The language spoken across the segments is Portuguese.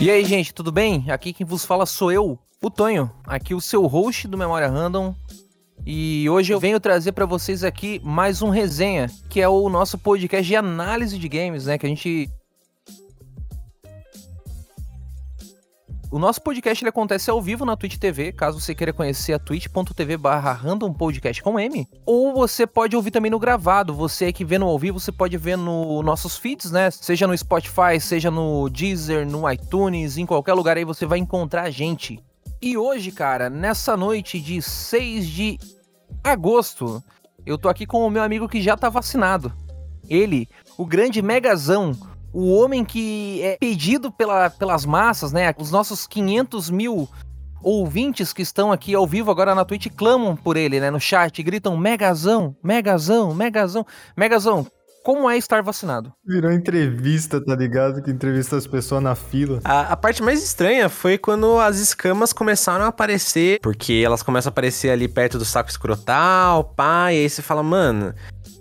E aí, gente, tudo bem? Aqui quem vos fala sou eu, o Tonho, aqui o seu host do Memória Random. E hoje eu venho trazer para vocês aqui mais um resenha, que é o nosso podcast de análise de games, né? Que a gente O nosso podcast ele acontece ao vivo na Twitch TV, caso você queira conhecer a twitch.tv barra randompodcast com M. Ou você pode ouvir também no gravado, você que vê no ao vivo, você pode ver no nossos feeds, né? Seja no Spotify, seja no Deezer, no iTunes, em qualquer lugar aí você vai encontrar a gente. E hoje, cara, nessa noite de 6 de agosto, eu tô aqui com o meu amigo que já tá vacinado. Ele, o grande Megazão, o homem que é pedido pela, pelas massas, né? Os nossos 500 mil ouvintes que estão aqui ao vivo agora na Twitch clamam por ele, né? No chat, gritam Megazão, Megazão, Megazão. Megazão, como é estar vacinado? Virou entrevista, tá ligado? Que entrevista as pessoas na fila. A, a, parte mais estranha foi quando as escamas começaram a aparecer, porque elas começam a aparecer ali perto do saco escrotal, pá, e aí você fala, mano.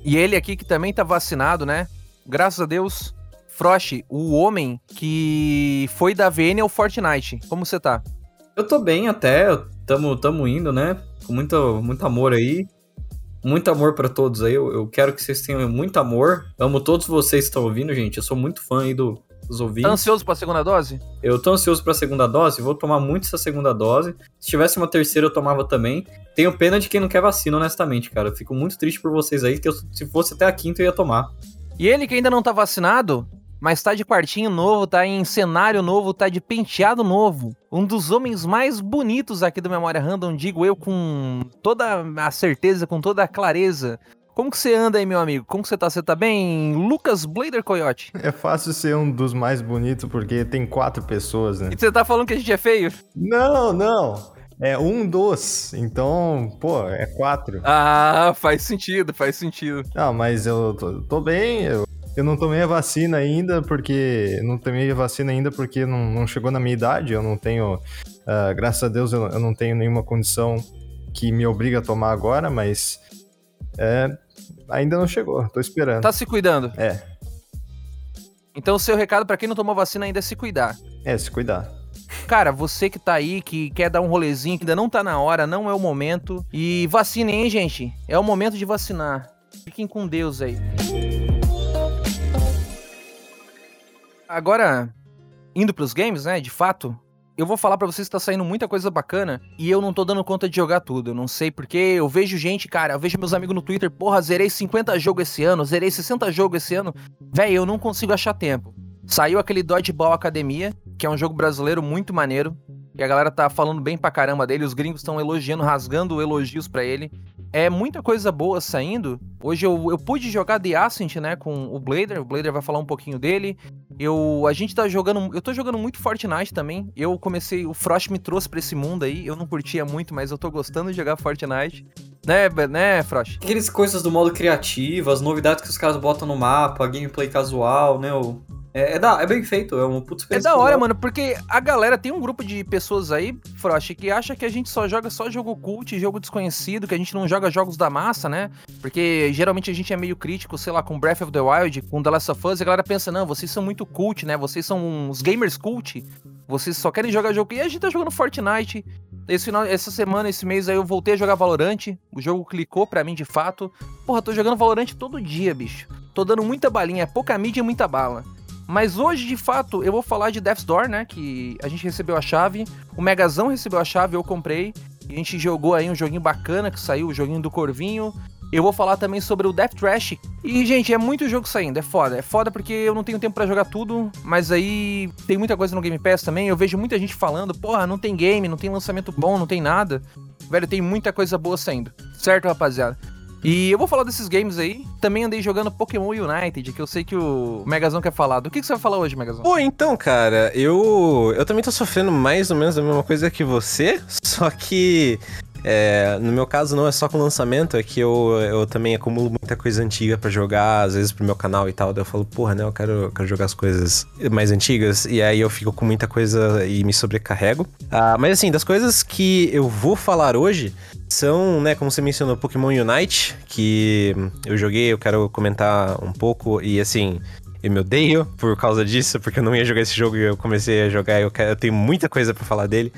E ele aqui que também tá vacinado, né? Graças a Deus, Frost, o homem que foi da VN ao Fortnite. Como você tá? Eu tô bem até, tamo, tamo indo, né? Com muito, muito amor aí. Muito amor para todos aí. Eu, eu, quero que vocês tenham muito amor. Amo todos vocês que estão ouvindo, gente. Eu sou muito fã aí do, dos ouvintes. Tá ansioso pra segunda dose? Eu tô ansioso pra segunda dose. Vou tomar muito essa segunda dose. Se tivesse uma terceira, eu tomava também. Tenho pena de quem não quer vacina, honestamente, cara. Eu fico muito triste por vocês aí, que eu, se fosse até a quinta, eu ia tomar. E ele que ainda não tá vacinado, mas tá de quartinho novo, tá em cenário novo, tá de penteado novo. Um dos homens mais bonitos aqui do Memória Random, digo eu com toda a certeza, com toda a clareza. Como que você anda aí, meu amigo? Como que você tá? Você tá bem? Lucas Blader Coyote. É fácil ser um dos mais bonitos porque tem quatro pessoas, né? E você tá falando que a gente é feio? Não, não. É um dos. Então, pô, é quatro. Ah, faz sentido, faz sentido. Não, mas eu tô, tô bem, eu eu não tomei a vacina ainda porque. Não tomei a vacina ainda porque não, não chegou na minha idade. Eu não tenho. Uh, graças a Deus eu, eu, não tenho nenhuma condição que me obriga a tomar agora, mas. É, ainda não chegou, tô esperando. Tá se cuidando? É. Então o seu recado para quem não tomou vacina ainda é se cuidar. É, se cuidar. Cara, você que tá aí, que quer dar um rolezinho, que ainda não tá na hora, não é o momento. E vacinem, hein, gente? É o momento de vacinar. Fiquem com Deus aí. Agora, indo pros games, né, de fato, eu vou falar para vocês que tá saindo muita coisa bacana e eu não tô dando conta de jogar tudo. Eu não sei porque eu vejo gente, cara, eu vejo meus amigos no Twitter, porra, zerei 50 jogos esse ano, zerei 60 jogos esse ano. Véi, eu não consigo achar tempo. Saiu aquele Dodgeball Academia, que é um jogo brasileiro muito maneiro. E a galera tá falando bem pra caramba dele, os gringos estão elogiando, rasgando elogios para ele. É muita coisa boa saindo. Hoje eu, eu pude jogar The Ascent, né, com o Blader. O Blader vai falar um pouquinho dele. Eu, a gente tá jogando, eu tô jogando muito Fortnite também. Eu comecei, o Frost me trouxe para esse mundo aí. Eu não curtia muito, mas eu tô gostando de jogar Fortnite. Né, né, Frost? Aqueles coisas do modo criativo, as novidades que os caras botam no mapa, gameplay casual, né, o é, é, da, é bem feito, é um puto É da hora, mano, porque a galera tem um grupo de pessoas aí, Frost, que acha que a gente só joga só jogo cult, jogo desconhecido, que a gente não joga jogos da massa, né? Porque geralmente a gente é meio crítico, sei lá, com Breath of the Wild, com The Last of Us, e a galera pensa, não, vocês são muito cult, né? Vocês são uns gamers cult, vocês só querem jogar jogo. E a gente tá jogando Fortnite. Esse final, essa semana, esse mês aí, eu voltei a jogar Valorant. O jogo clicou pra mim de fato. Porra, tô jogando Valorant todo dia, bicho. Tô dando muita balinha, é pouca mídia e muita bala. Mas hoje, de fato, eu vou falar de Death's Door, né? Que a gente recebeu a chave. O Megazão recebeu a chave, eu comprei. A gente jogou aí um joguinho bacana que saiu, o joguinho do Corvinho. Eu vou falar também sobre o Death Trash. E, gente, é muito jogo saindo, é foda. É foda porque eu não tenho tempo para jogar tudo, mas aí tem muita coisa no Game Pass também. Eu vejo muita gente falando, porra, não tem game, não tem lançamento bom, não tem nada. Velho, tem muita coisa boa saindo. Certo, rapaziada? E eu vou falar desses games aí. Também andei jogando Pokémon United, que eu sei que o Megazão quer falar. Do que, que você vai falar hoje, Megazão? Pô, então, cara, eu eu também tô sofrendo mais ou menos a mesma coisa que você, só que É, no meu caso, não é só com lançamento, é que eu, eu também acumulo muita coisa antiga para jogar, às vezes pro meu canal e tal. Daí eu falo, porra, né? Eu quero, quero jogar as coisas mais antigas. E aí eu fico com muita coisa e me sobrecarrego. Ah, mas assim, das coisas que eu vou falar hoje são, né, como você mencionou, Pokémon Unite, que eu joguei, eu quero comentar um pouco. E assim, eu me odeio por causa disso, porque eu não ia jogar esse jogo e eu comecei a jogar eu, quero, eu tenho muita coisa para falar dele.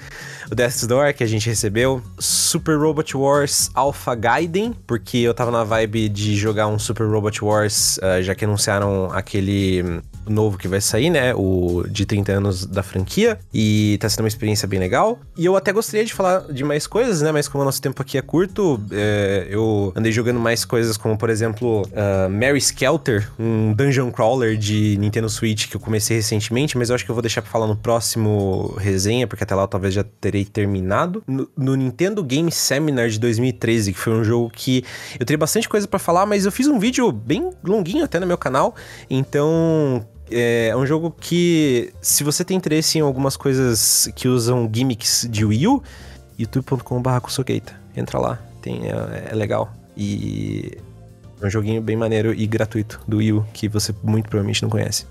O Death's Door, que a gente recebeu. Super Robot Wars Alpha Gaiden, porque eu tava na vibe de jogar um Super Robot Wars, uh, já que anunciaram aquele novo que vai sair, né? O de 30 anos da franquia. E tá sendo uma experiência bem legal. E eu até gostaria de falar de mais coisas, né? Mas como o nosso tempo aqui é curto, é, eu andei jogando mais coisas, como por exemplo, uh, Mary Skelter, um dungeon crawler de Nintendo Switch que eu comecei recentemente, mas eu acho que eu vou deixar pra falar no próximo resenha, porque até lá eu talvez já terei terminado. No, no Nintendo Game Seminar de 2013, que foi um jogo que eu teria bastante coisa para falar, mas eu fiz um vídeo bem longuinho até no meu canal, então é um jogo que, se você tem interesse em algumas coisas que usam gimmicks de Wii U, youtube.com.br Entra lá, tem, é, é, legal. E é um joguinho bem maneiro e gratuito do Wii U, que você muito provavelmente não conhece.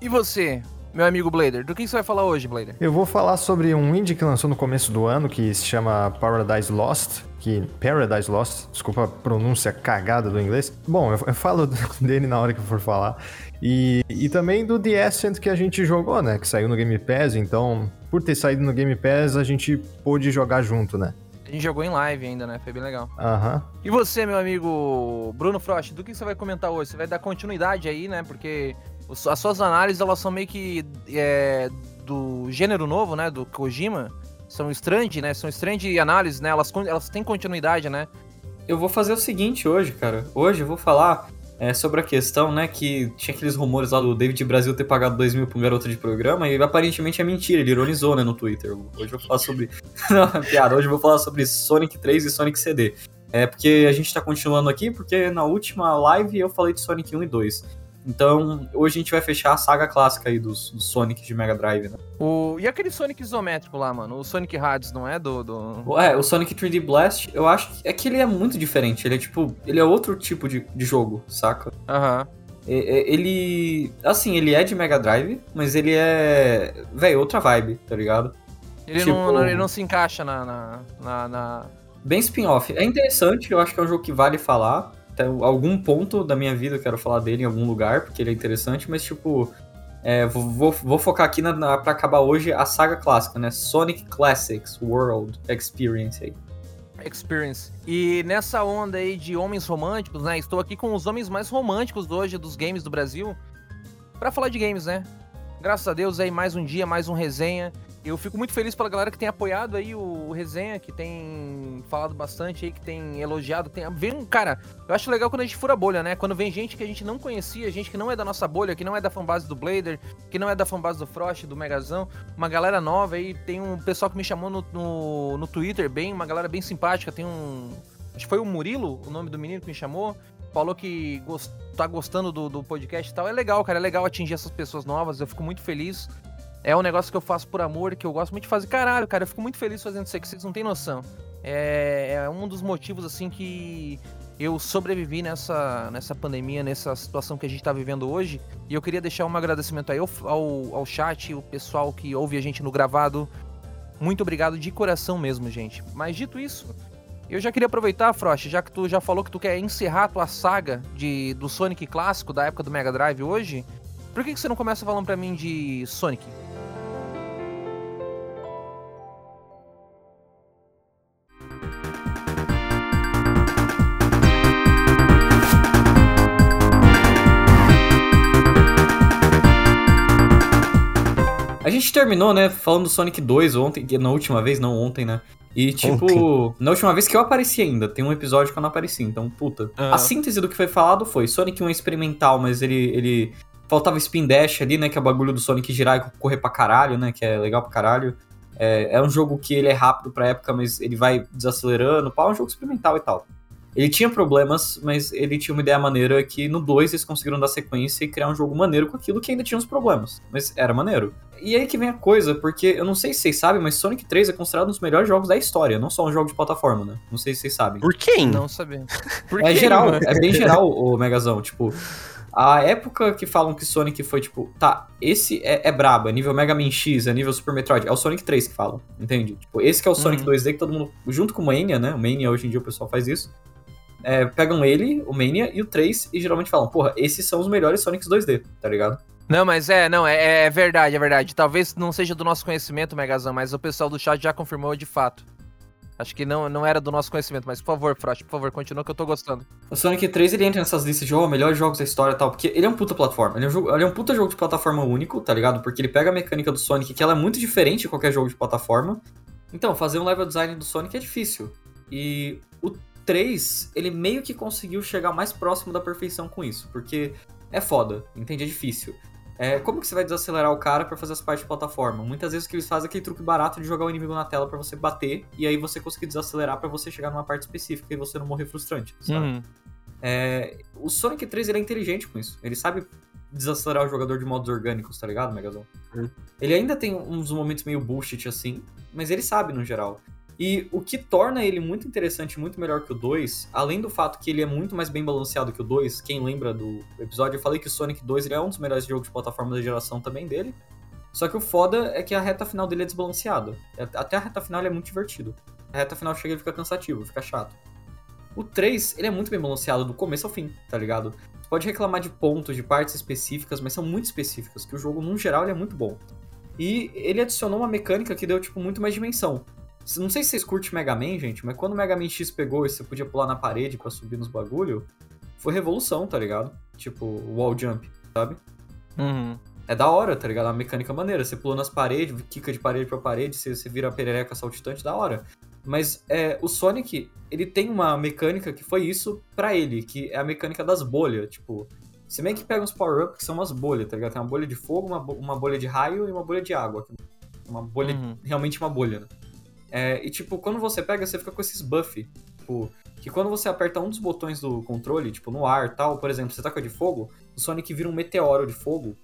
E você, meu amigo Blader, do que você vai falar hoje, Blader? Eu vou falar sobre um indie que lançou no começo do ano, que se chama Paradise Lost, que Paradise Lost, desculpa a pronúncia cagada do inglês. Bom, eu, eu falo dele na hora que eu for falar. E, e também do The Ascent que a gente jogou, né? Que saiu no Game Pass, então, por ter saído no Game Pass, a gente pôde jogar junto, né? A gente jogou em live ainda, né? Foi bem legal. Aham. Uhum. E você, meu amigo Bruno Frost, do que você vai comentar hoje? Você vai dar continuidade aí, né? Porque as suas análises, elas são meio que é, do gênero novo, né? Do Kojima. São strange, né? São strange análises, né? Elas, elas têm continuidade, né? Eu vou fazer o seguinte hoje, cara. Hoje eu vou falar é, sobre a questão, né, que tinha aqueles rumores lá do David Brasil ter pagado 2 mil pra um garoto de programa, e aparentemente é mentira, ele ironizou, né, no Twitter. Hoje eu vou falar sobre. Não, piada, hoje eu vou falar sobre Sonic 3 e Sonic CD. É porque a gente tá continuando aqui, porque na última live eu falei de Sonic 1 e 2. Então, hoje a gente vai fechar a saga clássica aí dos, dos Sonic de Mega Drive, né? O... E aquele Sonic isométrico lá, mano? O Sonic Hades, não é? Do, do... É, o Sonic 3D Blast, eu acho que, é que ele é muito diferente. Ele é tipo. Ele é outro tipo de, de jogo, saca? Aham. Uhum. Ele. Assim, ele é de Mega Drive, mas ele é. Velho, outra vibe, tá ligado? Ele, tipo... não, ele não se encaixa na, na, na, na... Bem spin-off. É interessante, eu acho que é um jogo que vale falar até algum ponto da minha vida eu quero falar dele em algum lugar, porque ele é interessante, mas tipo. É, vou, vou, focar aqui na, na, pra acabar hoje a saga clássica, né? Sonic Classics World Experience aí. Experience. E nessa onda aí de homens românticos, né? Estou aqui com os homens mais românticos hoje dos games do Brasil. para falar de games, né? Graças a Deus aí mais um dia, mais um resenha. Eu fico muito feliz pela galera que tem apoiado aí o Resenha, que tem falado bastante aí, que tem elogiado. Tem... Vem, cara, eu acho legal quando a gente fura a bolha, né? Quando vem gente que a gente não conhecia, gente que não é da nossa bolha, que não é da fanbase do Blader, que não é da fanbase do Frost, do Megazão. Uma galera nova aí, tem um pessoal que me chamou no, no, no Twitter, bem, uma galera bem simpática. Tem um. Acho que foi o Murilo, o nome do menino que me chamou. Falou que gost, tá gostando do, do podcast e tal. É legal, cara. É legal atingir essas pessoas novas. Eu fico muito feliz. É um negócio que eu faço por amor, que eu gosto muito de fazer. Caralho, cara, eu fico muito feliz fazendo isso aqui, vocês não têm noção. É, é um dos motivos, assim, que eu sobrevivi nessa, nessa pandemia, nessa situação que a gente tá vivendo hoje. E eu queria deixar um agradecimento aí ao, ao, ao chat, o pessoal que ouve a gente no gravado. Muito obrigado de coração mesmo, gente. Mas dito isso, eu já queria aproveitar, Frost, já que tu já falou que tu quer encerrar a tua saga de, do Sonic clássico da época do Mega Drive hoje, por que, que você não começa falando pra mim de Sonic? A gente terminou, né, falando do Sonic 2 ontem, na última vez, não ontem, né? E, tipo, ontem. na última vez que eu apareci ainda, tem um episódio que eu não apareci, então, puta. Ah. A síntese do que foi falado foi: Sonic 1 é experimental, mas ele, ele. Faltava spin dash ali, né? Que é o bagulho do Sonic girar e correr pra caralho, né? Que é legal pra caralho. É, é um jogo que ele é rápido pra época, mas ele vai desacelerando. Pá, é um jogo experimental e tal. Ele tinha problemas, mas ele tinha uma ideia maneira que no 2 eles conseguiram dar sequência e criar um jogo maneiro com aquilo que ainda tinha uns problemas. Mas era maneiro. E aí que vem a coisa, porque eu não sei se vocês sabem, mas Sonic 3 é considerado um dos melhores jogos da história, não só um jogo de plataforma, né? Não sei se vocês sabem. Por quem? Não sabia. Por É quê, geral, mano? é bem geral o Megazão, tipo. A época que falam que Sonic foi tipo, tá, esse é, é brabo, é nível Mega Man X, é nível Super Metroid, é o Sonic 3 que falam, entende? Tipo, esse que é o Sonic Uhum. 2D que todo mundo, junto com o Mania, né? O Mania hoje em dia o pessoal faz isso. É, pegam ele, o Mania e o 3 e geralmente falam, porra, esses são os melhores Sonics 2D, tá ligado? Não, mas é, não, é, é verdade, é verdade. Talvez não seja do nosso conhecimento, Megazão, mas o pessoal do chat já confirmou de fato. Acho que não, não era do nosso conhecimento, mas por favor, Frost, por favor, continua que eu tô gostando. O Sonic 3 ele entra nessas listas de oh, melhores jogos da história e tal, porque ele é um puta plataforma. Ele é um, jogo, ele é um puta jogo de plataforma único, tá ligado? Porque ele pega a mecânica do Sonic, que ela é muito diferente de qualquer jogo de plataforma. Então, fazer um level design do Sonic é difícil. E o 3, ele meio que conseguiu chegar mais próximo da perfeição com isso, porque é foda, entende? É difícil. É, como que você vai desacelerar o cara pra fazer as partes de plataforma? Muitas vezes o que eles fazem é aquele truque barato de jogar o inimigo na tela pra você bater, e aí você conseguir desacelerar pra você chegar numa parte específica e você não morrer frustrante, sabe? Uhum. É, o Sonic 3 ele é inteligente com isso. Ele sabe desacelerar o jogador de modos orgânicos, tá ligado, Megazon? Hum. Ele ainda tem uns momentos meio bullshit assim, mas ele sabe no geral. E o que torna ele muito interessante, muito melhor que o 2, além do fato que ele é muito mais bem balanceado que o 2, quem lembra do episódio, eu falei que o Sonic 2 ele é um dos melhores jogos de plataforma da geração também dele. Só que o foda é que a reta final dele é desbalanceada. Até a reta final ele é muito divertido. A reta final chega e fica cansativo, fica chato. O 3, ele é muito bem balanceado do começo ao fim, tá ligado? Você pode reclamar de pontos, de partes específicas, mas são muito específicas, que o jogo, no geral, ele é muito bom. E ele adicionou uma mecânica que deu, tipo, muito mais dimensão. Não sei se vocês curtem Mega Man, gente, mas quando o Mega Man X pegou e você podia pular na parede pra subir nos bagulho, foi revolução, tá ligado? Tipo, wall jump, sabe? Uhum. É da hora, tá ligado? É uma mecânica maneira. Você pula nas paredes, quica de parede pra parede, você, você vira a perereca saltitante, da hora. Mas é, o Sonic, ele tem uma mecânica que foi isso pra ele, que é a mecânica das bolhas. Tipo, você meio que pega uns power-ups que são umas bolhas, tá ligado? Tem uma bolha de fogo, uma, uma bolha de raio e uma bolha de água. Uma bolha, Uhum. realmente uma bolha, né? É, e tipo, quando você pega, você fica com esses buff. Tipo, que quando você aperta um dos botões do controle, tipo, no ar tal, por exemplo, você tá com a de fogo, o Sonic vira um meteoro de fogo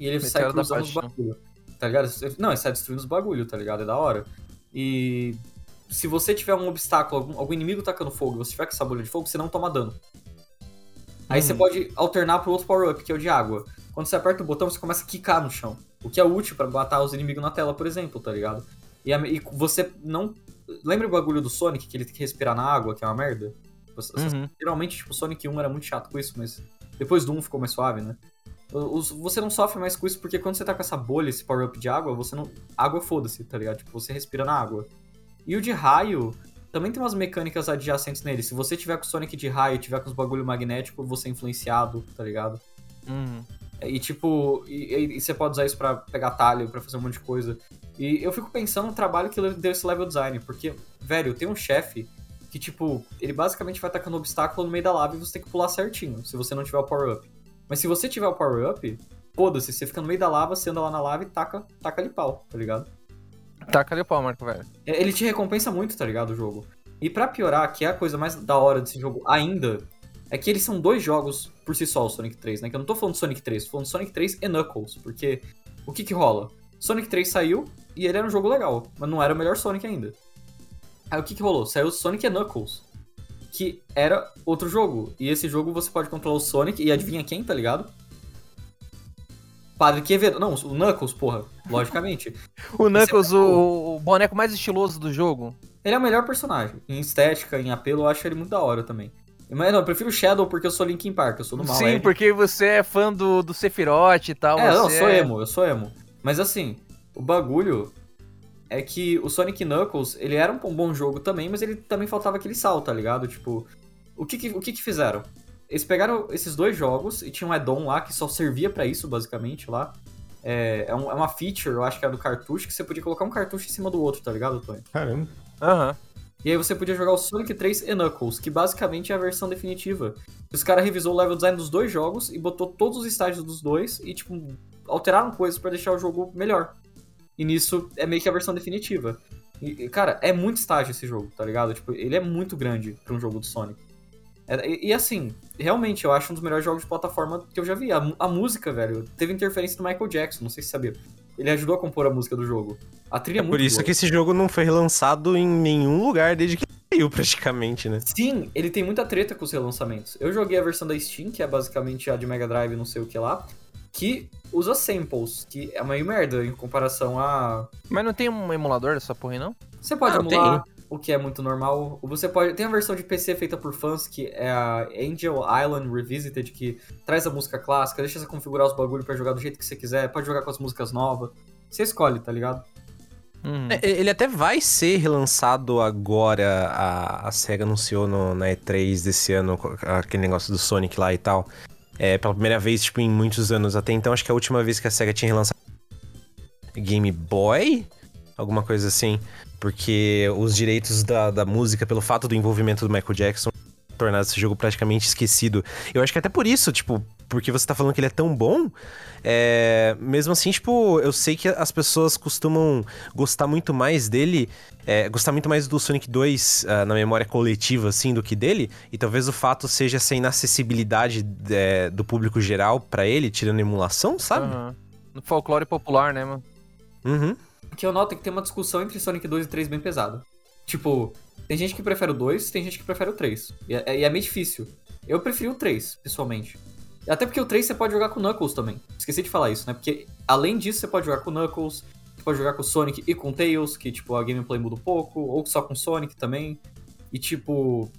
e ele sai Meteoro da cruzando os bagulho. Tá ligado? Não, ele sai destruindo os bagulho, tá ligado? É da hora. E se você tiver um obstáculo, algum, algum inimigo tacando fogo, e você tiver com essa bolha de fogo, você não toma dano. Aí Uhum. você pode alternar pro outro power-up, que é o de água. Quando você aperta o botão, você começa a quicar no chão. O que é útil pra matar os inimigos na tela, por exemplo, tá ligado? E, a- e você não. Lembra o bagulho do Sonic, que ele tem que respirar na água, que é uma merda? Você- Uhum. Geralmente, tipo, o Sonic 1 era muito chato com isso, mas depois do 1 ficou mais suave, né? Os- Você não sofre mais com isso porque quando você tá com essa bolha, esse power-up de água, você não. Água foda-se, tá ligado? Tipo, você respira na água. E o de raio também tem umas mecânicas adjacentes nele. Se você tiver com o Sonic de raio e tiver com os bagulho magnético, você é influenciado, tá ligado? Uhum. E tipo, e, e- e você pode usar isso pra pegar talho, pra fazer um monte de coisa. E eu fico pensando no trabalho que deu esse level design, porque, velho, tem um chefe que, tipo, ele basicamente vai atacando um obstáculo no meio da lava e você tem que pular certinho, se você não tiver o power-up. Mas se você tiver o power-up, foda-se, você fica no meio da lava, você anda lá na lava e taca, taca ali pau, tá ligado? Taca ali pau, Marco, velho. É, Ele te recompensa muito, tá ligado, o jogo. E pra piorar, que é a coisa mais da hora desse jogo ainda, é que eles são dois jogos por si só, o Sonic 3, né? Que eu não tô falando Sonic 3, tô falando Sonic 3 e Knuckles, porque o que que rola? Sonic 3 saiu e ele era um jogo legal, mas não era o melhor Sonic ainda. Aí o que que rolou? Saiu Sonic e Knuckles, que era outro jogo. E esse jogo você pode controlar o Sonic e adivinha quem, tá ligado? Padre Quevedo. Não, o Knuckles, porra, logicamente. O Knuckles, é o, o boneco mais estiloso do jogo. Ele é o melhor personagem. Em estética, em apelo, eu acho ele muito da hora também. Mas não, eu prefiro o Shadow porque eu sou Linkin Park, eu sou do mal. Sim, é. porque você é fã do, do Sephiroth e tal. É, não, eu sou é- emo, eu sou emo. Mas assim, o bagulho é que o Sonic Knuckles, ele era um bom jogo também, mas ele também faltava aquele sal, tá ligado? Tipo, o que que, o que, que fizeram? Eles pegaram esses dois jogos e tinha um add-on lá que só servia pra isso, basicamente, lá. É, é, um- é uma feature, eu acho que é do cartucho, que você podia colocar um cartucho em cima do outro, tá ligado, Tony? Caramba. Aham. E aí você podia jogar o Sonic 3 e Knuckles, que basicamente é a versão definitiva. Os caras revisou o level design dos dois jogos e botou todos os estágios dos dois e, tipo, alteraram coisas pra deixar o jogo melhor. E nisso é meio que a versão definitiva. E, cara, é muito estágio esse jogo, tá ligado? Tipo, ele é muito grande pra um jogo do Sonic. É, e, e, assim, realmente, eu acho um dos melhores jogos de plataforma que eu já vi. A, a, música, velho, teve interferência do Michael Jackson, não sei se sabia. Ele ajudou a compor a música do jogo. A trilha é, é muito Por isso boa. que esse jogo não foi relançado em nenhum lugar desde que saiu, praticamente, né? Sim, ele tem muita treta com os relançamentos. Eu joguei a versão da Steam, que é basicamente a de Mega Drive, não sei o que lá, que usa samples, que é meio merda em comparação a. Mas não tem um emulador dessa porra aí, não? Você pode Ah, emular, o que é muito normal. Você pode. Tem a versão de PC feita por fãs, que é a Angel Island Revisited, que traz a música clássica, deixa você configurar os bagulhos pra jogar do jeito que você quiser, pode jogar com as músicas novas. Você escolhe, tá ligado? Hum. É, Ele até vai ser relançado agora. A, a SEGA anunciou no, na E3 desse ano aquele negócio do Sonic lá e tal. É, pela primeira vez, tipo, em muitos anos. Até então, acho que a última vez que a SEGA tinha relançado Game Boy? Alguma coisa assim. Porque os direitos da, da música, pelo fato do envolvimento do Michael Jackson, tornaram esse jogo praticamente esquecido. Eu acho que até por isso, tipo, porque você tá falando que ele é tão bom, é, mesmo assim, tipo, eu sei que as pessoas costumam gostar muito mais dele, é, gostar muito mais do Sonic 2 ah, na memória coletiva, assim, do que dele, e talvez o fato seja essa inacessibilidade é, do público geral pra ele, tirando emulação, sabe? Aham. No folclore popular, né, mano? Uhum. O que eu noto é que tem uma discussão entre Sonic 2 e 3 bem pesada. Tipo, tem gente que prefere o 2, tem gente que prefere o 3. E é, e é meio difícil. Eu preferi o 3, pessoalmente. Até porque o 3 você pode jogar com o Knuckles também. Esqueci de falar isso, né? Porque além disso, você pode jogar com o Knuckles, você pode jogar com o Sonic e com o Tails, que tipo, a gameplay muda um pouco, ou só com o Sonic também. E tipo.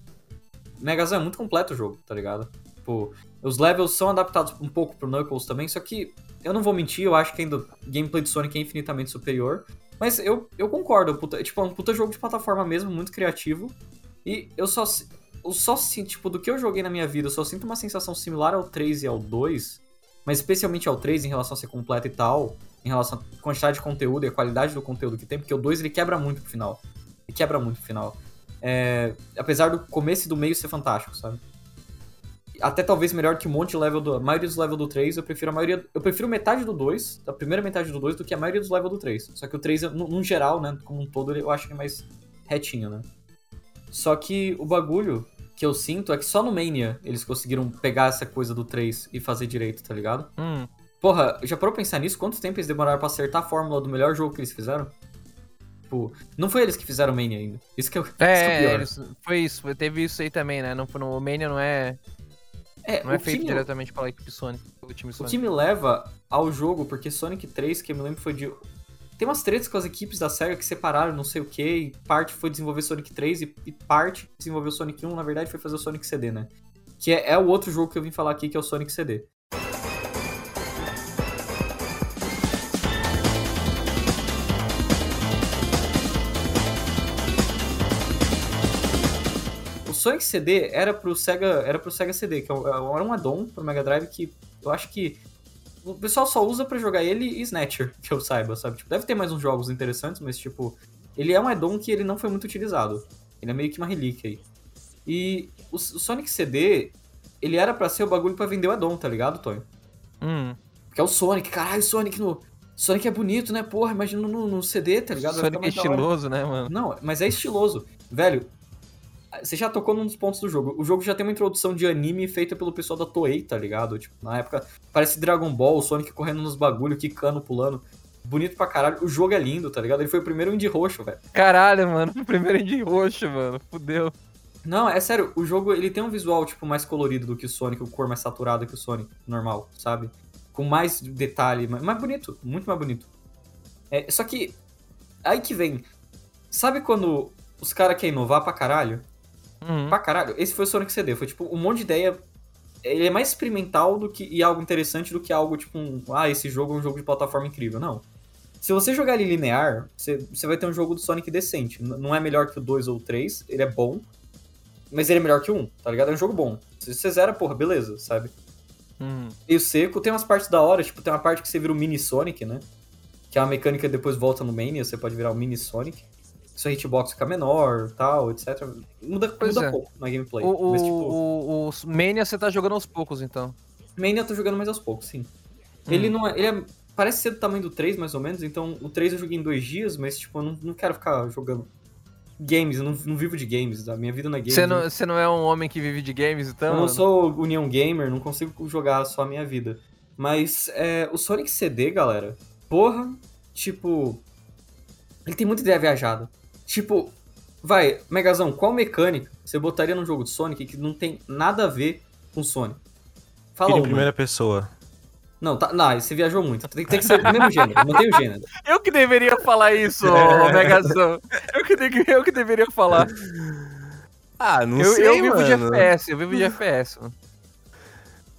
Megazord é muito completo o jogo, tá ligado? Tipo, os levels são adaptados um pouco pro Knuckles também, só que eu não vou mentir, eu acho que ainda o gameplay do Sonic é infinitamente superior. Mas eu, eu concordo, puta, tipo, é um puta jogo de plataforma mesmo, muito criativo. E eu só, eu só sinto, tipo, do que eu joguei na minha vida, eu só sinto uma sensação similar ao 3 e ao 2, mas especialmente ao 3 em relação a ser completo e tal, em relação à quantidade de conteúdo e a qualidade do conteúdo que tem, porque o 2 ele quebra muito pro final. Ele quebra muito pro final. É, apesar do começo e do meio ser fantástico, sabe? Até talvez melhor que um monte de level do. A maioria dos levels do 3, eu prefiro a maioria. Eu prefiro metade do 2, a primeira metade do 2, do que a maioria dos levels do 3. Só que o 3, no, no geral, né, como um todo, eu acho que é mais retinho, né? Só que o bagulho que eu sinto é que só no Mania eles conseguiram pegar essa coisa do 3 e fazer direito, tá ligado? Hum. Porra, já parou pra pensar nisso? Quanto tempo eles demoraram pra acertar a fórmula do melhor jogo que eles fizeram? Tipo, não foi eles que fizeram o Mania ainda. Isso que é, o- isso que é o É, foi isso, teve isso aí também, né? No, no Mania não é, É, não é o feito me- diretamente pela equipe Sonic, pelo time O Sonic. que me leva ao jogo, porque Sonic 3, que eu me lembro foi de. Tem umas tretas com as equipes da SEGA que separaram, não sei o que, e parte foi desenvolver Sonic 3 e, e parte desenvolveu Sonic 1, na verdade foi fazer o Sonic CD, né? Que é, é o outro jogo que eu vim falar aqui, que é o Sonic CD. Sonic CD era pro Sega, era pro Sega CD, que é um- era um add-on pro Mega Drive que eu acho que o pessoal só usa pra jogar ele e Snatcher, que eu saiba, sabe? Tipo, deve ter mais uns jogos interessantes, mas tipo, ele é um add-on que ele não foi muito utilizado. Ele é meio que uma relíquia aí. E o, Sonic CD, ele era pra ser o bagulho pra vender o add-on, tá ligado, Tonho? Hum. Porque é o Sonic, caralho, Sonic no. Sonic é bonito, né? Porra, imagina no, no CD, tá ligado? Sonic é estiloso, né, mano? Não, mas é estiloso. Velho, você já tocou num dos pontos do jogo. O jogo já tem uma introdução de anime feita pelo pessoal da Toei, tá ligado? Tipo, na época, parece Dragon Ball, o Sonic correndo nos bagulho, quicando, pulando. Bonito pra caralho. O jogo é lindo, tá ligado? Ele foi o primeiro indie roxo, velho. Caralho, mano. Primeiro de roxo, mano. Fudeu. Não, é sério, o jogo ele tem um visual, tipo, mais colorido do que o Sonic, o cor mais saturado que o Sonic normal, sabe? Com mais detalhe, mais, mais bonito, muito mais bonito. É, só que, aí que vem, sabe quando os caras querem inovar pra caralho? Uhum. Pra caralho, esse foi o Sonic CD, foi tipo um monte de ideia. Ele é mais experimental do que e algo interessante do que algo tipo um, ah, esse jogo é um jogo de plataforma incrível, não. Se você jogar ele linear, você, você vai ter um jogo do Sonic decente. N- Não é melhor que o 2 ou o 3, ele é bom, mas ele é melhor que o 1, tá ligado? É um jogo bom. Se você zera, porra, beleza, sabe? Uhum. Meio seco, tem umas partes da hora, tipo, tem uma parte que você vira o Mini Sonic, né? Que é uma mecânica que depois volta no Mania, você pode virar o Mini Sonic. Sua hitbox fica menor, tal, etc. Muda, Pois muda é. pouco na gameplay. O, o, mas, tipo, o, o Mania você tá jogando aos poucos, então. Mania eu tô jogando mais aos poucos, sim. Ele Hum. não é. Ele é. parece ser do tamanho do 3, mais ou menos. Então, o 3 eu joguei em dois dias, mas, tipo, eu não, não quero ficar jogando games. Eu não, não vivo de games. A minha vida não é games. Você não, você não é um homem que vive de games, então? eu não sou União Gamer, não consigo jogar só a minha vida. Mas é, o Sonic CD, galera, porra, tipo. Ele tem muita ideia viajada. Tipo, vai, Megazão, qual mecânica você botaria num jogo de Sonic que não tem nada a ver com Sonic? Fala em uma. primeira pessoa. Não, tá, não, você viajou muito. Tem, tem que ser o mesmo gênero, mantém o gênero. Eu que deveria falar isso, Megazão. Eu que, de- eu que deveria falar. Ah, não eu, sei, eu vivo de. FPS, eu vivo de FPS. mano.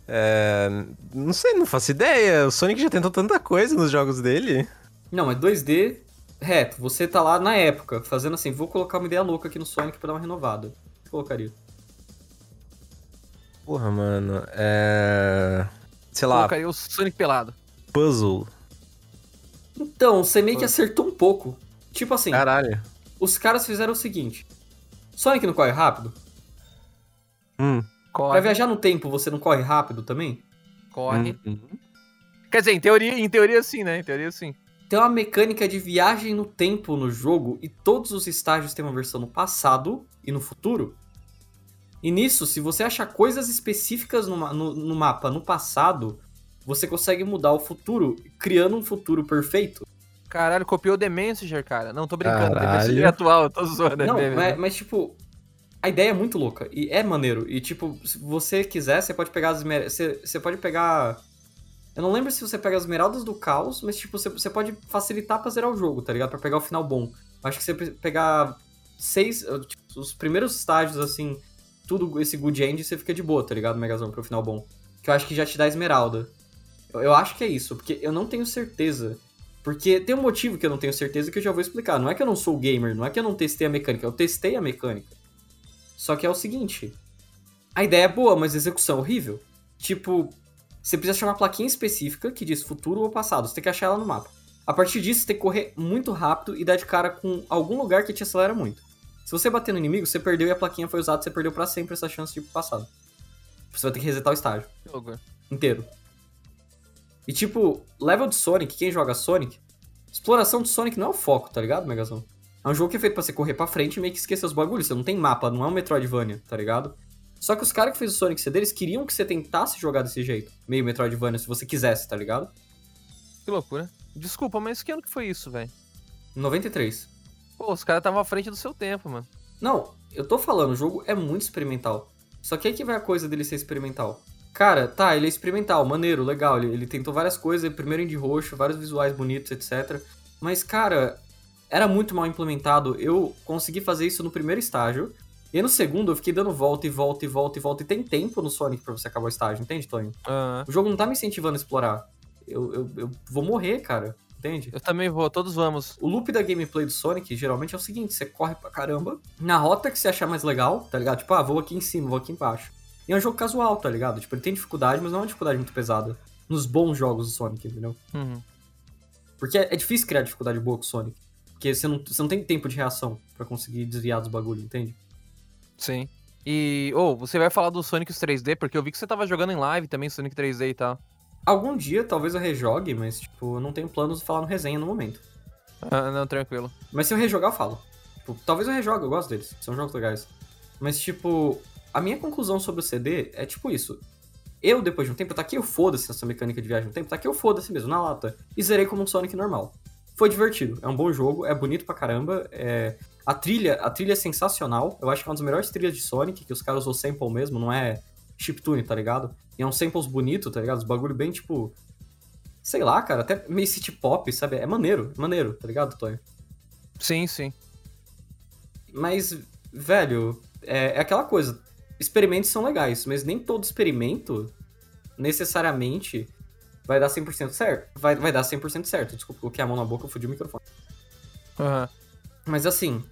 É, não sei, não faço ideia. O Sonic já tentou tanta coisa nos jogos dele. Não, mas 2D reto. Você tá lá na época, fazendo assim, vou colocar uma ideia louca aqui no Sonic pra dar uma renovada. O que você colocaria? Porra, mano. É. Sei lá, Colocaria o Sonic pelado. puzzle. Então, você meio que acertou um pouco. Tipo assim, Caralho. os caras fizeram o seguinte: Sonic não corre rápido? Hum. Corre, Pra viajar no tempo, você não corre rápido também? corre. Hum. Quer dizer, em teoria, em teoria sim, né? Em teoria sim. Tem uma mecânica de viagem no tempo no jogo e todos os estágios têm uma versão no passado e no futuro. E nisso, se você achar coisas específicas no, ma- no- no mapa no passado, você consegue mudar o futuro, criando um futuro perfeito. Caralho, copiou The Messenger, cara. Não, tô brincando. The Caralho. Messenger é atual, eu tô zoando. é Não, mas, né? mas, tipo, a ideia é muito louca e é maneiro. E tipo, se você quiser, você pode pegar as você, você pode pegar eu não lembro se você pega as esmeraldas do caos, mas tipo, você, você pode facilitar pra zerar o jogo, tá ligado? Pra pegar o final bom. Acho que você pe- pegar seis, tipo, os primeiros estágios assim, tudo esse good end, você fica de boa, tá ligado? Megazão pro final bom. Que eu acho que já te dá esmeralda. Eu, eu acho que é isso, porque eu não tenho certeza. Porque tem um motivo que eu não tenho certeza que eu já vou explicar. Não é que eu não sou gamer, não é que eu não testei a mecânica, eu testei a mecânica. Só que é o seguinte: a ideia é boa, mas a execução é horrível. Tipo, você precisa achar uma plaquinha específica que diz futuro ou passado, você tem que achar ela no mapa. A partir disso, você tem que correr muito rápido e dar de cara com algum lugar que te acelera muito. Se você bater no inimigo, você perdeu e a plaquinha foi usada, você perdeu pra sempre essa chance de ir pro passado. Você vai ter que resetar o estágio Jogo. inteiro. E tipo, level de Sonic, quem joga Sonic, exploração de Sonic não é o foco, tá ligado, Megazão? É um jogo que é feito pra você correr pra frente e meio que esquecer os bagulhos. Você não tem mapa, não é um Metroidvania, tá ligado? Só que os caras que fez o Sonic CD, eles queriam que você tentasse jogar desse jeito. Meio Metroidvania, se você quisesse, tá ligado? Que loucura. Desculpa, mas que ano que foi isso, velho? 93. Pô, os caras estavam à frente do seu tempo, mano. Não, eu tô falando, o jogo é muito experimental. Só que aí que vai a coisa dele ser experimental. Cara, tá, ele é experimental, maneiro, legal. Ele, ele tentou várias coisas, primeiro em de roxo, vários visuais bonitos, etc. Mas, cara, era muito mal implementado. Eu consegui fazer isso no primeiro estágio. E no segundo eu fiquei dando volta e volta e volta e volta. E tem tempo no Sonic pra você acabar o estágio, entende, Tonho? Ah, O jogo não tá me incentivando a explorar. Eu, eu, eu vou morrer, cara. Entende? eu também vou, todos vamos. O loop da gameplay do Sonic geralmente é o seguinte: você corre pra caramba, na rota que você achar mais legal, tá ligado? Tipo, ah, vou aqui em cima, vou aqui embaixo. E é um jogo casual, tá ligado? Tipo, ele tem dificuldade, mas não é uma dificuldade muito pesada. Nos bons jogos do Sonic, entendeu? Uhum. Porque é, é difícil criar dificuldade boa com o Sonic. Porque você não, você não tem tempo de reação pra conseguir desviar dos bagulho, entende? Sim. E, ô, você vai falar do Sonic 3D, porque eu vi que você tava jogando em live também, Sonic 3D e tal. Algum dia talvez eu rejogue, mas, tipo, eu não tenho planos de falar no resenha no momento. Ah, não, tranquilo. Mas se eu rejogar, eu falo. Tipo, talvez eu rejogue, eu gosto deles. São jogos legais. Mas, tipo, a minha conclusão sobre o CD é tipo isso. Eu, depois de um tempo, tá aqui eu foda-se essa mecânica de viagem no tempo, tá aqui eu foda-se mesmo, na lata. E zerei como um Sonic normal. Foi divertido, é um bom jogo, é bonito pra caramba. É... A trilha, a trilha é sensacional. Eu acho que é uma das melhores trilhas de Sonic, que os caras usam sample mesmo, não é chiptune, tá ligado? E é um samples bonito, tá ligado? Os bagulho bem, tipo... Sei lá, cara, até meio city pop, sabe? É maneiro, é maneiro, tá ligado, Tonho? Sim, sim. Mas, velho, é, é aquela coisa. Experimentos são legais, mas nem todo experimento necessariamente vai dar 100% certo. Vai, vai dar 100% certo. Desculpa, coloquei a mão na boca, eu fudi o microfone. Aham. Mas assim,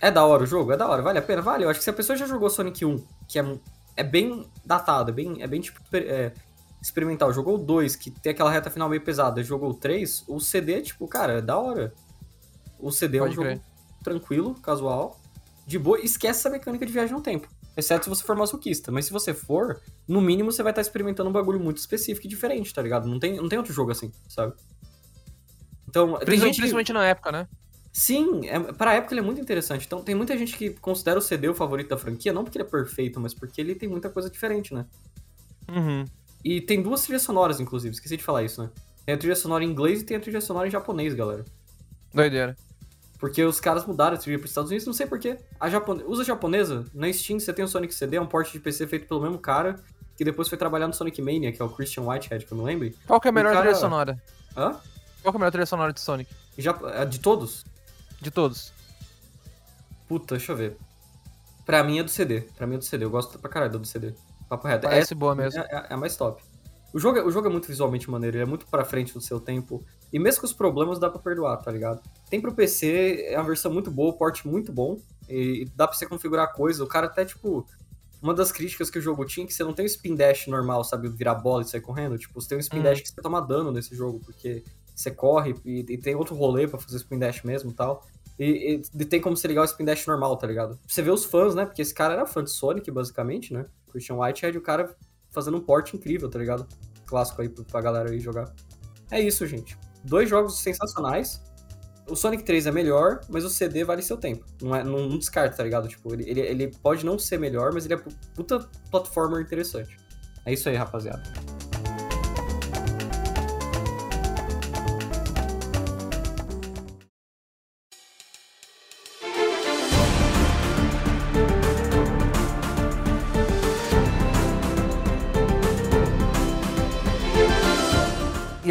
é da hora o jogo? É da hora, vale a pena? Vale. Eu acho que se a pessoa já jogou Sonic 1, que é, é bem datado, é bem, é bem tipo, é, experimental, jogou o 2, que tem aquela reta final meio pesada, jogou o 3, o CD, tipo, cara, é da hora. O CD é um Pode jogo crer. tranquilo, casual, de boa, esquece essa mecânica de viagem no tempo. Exceto se você for masoquista. Mas se você for, no mínimo você vai estar experimentando um bagulho muito específico e diferente, tá ligado? Não tem, não tem outro jogo assim, sabe? Então, Principalmente, que- principalmente na época, né? Sim, é, pra época ele é muito interessante. Então tem muita gente que considera o CD o favorito da franquia, não porque ele é perfeito, mas porque ele tem muita coisa diferente, né? Uhum. E tem duas trilhas sonoras, inclusive, esqueci de falar isso, né? Tem a trilha sonora em inglês e tem a trilha sonora em japonês, galera. Doideira. Porque os caras mudaram a trilha pros Estados Unidos, não sei porquê. A japone... Usa japonesa, na Steam você tem o Sonic CD, é um port de PC feito pelo mesmo cara, que depois foi trabalhar no Sonic Mania, que é o Christian Whitehead, que eu me lembro. Qual que é a melhor cara- trilha sonora? Hã? Qual que é a melhor trilha sonora de Sonic? Já... é De todos? De todos. Puta, deixa eu ver. Pra mim é do CD. Pra mim é do CD. Eu gosto pra caralho do CD. Papo reto. Parece Essa boa mesmo. É, é- é a mais top. O jogo, é- o jogo é muito visualmente maneiro, ele é muito pra frente do seu tempo. E mesmo com os problemas, dá pra perdoar, tá ligado? Tem pro PC, é uma versão muito boa, o porte muito bom. E dá pra você configurar coisa. O cara até, tipo. Uma das críticas que o jogo tinha é que você não tem o spin dash normal, sabe? Virar bola e sair correndo. Tipo, você tem um spin Hum. dash que você toma dano nesse jogo, porque você corre e, e tem outro rolê pra fazer spin dash mesmo e tal. E, e tem como você ligar o spin dash normal, tá ligado? Você vê os fãs, né? Porque esse cara era fã de Sonic, basicamente, né? Christian Whitehead, o cara fazendo um porte incrível, tá ligado? Clássico aí pra- galera aí jogar. É isso, gente. Dois jogos sensacionais. O Sonic 3 é melhor, mas o CD vale seu tempo. Não, é, não, não descarta, tá ligado? Tipo, ele, ele, ele pode não ser melhor, mas ele é pu- puta platformer interessante. É isso aí, rapaziada.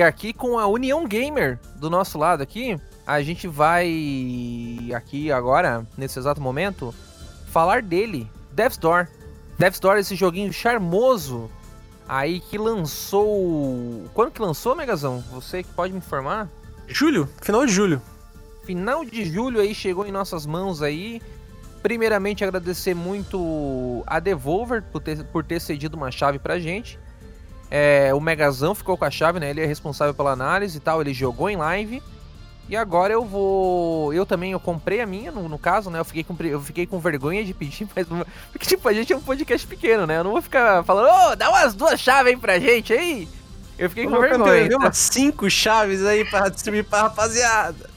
Aqui com a União Gamer do nosso lado aqui, a gente vai aqui agora, nesse exato momento, falar dele, Death's Door. Death's Door, esse joguinho charmoso aí que lançou... Quando que lançou, Megazão? Você que pode me informar? Julho, final de julho. Final de julho aí chegou em nossas mãos aí. Primeiramente agradecer muito a Devolver por ter, por ter cedido uma chave pra gente. É, o Megazão ficou com a chave, né? Ele é responsável pela análise e tal. Ele jogou em live. E agora eu vou. Eu também eu comprei a minha, no, no caso, né? Eu fiquei, com, eu fiquei com vergonha de pedir, mas. Porque, tipo, a gente é um podcast pequeno, né? Eu não vou ficar falando, ô, dá umas duas chaves aí pra gente aí. Eu fiquei com vergonha. Tem umas cinco chaves aí pra distribuir pra rapaziada.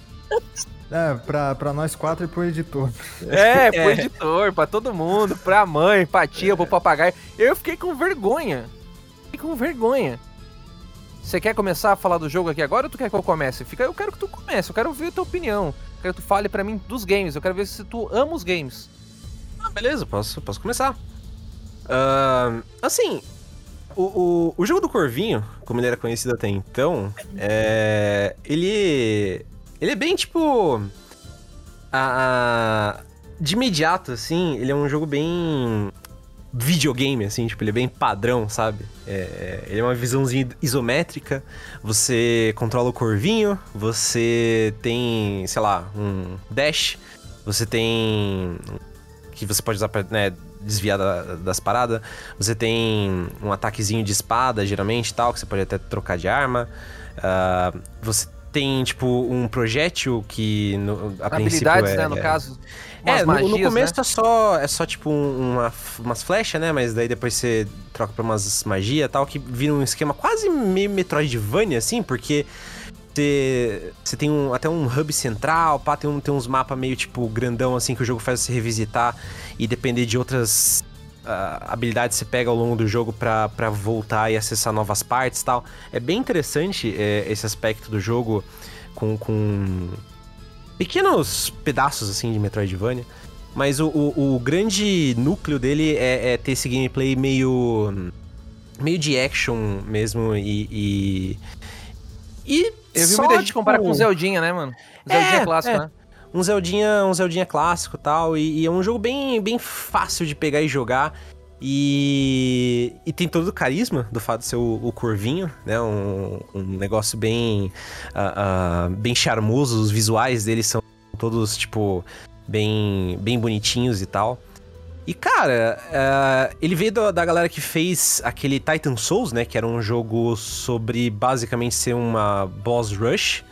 É, pra, pra nós quatro e pro editor. É, pro É. editor, pra todo mundo, pra mãe, pra tia, pro papagaio. Eu fiquei com vergonha. Com vergonha. Você quer começar a falar do jogo aqui agora ou tu quer que eu comece? Fica, eu quero que tu comece, eu quero ouvir a tua opinião. Eu quero que tu fale pra mim dos games, eu quero ver se tu ama os games. Ah, beleza, posso, posso começar. Ahn, assim, o, o, o jogo do Corvinho, como ele era conhecido até então, é, ele, ele é bem tipo. A, a- de imediato, assim, ele é um jogo bem videogame, assim, tipo, ele é bem padrão, sabe? É, ele é uma visãozinha isométrica, você controla o corvinho, você tem, sei lá, um dash, você tem que você pode usar pra né, desviar da- das paradas. Você tem um ataquezinho de espada, geralmente, tal, que você pode até trocar de arma. Ah, você tem, tipo, um projétil que, no, a princípio, Habilidades, é, né, no caso. É, Umas no, magias, no começo né? é só, é só tipo um- uma, umas flechas, né? Mas daí depois você troca pra umas magia e tal, que vira um esquema quase meio Metroidvania, assim, porque você, tem um, até um hub central, pá, tem, um, tem uns mapas meio tipo grandão, assim, que o jogo faz você revisitar e depender de outras ah, habilidades que você pega ao longo do jogo pra, pra voltar e acessar novas partes e tal. É bem interessante é, esse aspecto do jogo com, com pequenos pedaços assim de Metroidvania. Mas o, o, o grande núcleo dele é, é ter esse gameplay meio. meio de action mesmo e. E. e Eu vi só, muita gente tipo, comparar com o Zeldinha, né, mano? Zeldinha É, clássico, é. né? um Zeldinha, um Zeldinha clássico e tal, e, e é um jogo bem, bem fácil de pegar e jogar. E, e tem todo o carisma do fato de ser o, o né? Um, um negócio bem, ah, ah, bem charmoso, os visuais dele são todos, tipo, bem, bem bonitinhos e tal. E, cara, ah, ele veio da, da galera que fez aquele Titan Souls, né? Que era um jogo sobre basicamente ser uma boss rush.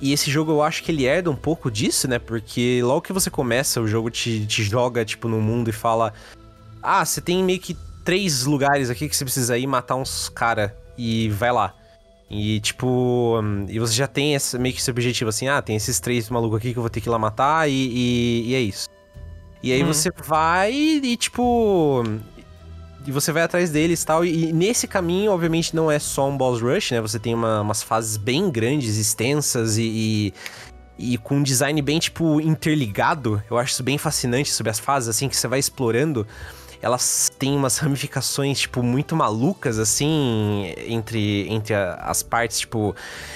E esse jogo eu acho que ele herda um pouco disso, né? Porque logo que você começa, o jogo te, te joga, tipo, no mundo e fala. Ah, você tem meio que três lugares aqui que você precisa ir matar uns cara e vai lá. E tipo, e você já tem esse, meio que esse objetivo assim, ah, tem esses três malucos aqui que eu vou ter que ir lá matar e, e, e é isso. E aí Hum. você vai e tipo. E você vai atrás deles e tal. E nesse caminho, obviamente, não é só um boss rush, né? Você tem uma- umas fases bem grandes, extensas e, e, e com um design bem, tipo, interligado. Eu acho isso bem fascinante sobre as fases, assim, que você vai explorando. Elas têm umas ramificações, tipo, muito malucas, assim, entre, entre a- as partes, tipo...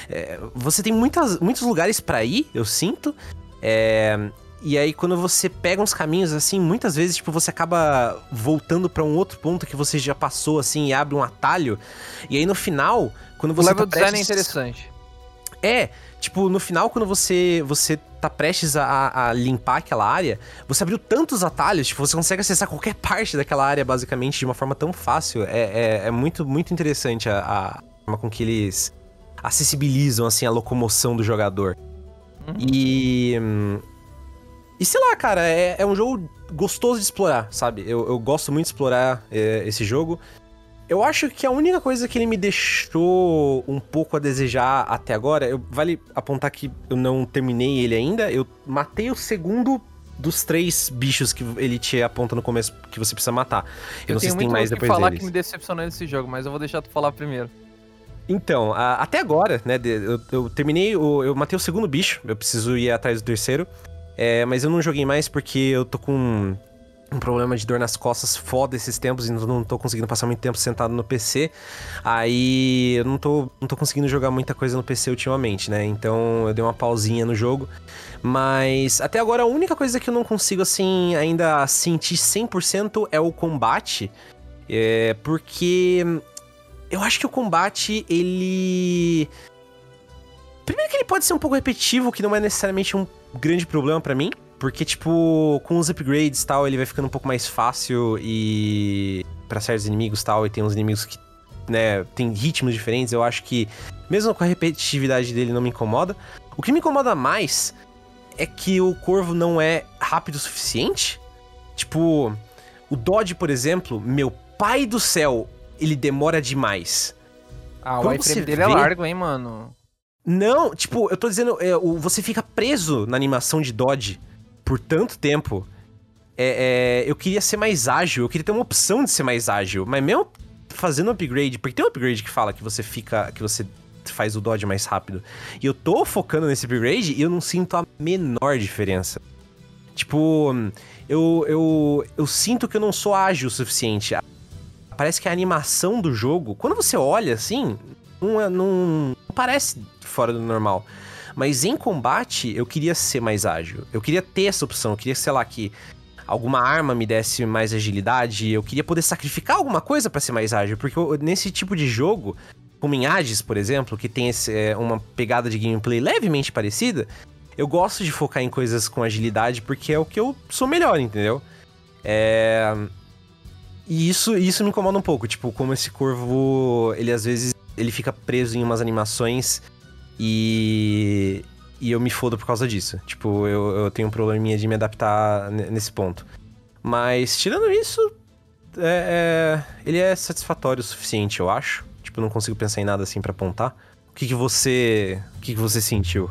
é, você tem muitas, muitos lugares pra ir, eu sinto. É, e aí, quando você pega uns caminhos assim, muitas vezes, tipo, você acaba voltando pra um outro ponto que você já passou, assim, e abre um atalho. E aí, no final, quando O você level tá design é interessante. É, tipo, no final, quando você você tá prestes a, a limpar aquela área, você abriu tantos atalhos, tipo, você consegue acessar qualquer parte daquela área, basicamente, de uma forma tão fácil. É, é, é muito, muito interessante a, a forma com que eles acessibilizam, assim, a locomoção do jogador. Uhum. E... E sei lá, cara, é, é um jogo gostoso de explorar, sabe? Eu, eu gosto muito de explorar é, esse jogo. Eu acho que a única coisa que ele me deixou um pouco a desejar até agora, eu, vale apontar que eu não terminei ele ainda, eu matei o segundo dos três bichos que ele te aponta no começo que você precisa matar. Eu, não sei tenho se tem mais depois falar deles. que me decepcionou nesse jogo, mas eu vou deixar tu falar primeiro. Então, a- até agora, né, eu, eu terminei, o, eu matei o segundo bicho, eu preciso ir atrás do terceiro, é, mas eu não joguei mais porque eu tô com um problema de dor nas costas foda esses tempos e não, tô conseguindo passar muito tempo sentado no PC, aí eu não tô, não tô conseguindo jogar muita coisa no PC ultimamente, né, então eu dei uma pausinha no jogo, mas até agora a única coisa que eu não consigo, assim, ainda sentir 100% é o combate, é, porque eu acho que o combate, ele. Primeiro que ele pode ser um pouco repetitivo, que não é necessariamente um grande problema pra mim. Porque, tipo, com os upgrades e tal, ele vai ficando um pouco mais fácil e. para certos inimigos e tal, e tem uns inimigos que, né, tem ritmos diferentes. Eu acho que, mesmo com a repetitividade dele, não me incomoda. O que me incomoda mais é que o corvo não é rápido o suficiente. Tipo, o Dodge, por exemplo, meu pai do céu, ele demora demais. Ah, o iframe dele é vê- largo, hein, mano. Não, tipo, eu tô dizendo, é, o- você fica preso na animação de Dodge por tanto tempo. É, é, eu queria ser mais ágil, eu queria ter uma opção de ser mais ágil, mas mesmo fazendo upgrade, porque tem um upgrade que fala que você fica, que você faz o Dodge mais rápido. E eu tô focando nesse upgrade e eu não sinto a menor diferença. Tipo, eu, eu, eu sinto que eu não sou ágil o suficiente. Parece que a animação do jogo, quando você olha assim, não, é- não, não parece fora do normal. Mas em combate, eu queria ser mais ágil. Eu queria ter essa opção. Eu queria, sei lá, que alguma arma me desse mais agilidade. Eu queria poder sacrificar alguma coisa pra ser mais ágil. Porque eu- nesse tipo de jogo, como em Hades, por exemplo, que tem esse, é, uma pegada de gameplay levemente parecida, eu gosto de focar em coisas com agilidade porque é o que eu sou melhor, entendeu? É. E isso, isso me incomoda um pouco, tipo, como esse corvo, ele às vezes ele fica preso em umas animações e. E eu me fodo por causa disso. Tipo, eu, eu tenho um probleminha de me adaptar ne- nesse ponto. Mas, tirando isso, é, é- ele é satisfatório o suficiente, eu acho. Tipo, não consigo pensar em nada assim pra apontar. O que, que você. O que, que você sentiu?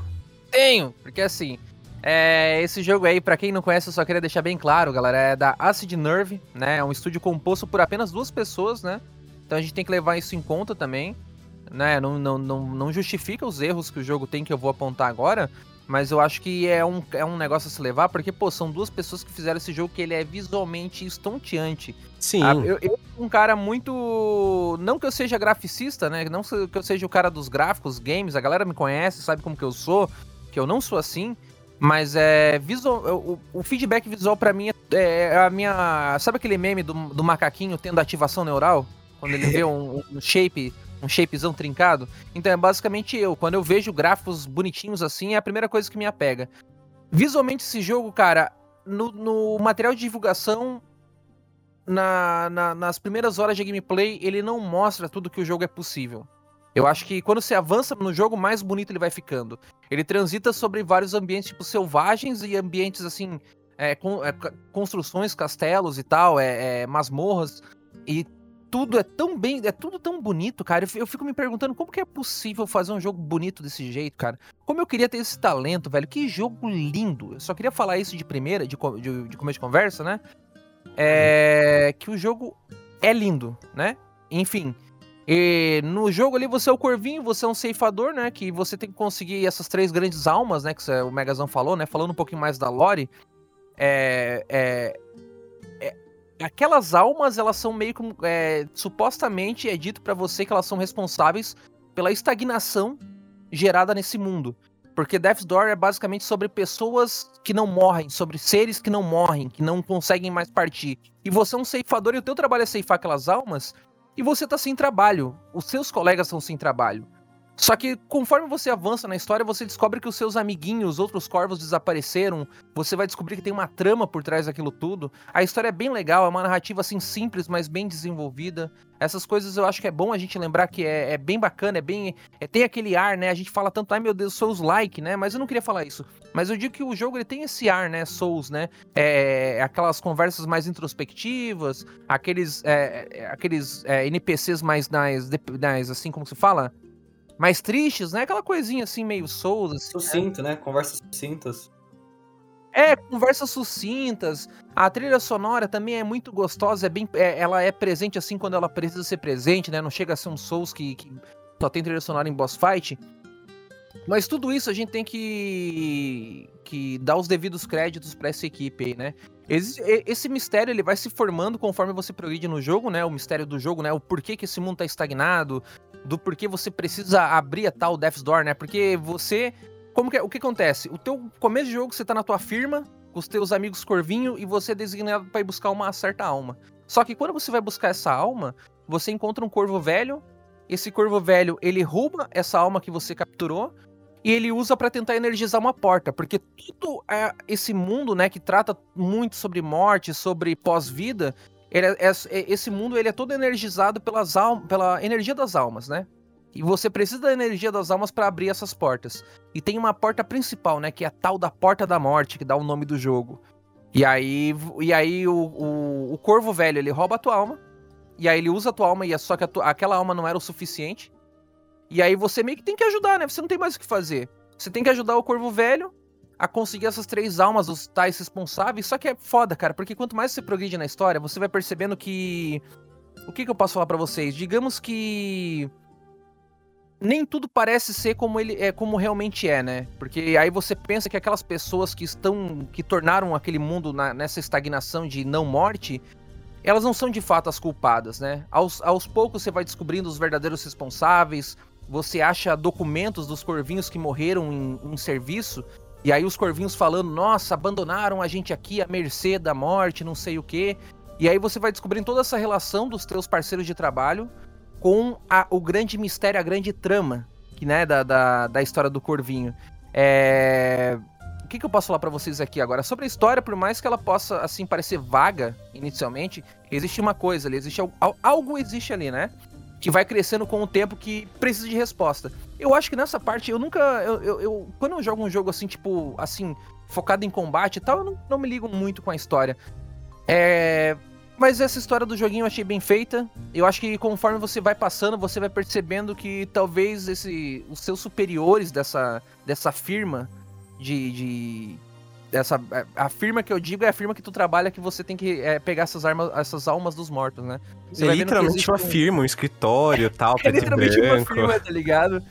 Tenho, porque assim, é, esse jogo aí, pra quem não conhece, eu só queria deixar bem claro, galera, é da Acid Nerve, né? É um estúdio composto por apenas duas pessoas, né? Então a gente tem que levar isso em conta também, né? Não, não, não, não justifica os erros que o jogo tem que eu vou apontar agora, mas eu acho que é um, é um negócio a se levar, porque, pô, são duas pessoas que fizeram esse jogo que ele é visualmente estonteante. Sim. Ah, eu, eu sou um cara muito. Não que eu seja graficista, né? Não que eu seja o cara dos gráficos, games, a galera me conhece, sabe como que eu sou, que eu não sou assim. Mas é. Visual, o, o feedback visual pra mim é, é a minha. Sabe aquele meme do, do macaquinho tendo ativação neural? Quando ele vê um, um shape. Um shapezão trincado. Então é basicamente eu. Quando eu vejo gráficos bonitinhos assim, é a primeira coisa que me apega. Visualmente, esse jogo, cara, no, no material de divulgação, na- na- nas primeiras horas de gameplay, ele não mostra tudo que o jogo é possível. Eu acho que quando você avança no jogo, mais bonito ele vai ficando. Ele transita sobre vários ambientes, tipo, selvagens e ambientes, assim, é, com, é, construções, castelos e tal, é, é, masmorras. E tudo é tão bem, é tudo tão bonito, cara. Eu fico me perguntando como que é possível fazer um jogo bonito desse jeito, cara. Como eu queria ter esse talento, velho. Que jogo lindo. Eu só queria falar isso de primeira, de, de, de começo de conversa, né? É que o jogo é lindo, né? Enfim. E no jogo ali você é o Corvinho, você é um ceifador, né? Que você tem que conseguir essas três grandes almas, né? Que o Megazão falou, né? Falando um pouquinho mais da lore. É, é, aquelas almas, elas são meio como. É, supostamente é dito para você que elas são responsáveis pela estagnação gerada nesse mundo. Porque Death's Door é basicamente sobre pessoas que não morrem, sobre seres que não morrem, que não conseguem mais partir. E você é um ceifador e o teu trabalho é ceifar aquelas almas, e você tá sem trabalho. Os seus colegas estão sem trabalho. Só que conforme você avança na história, você descobre que os seus amiguinhos, outros corvos desapareceram. Você vai descobrir que tem uma trama por trás daquilo tudo. A história é bem legal, é uma narrativa assim simples, mas bem desenvolvida. Essas coisas eu acho que é bom a gente lembrar que é, é bem bacana, é bem. É, tem aquele ar, né? A gente fala tanto, ai meu Deus, Souls like, né? Mas eu não queria falar isso. Mas eu digo que o jogo ele tem esse ar, né? Souls, né? É, aquelas conversas mais introspectivas, aqueles, é, é aqueles é, NPCs mais nas, nas, assim como se fala? Mais tristes, né? Aquela coisinha assim, meio souls. Assim, Sucinto, né? né? Conversas sucintas. É, conversas sucintas. A trilha sonora também é muito gostosa, é bem, é, ela é presente assim quando ela precisa ser presente, né? Não chega a ser um Souls que, que só tem trilha sonora em boss fight. Mas tudo isso a gente tem que, que dar os devidos créditos para essa equipe aí, né? Esse, esse, mistério ele vai se formando conforme você progride no jogo, né? O mistério do jogo, né? O porquê que esse mundo tá estagnado, do porquê você precisa abrir a tal Death's Door, né? Porque você. Como que, o que acontece? O teu começo de jogo, você tá na tua firma, com os teus amigos corvinho, e você é designado para ir buscar uma certa alma. Só que quando você vai buscar essa alma, você encontra um corvo velho. Esse corvo velho, ele rouba essa alma que você capturou e ele usa para tentar energizar uma porta, porque tudo é esse mundo, né, que trata muito sobre morte, sobre pós-vida, é, é, esse mundo ele é todo energizado pelas almas, pela energia das almas, né? E você precisa da energia das almas para abrir essas portas. E tem uma porta principal, né, que é a tal da Porta da Morte, que dá o nome do jogo. E aí, e aí o, o, o corvo velho, ele rouba a tua alma. E aí ele usa a tua alma, e é só que tua, aquela alma não era o suficiente. E aí você meio que tem que ajudar, né? Você não tem mais o que fazer. Você tem que ajudar o Corvo Velho a conseguir essas três almas, os tais responsáveis. Só que é foda, cara, porque quanto mais você progride na história, você vai percebendo que. O que, que eu posso falar para vocês? Digamos que. Nem tudo parece ser como ele é, como realmente é, né? Porque aí você pensa que aquelas pessoas que estão. que tornaram aquele mundo na, nessa estagnação de não morte, elas não são de fato as culpadas, né? Aos, aos poucos você vai descobrindo os verdadeiros responsáveis, você acha documentos dos corvinhos que morreram em, em serviço, e aí os corvinhos falando, nossa, abandonaram a gente aqui à mercê da morte, não sei o quê. E aí você vai descobrindo toda essa relação dos teus parceiros de trabalho com a, o grande mistério, a grande trama, que, né, da, da, da história do Corvinho. É... O que, que eu posso falar para vocês aqui agora? Sobre a história, por mais que ela possa, assim, parecer vaga inicialmente, existe uma coisa ali, existe algo, algo existe ali, né? Que vai crescendo com o tempo que precisa de resposta. Eu acho que nessa parte, eu nunca. Eu, eu, eu quando eu jogo um jogo assim, tipo, assim, focado em combate e tal, eu não, não me ligo muito com a história. É. Mas essa história do joguinho eu achei bem feita. Eu acho que conforme você vai passando, você vai percebendo que talvez esse, os seus superiores dessa, dessa firma de, de essa a firma que eu digo é a firma que tu trabalha que você tem que é, pegar essas armas, essas almas dos mortos, né? Você é literalmente uma um... firma, um escritório, tal, é literalmente uma firma, tá ligado?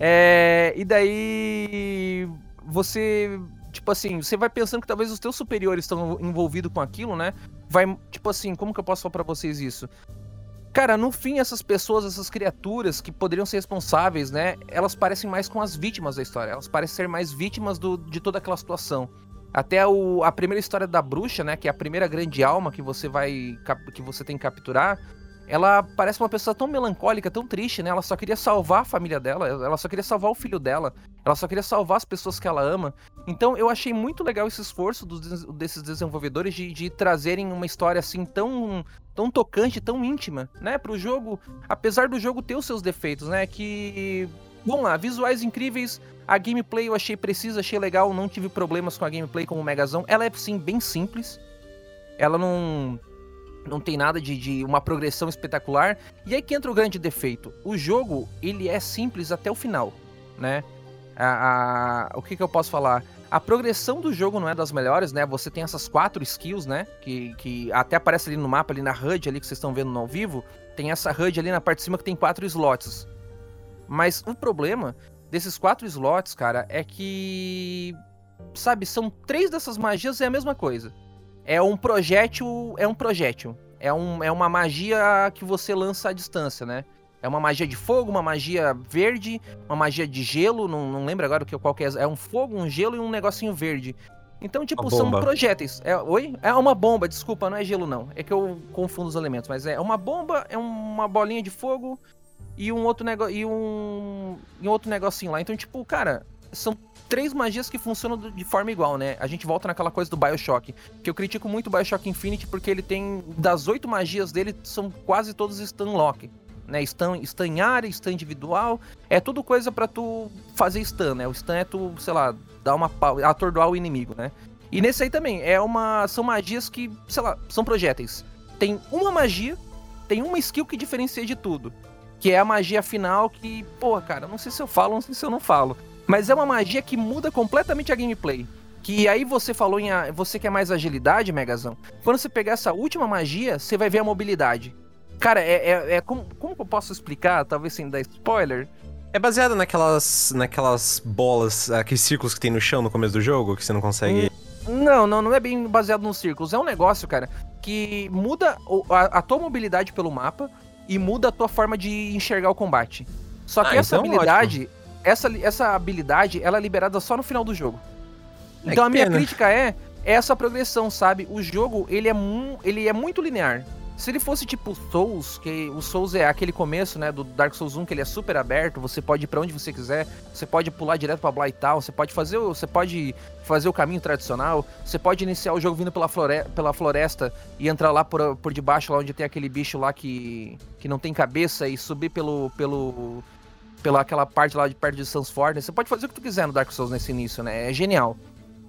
É, e daí você tipo assim, você vai pensando que talvez os teus superiores estão envolvidos com aquilo, né? Vai, tipo assim, como que eu posso falar para vocês isso? Cara, no fim, essas pessoas, essas criaturas que poderiam ser responsáveis, né? Elas parecem mais com as vítimas da história. Elas parecem ser mais vítimas do, de toda aquela situação. Até o, a primeira história da bruxa, né? Que é a primeira grande alma que você vai. que você tem que capturar. Ela parece uma pessoa tão melancólica, tão triste, né? Ela só queria salvar a família dela, ela só queria salvar o filho dela, ela só queria salvar as pessoas que ela ama. Então eu achei muito legal esse esforço dos, desses desenvolvedores de, de trazerem uma história assim tão, tão tocante, tão íntima, né? Pro jogo, apesar do jogo ter os seus defeitos, né? Que vamos lá, visuais incríveis, a gameplay eu achei precisa, achei legal, não tive problemas com a gameplay como o Megazão. Ela é, sim, bem simples. Ela não não tem nada de, de, uma progressão espetacular. E aí que entra o grande defeito. O jogo, ele é simples até o final, né? A, a, o que, que eu posso falar? A progressão do jogo não é das melhores, né? Você tem essas quatro skills, né? Que, que até aparece ali no mapa, ali na HUD ali que vocês estão vendo no ao vivo. Tem essa HUD ali na parte de cima que tem quatro slots. Mas o problema desses quatro slots, cara, é que... Sabe, são três dessas magias é a mesma coisa. É um projétil. É um projétil. É, um, é uma magia que você lança à distância, né? É uma magia de fogo, uma magia verde, uma magia de gelo, não, não lembro agora o que, qual que é. É um fogo, um gelo e um negocinho verde. Então, tipo, são projéteis. É, oi? É uma bomba, desculpa, não é gelo não. É que eu confundo os elementos, mas é uma bomba, é uma bolinha de fogo e um outro negócio e um, um outro negocinho lá. Então, tipo, cara, são três magias que funcionam de forma igual, né? A gente volta naquela coisa do Bioshock, que eu critico muito o Bioshock Infinite porque ele tem, das oito magias dele, são quase todos stun lock. Né, stun, stun área, stun individual, é tudo coisa para tu fazer stun, né? O stun é tu, sei lá, dar uma atordoar o inimigo, né? E nesse aí também, é uma são magias que, sei lá, são projéteis. Tem uma magia, tem uma skill que diferencia de tudo, que é a magia final que, pô, cara, não sei se eu falo, não sei se eu não falo. Mas é uma magia que muda completamente a gameplay. Que aí você falou em. A, você quer mais agilidade, Megazão? Quando você pegar essa última magia, você vai ver a mobilidade. Cara, é. é, é como, como eu posso explicar? Talvez sem dar spoiler. É baseada naquelas, naquelas bolas, aqueles círculos que tem no chão no começo do jogo, que você não consegue. Hum, não, não, não é bem baseado nos círculos. É um negócio, cara, que muda a, a tua mobilidade pelo mapa e muda a tua forma de enxergar o combate. Só que ah, essa então habilidade. Ótimo essa, essa habilidade ela é liberada só no final do jogo. É então a minha pena. crítica é essa progressão, sabe? O jogo ele é, ele é muito linear. Se ele fosse tipo Souls, que o Souls é aquele começo, né, do Dark Souls 1 que ele é super aberto, você pode ir para onde você quiser, você pode pular direto para Blytown, você pode fazer, você pode fazer o caminho tradicional, você pode iniciar o jogo vindo pela, flore pela floresta e entrar lá por, por debaixo lá onde tem aquele bicho lá que que não tem cabeça e subir pelo pelo pela aquela parte lá de perto de Sansford, você pode fazer o que tu quiser no Dark Souls nesse início, né? É genial.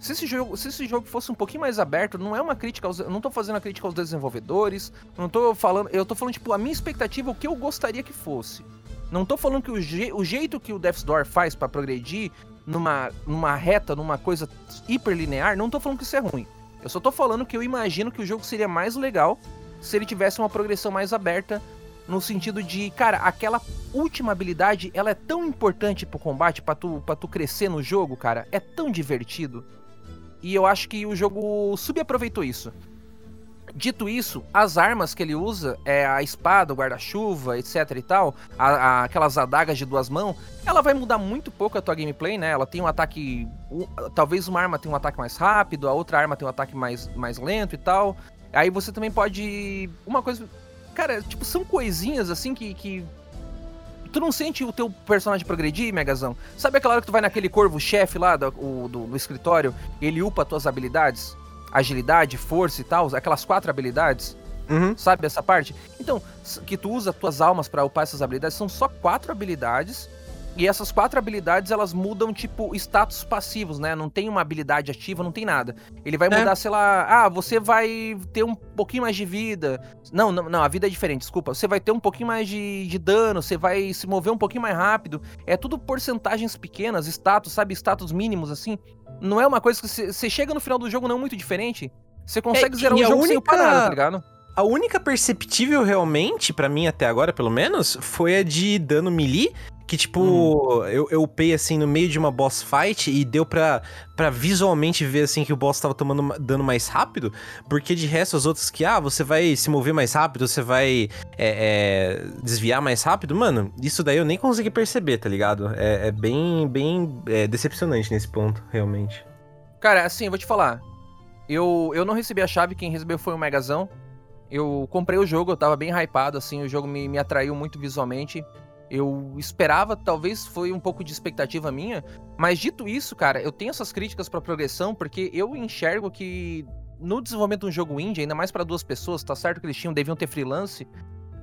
Se esse jogo, se esse jogo fosse um pouquinho mais aberto, não é uma crítica aos, não tô fazendo a crítica aos desenvolvedores, não tô falando, eu tô falando tipo a minha expectativa, o que eu gostaria que fosse. Não tô falando que o, je, o jeito que o Death's Door faz para progredir numa, numa reta, numa coisa hiper linear, não tô falando que isso é ruim. Eu só tô falando que eu imagino que o jogo seria mais legal se ele tivesse uma progressão mais aberta no sentido de, cara, aquela última habilidade, ela é tão importante pro combate, pra tu, pra tu crescer no jogo, cara. É tão divertido. E eu acho que o jogo subaproveitou isso. Dito isso, as armas que ele usa, é a espada, o guarda-chuva, etc e tal, a, a, aquelas adagas de duas mãos, ela vai mudar muito pouco a tua gameplay, né? Ela tem um ataque. Um, talvez uma arma tenha um ataque mais rápido, a outra arma tem um ataque mais, mais lento e tal. Aí você também pode. Uma coisa Cara, tipo, são coisinhas assim que, que. Tu não sente o teu personagem progredir, Megazão? Sabe aquela hora que tu vai naquele corvo-chefe lá do, do, do escritório e ele upa tuas habilidades? Agilidade, força e tal, aquelas quatro habilidades. Uhum. Sabe essa parte? Então, que tu usa tuas almas para upar essas habilidades, são só quatro habilidades e essas quatro habilidades, elas mudam, tipo, status passivos, né? Não tem uma habilidade ativa, não tem nada. Ele vai é. mudar, sei lá, ah, você vai ter um pouquinho mais de vida. Não, não, não, a vida é diferente, desculpa. Você vai ter um pouquinho mais de, de dano, você vai se mover um pouquinho mais rápido. É tudo porcentagens pequenas, status, sabe? Status mínimos, assim. Não é uma coisa que você chega no final do jogo não é muito diferente. Você consegue é, zerar o jogo única... sem upar nada, tá ligado? A única perceptível realmente, para mim até agora pelo menos, foi a de dano melee, que, tipo, hum. eu, eu upei, assim, no meio de uma boss fight e deu pra, pra visualmente ver, assim, que o boss tava tomando dano mais rápido. Porque de resto, as outras que, ah, você vai se mover mais rápido, você vai é, é, desviar mais rápido. Mano, isso daí eu nem consegui perceber, tá ligado? É, é bem, bem é, decepcionante nesse ponto, realmente. Cara, assim, eu vou te falar. Eu, eu não recebi a chave, quem recebeu foi o Megazão. Eu comprei o jogo, eu tava bem hypado, assim, o jogo me, me atraiu muito visualmente. Eu esperava, talvez foi um pouco de expectativa minha, mas dito isso, cara, eu tenho essas críticas para progressão porque eu enxergo que no desenvolvimento de um jogo indie, ainda mais para duas pessoas, tá certo que eles tinham, deviam ter freelance,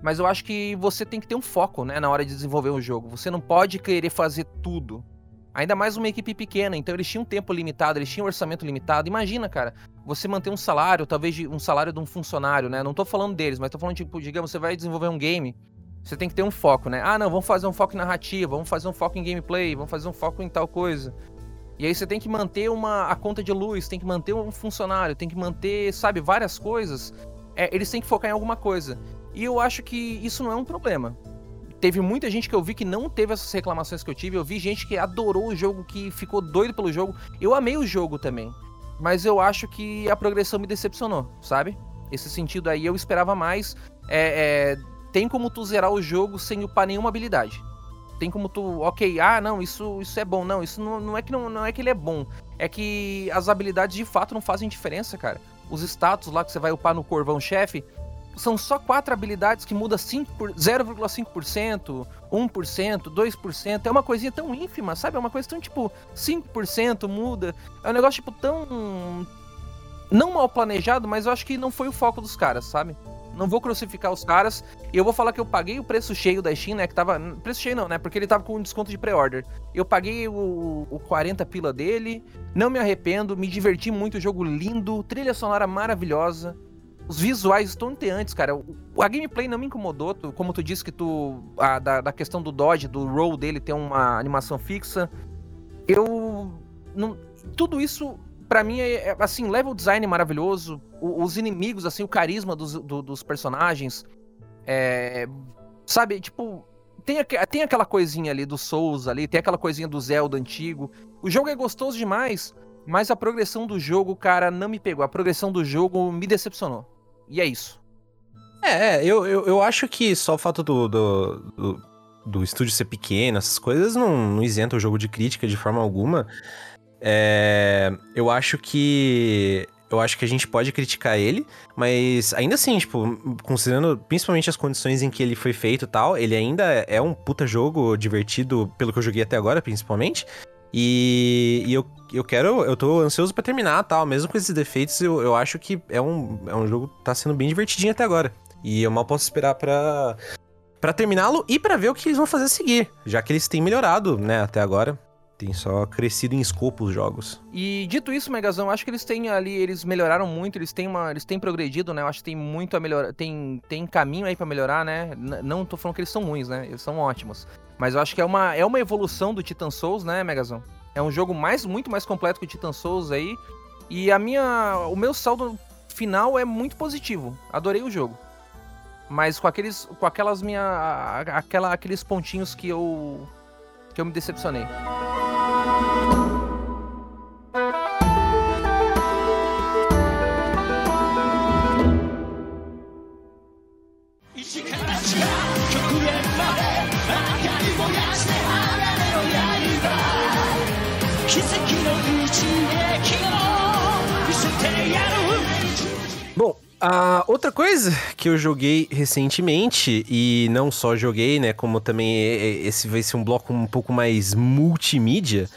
Mas eu acho que você tem que ter um foco, né, na hora de desenvolver um jogo. Você não pode querer fazer tudo. Ainda mais uma equipe pequena, então eles tinham tempo limitado, eles tinham orçamento limitado. Imagina, cara, você manter um salário, talvez um salário de um funcionário, né? Não tô falando deles, mas tô falando, tipo, digamos, você vai desenvolver um game, você tem que ter um foco, né? Ah, não, vamos fazer um foco em narrativa, vamos fazer um foco em gameplay, vamos fazer um foco em tal coisa. E aí você tem que manter uma a conta de luz, tem que manter um funcionário, tem que manter, sabe, várias coisas. É, eles têm que focar em alguma coisa. E eu acho que isso não é um problema. Teve muita gente que eu vi que não teve essas reclamações que eu tive. Eu vi gente que adorou o jogo, que ficou doido pelo jogo. Eu amei o jogo também. Mas eu acho que a progressão me decepcionou, sabe? Esse sentido aí eu esperava mais. É, é, tem como tu zerar o jogo sem upar nenhuma habilidade. Tem como tu, ok, ah, não, isso, isso é bom. Não, isso não, não é que não, não é que ele é bom. É que as habilidades de fato não fazem diferença, cara. Os status lá que você vai upar no corvão chefe, são só quatro habilidades que muda 0,5%, 1%, 2%. É uma coisinha tão ínfima, sabe? É uma coisa tão tipo 5% muda. É um negócio tipo tão. Não mal planejado, mas eu acho que não foi o foco dos caras, sabe? Não vou crucificar os caras. E eu vou falar que eu paguei o preço cheio da Steam, né? Que tava. Preço cheio não, né? Porque ele tava com um desconto de pré-order. Eu paguei o, o 40 pila dele. Não me arrependo. Me diverti muito. Jogo lindo. Trilha sonora maravilhosa. Os visuais estonteantes, cara. A gameplay não me incomodou, tu, como tu disse que tu. A, da, da questão do dodge, do roll dele ter uma animação fixa. Eu. Não, tudo isso, para mim, é, é, assim, level design maravilhoso. Os inimigos, assim, o carisma dos, do, dos personagens. É, sabe, tipo. Tem, tem aquela coisinha ali do Souls ali, tem aquela coisinha do Zelda antigo. O jogo é gostoso demais, mas a progressão do jogo, cara, não me pegou. A progressão do jogo me decepcionou. E é isso. É, eu, eu, eu acho que só o fato do, do, do, do estúdio ser pequeno, essas coisas, não, não isenta o jogo de crítica de forma alguma. É, eu acho que. Eu acho que a gente pode criticar ele, mas ainda assim, tipo, considerando principalmente as condições em que ele foi feito e tal, ele ainda é um puta jogo divertido, pelo que eu joguei até agora, principalmente. E, e eu, eu quero. Eu tô ansioso para terminar tal. Mesmo com esses defeitos, eu, eu acho que é um, é um jogo que tá sendo bem divertidinho até agora. E eu mal posso esperar pra, pra terminá-lo e para ver o que eles vão fazer a seguir. Já que eles têm melhorado, né, até agora. Tem só crescido em escopo os jogos. E dito isso, Megazão, acho que eles têm ali, eles melhoraram muito, eles têm uma, eles têm progredido, né? Eu acho que tem muito a melhorar, tem tem caminho aí para melhorar, né? N não tô falando que eles são ruins, né? Eles são ótimos. Mas eu acho que é uma, é uma evolução do Titan Souls, né, Megazão? É um jogo mais muito mais completo que o Titan Souls aí. E a minha, o meu saldo final é muito positivo. Adorei o jogo. Mas com aqueles com aquelas minha aquela aqueles pontinhos que eu que eu me decepcionei. Bom, a outra coisa que eu joguei recentemente, e não só joguei, né, como também esse vai ser um bloco um pouco mais multimídia,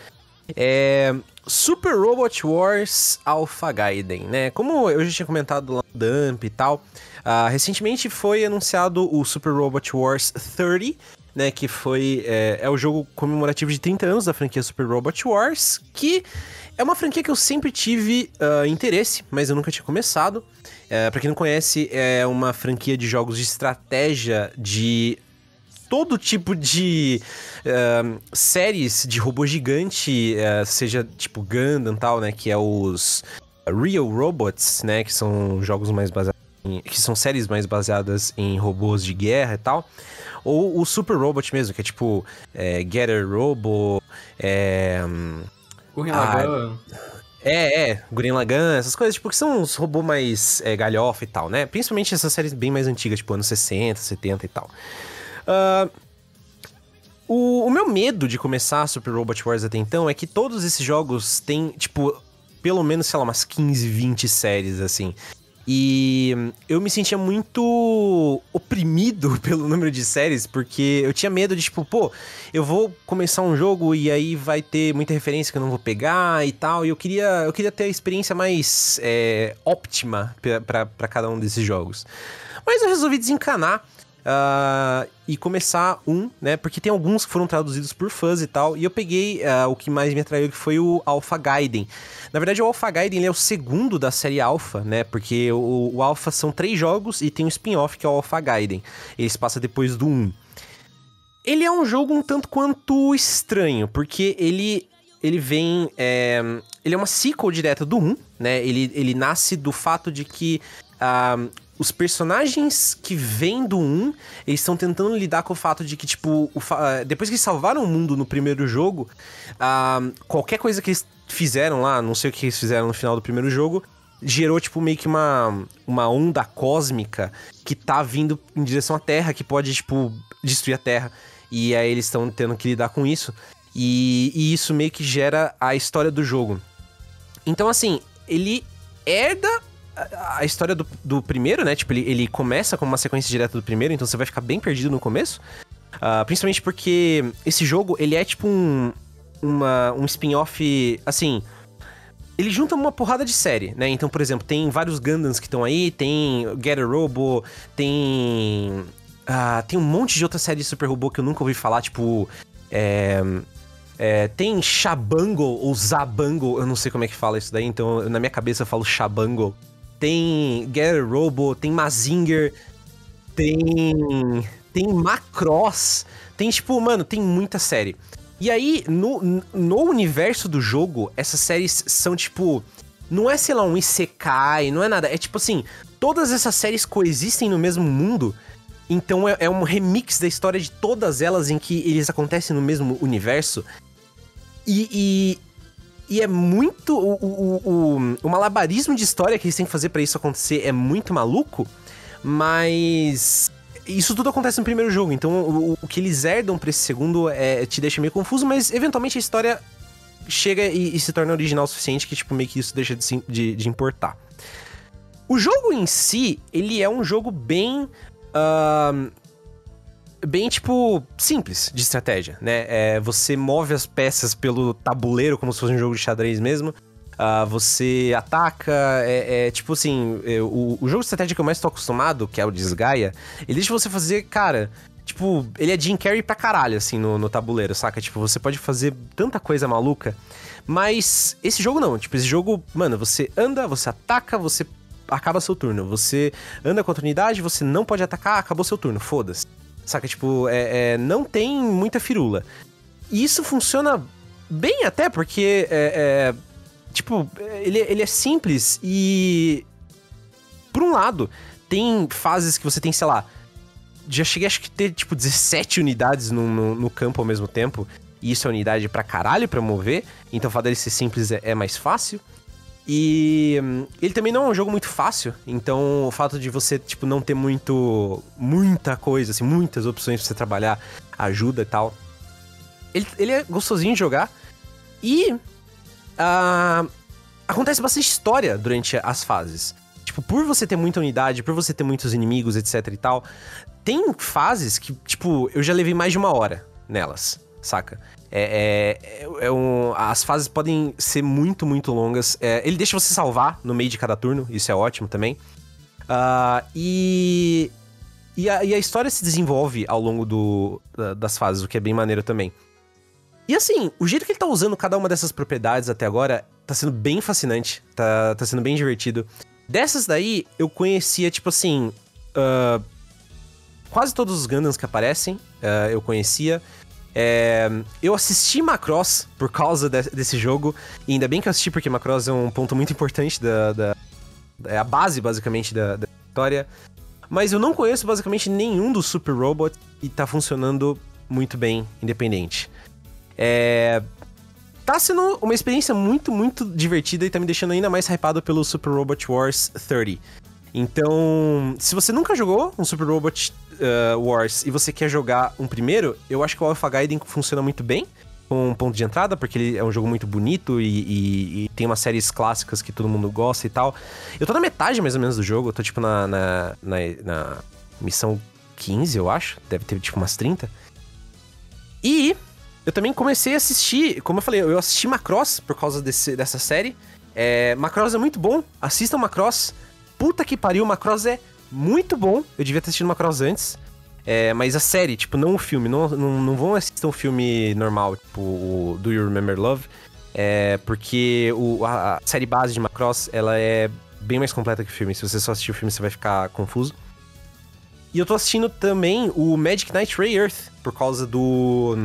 é Super Robot Wars Alpha Gaiden, né? Como eu já tinha comentado lá no Dump e tal, uh, recentemente foi anunciado o Super Robot Wars 30, né? Que foi. É, é o jogo comemorativo de 30 anos da franquia Super Robot Wars, que é uma franquia que eu sempre tive uh, interesse, mas eu nunca tinha começado. É, para quem não conhece, é uma franquia de jogos de estratégia de todo tipo de uh, séries de robô gigante, uh, seja tipo Gundam e tal, né? Que é os Real Robots, né? Que são jogos mais baseados em, que são séries mais baseadas em robôs de guerra e tal. Ou o Super Robot mesmo, que é tipo é, Getter Robo, é... Gurren Lagann. É, é, Gurren Lagann, essas coisas, tipo, que são uns robôs mais é, galhofa e tal, né? Principalmente essas séries bem mais antigas, tipo anos 60, 70 e tal. Uh, o, o, meu medo de começar Super Robot Wars até então é que todos esses jogos têm, tipo, pelo menos, sei lá, umas 15, 20 séries, assim. E eu me sentia muito oprimido pelo número de séries, porque eu tinha medo de, tipo, pô, eu vou começar um jogo e aí vai ter muita referência que eu não vou pegar e tal. E eu queria, eu queria ter a experiência mais é, óptima para cada um desses jogos. Mas eu resolvi desencanar uh, e começar um, né? Porque tem alguns que foram traduzidos por fãs e tal. E eu peguei uh, o que mais me atraiu, que foi o Alpha Gaiden. Na verdade, o Alpha Gaiden é o segundo da série Alpha, né? Porque o, o Alpha são três jogos e tem um spin-off que é o Alpha Gaiden. Ele se passa depois do 1. Ele é um jogo um tanto quanto estranho, porque ele ele vem. É, ele é uma sequel direta do 1, né? Ele, ele nasce do fato de que uh, os personagens que vêm do 1, eles estão tentando lidar com o fato de que, tipo, o, uh, depois que salvaram o mundo no primeiro jogo, uh, qualquer coisa que eles fizeram lá, não sei o que eles fizeram no final do primeiro jogo, gerou, tipo, meio que uma, uma onda cósmica que tá vindo em direção à Terra, que pode, tipo, destruir a Terra. E aí eles estão tendo que lidar com isso. E, e isso meio que gera a história do jogo. Então, assim, ele herda a história do, do primeiro, né? Tipo, ele, ele começa com uma sequência direta do primeiro, então você vai ficar bem perdido no começo. Uh, principalmente porque esse jogo, ele é tipo um, uma, um spin-off, assim... Ele junta uma porrada de série, né? Então, por exemplo, tem vários Gundams que estão aí, tem Get a Robo, tem... Uh, tem um monte de outra série de Super Robô que eu nunca ouvi falar, tipo... É, é, tem Shabango ou Zabango, eu não sei como é que fala isso daí, então na minha cabeça eu falo Shabango. Tem Get Robo, tem Mazinger, tem. Tem Macross, tem tipo, mano, tem muita série. E aí, no, no universo do jogo, essas séries são tipo. Não é, sei lá, um Isekai, não é nada. É tipo assim, todas essas séries coexistem no mesmo mundo. Então é, é, um remix da história de todas elas em que eles acontecem no mesmo universo. E, e, e é muito. O, o, o, o, malabarismo de história que eles têm que fazer para isso acontecer é muito maluco, mas. Isso tudo acontece no primeiro jogo, então o, o que eles herdam pra esse segundo é, te deixa meio confuso, mas eventualmente a história chega e, e se torna original o suficiente que, tipo, meio que isso deixa de, de, de importar. O jogo em si, ele é um jogo bem. Uh, bem, tipo, simples de estratégia, né? É, você move as peças pelo tabuleiro, como se fosse um jogo de xadrez mesmo. Uh, você ataca, é, é tipo assim, é, o, o, jogo de estratégia que eu mais tô acostumado, que é o Desgaia, ele deixa você fazer, cara, tipo, ele é Jim Carrey pra caralho, assim, no, no tabuleiro, saca? Tipo, você pode fazer tanta coisa maluca, mas esse jogo não, tipo, esse jogo, mano, você anda, você ataca, você acaba seu turno, você anda contra a unidade, você não pode atacar, acabou seu turno, foda-se. Saca? Tipo, é, é, não tem muita firula. E isso funciona bem até, porque é, é, tipo, ele, ele é simples e. Por um lado, tem fases que você tem, sei lá. Já cheguei acho que ter, tipo, 17 unidades no, no, no campo ao mesmo tempo. E isso é unidade pra caralho pra mover. Então o fato dele ser simples é, é mais fácil. E ele também não é um jogo muito fácil, então o fato de você, tipo, não ter muito. muita coisa, assim, muitas opções pra você trabalhar ajuda e tal. Ele, ele é gostosinho de jogar. E. Uh, acontece bastante história durante as fases. Tipo, por você ter muita unidade, por você ter muitos inimigos, etc e tal, tem fases que, tipo, eu já levei mais de uma hora nelas, saca? É, é, é um, as fases podem ser muito, muito longas. É, ele deixa você salvar no meio de cada turno, isso é ótimo também. Uh, e, e a, e, a, história se desenvolve ao longo do, das fases, o que é bem maneiro também. E assim, o jeito que ele tá usando cada uma dessas propriedades até agora tá sendo bem fascinante, tá, tá sendo bem divertido. Dessas daí, eu conhecia, tipo assim. Uh, quase todos os Gundams que aparecem, uh, eu conhecia. É, eu assisti Macross por causa de, desse jogo, e ainda bem que eu assisti, porque Macross é um ponto muito importante da. da é a base, basicamente, da, da história. Mas eu não conheço basicamente nenhum dos Super Robots e tá funcionando muito bem, independente. É. Tá sendo uma experiência muito, muito divertida e tá me deixando ainda mais hypado pelo Super Robot Wars 30. Então, se você nunca jogou um Super Robot uh, Wars e você quer jogar um primeiro, eu acho que o Alpha Gaiden funciona muito bem com um ponto de entrada, porque ele é um jogo muito bonito e, e, e, tem umas séries clássicas que todo mundo gosta e tal. Eu tô na metade mais ou menos do jogo, eu tô tipo na, na, na, na missão 15, eu acho. Deve ter tipo umas 30. E eu também comecei a assistir, como eu falei, eu assisti Macross por causa desse, dessa série. É, Macross é muito bom, assistam Macross. Puta que pariu, Macross é muito bom. Eu devia ter assistido Macross antes. É, mas a série, tipo, não o filme. Não, não, não vão assistir um filme normal, tipo o Do You Remember Love? É, porque o, a, a série base de Macross, ela é bem mais completa que o filme. Se você só assistir o filme, você vai ficar confuso. E eu tô assistindo também o Magic Knight Ray Earth, por causa do,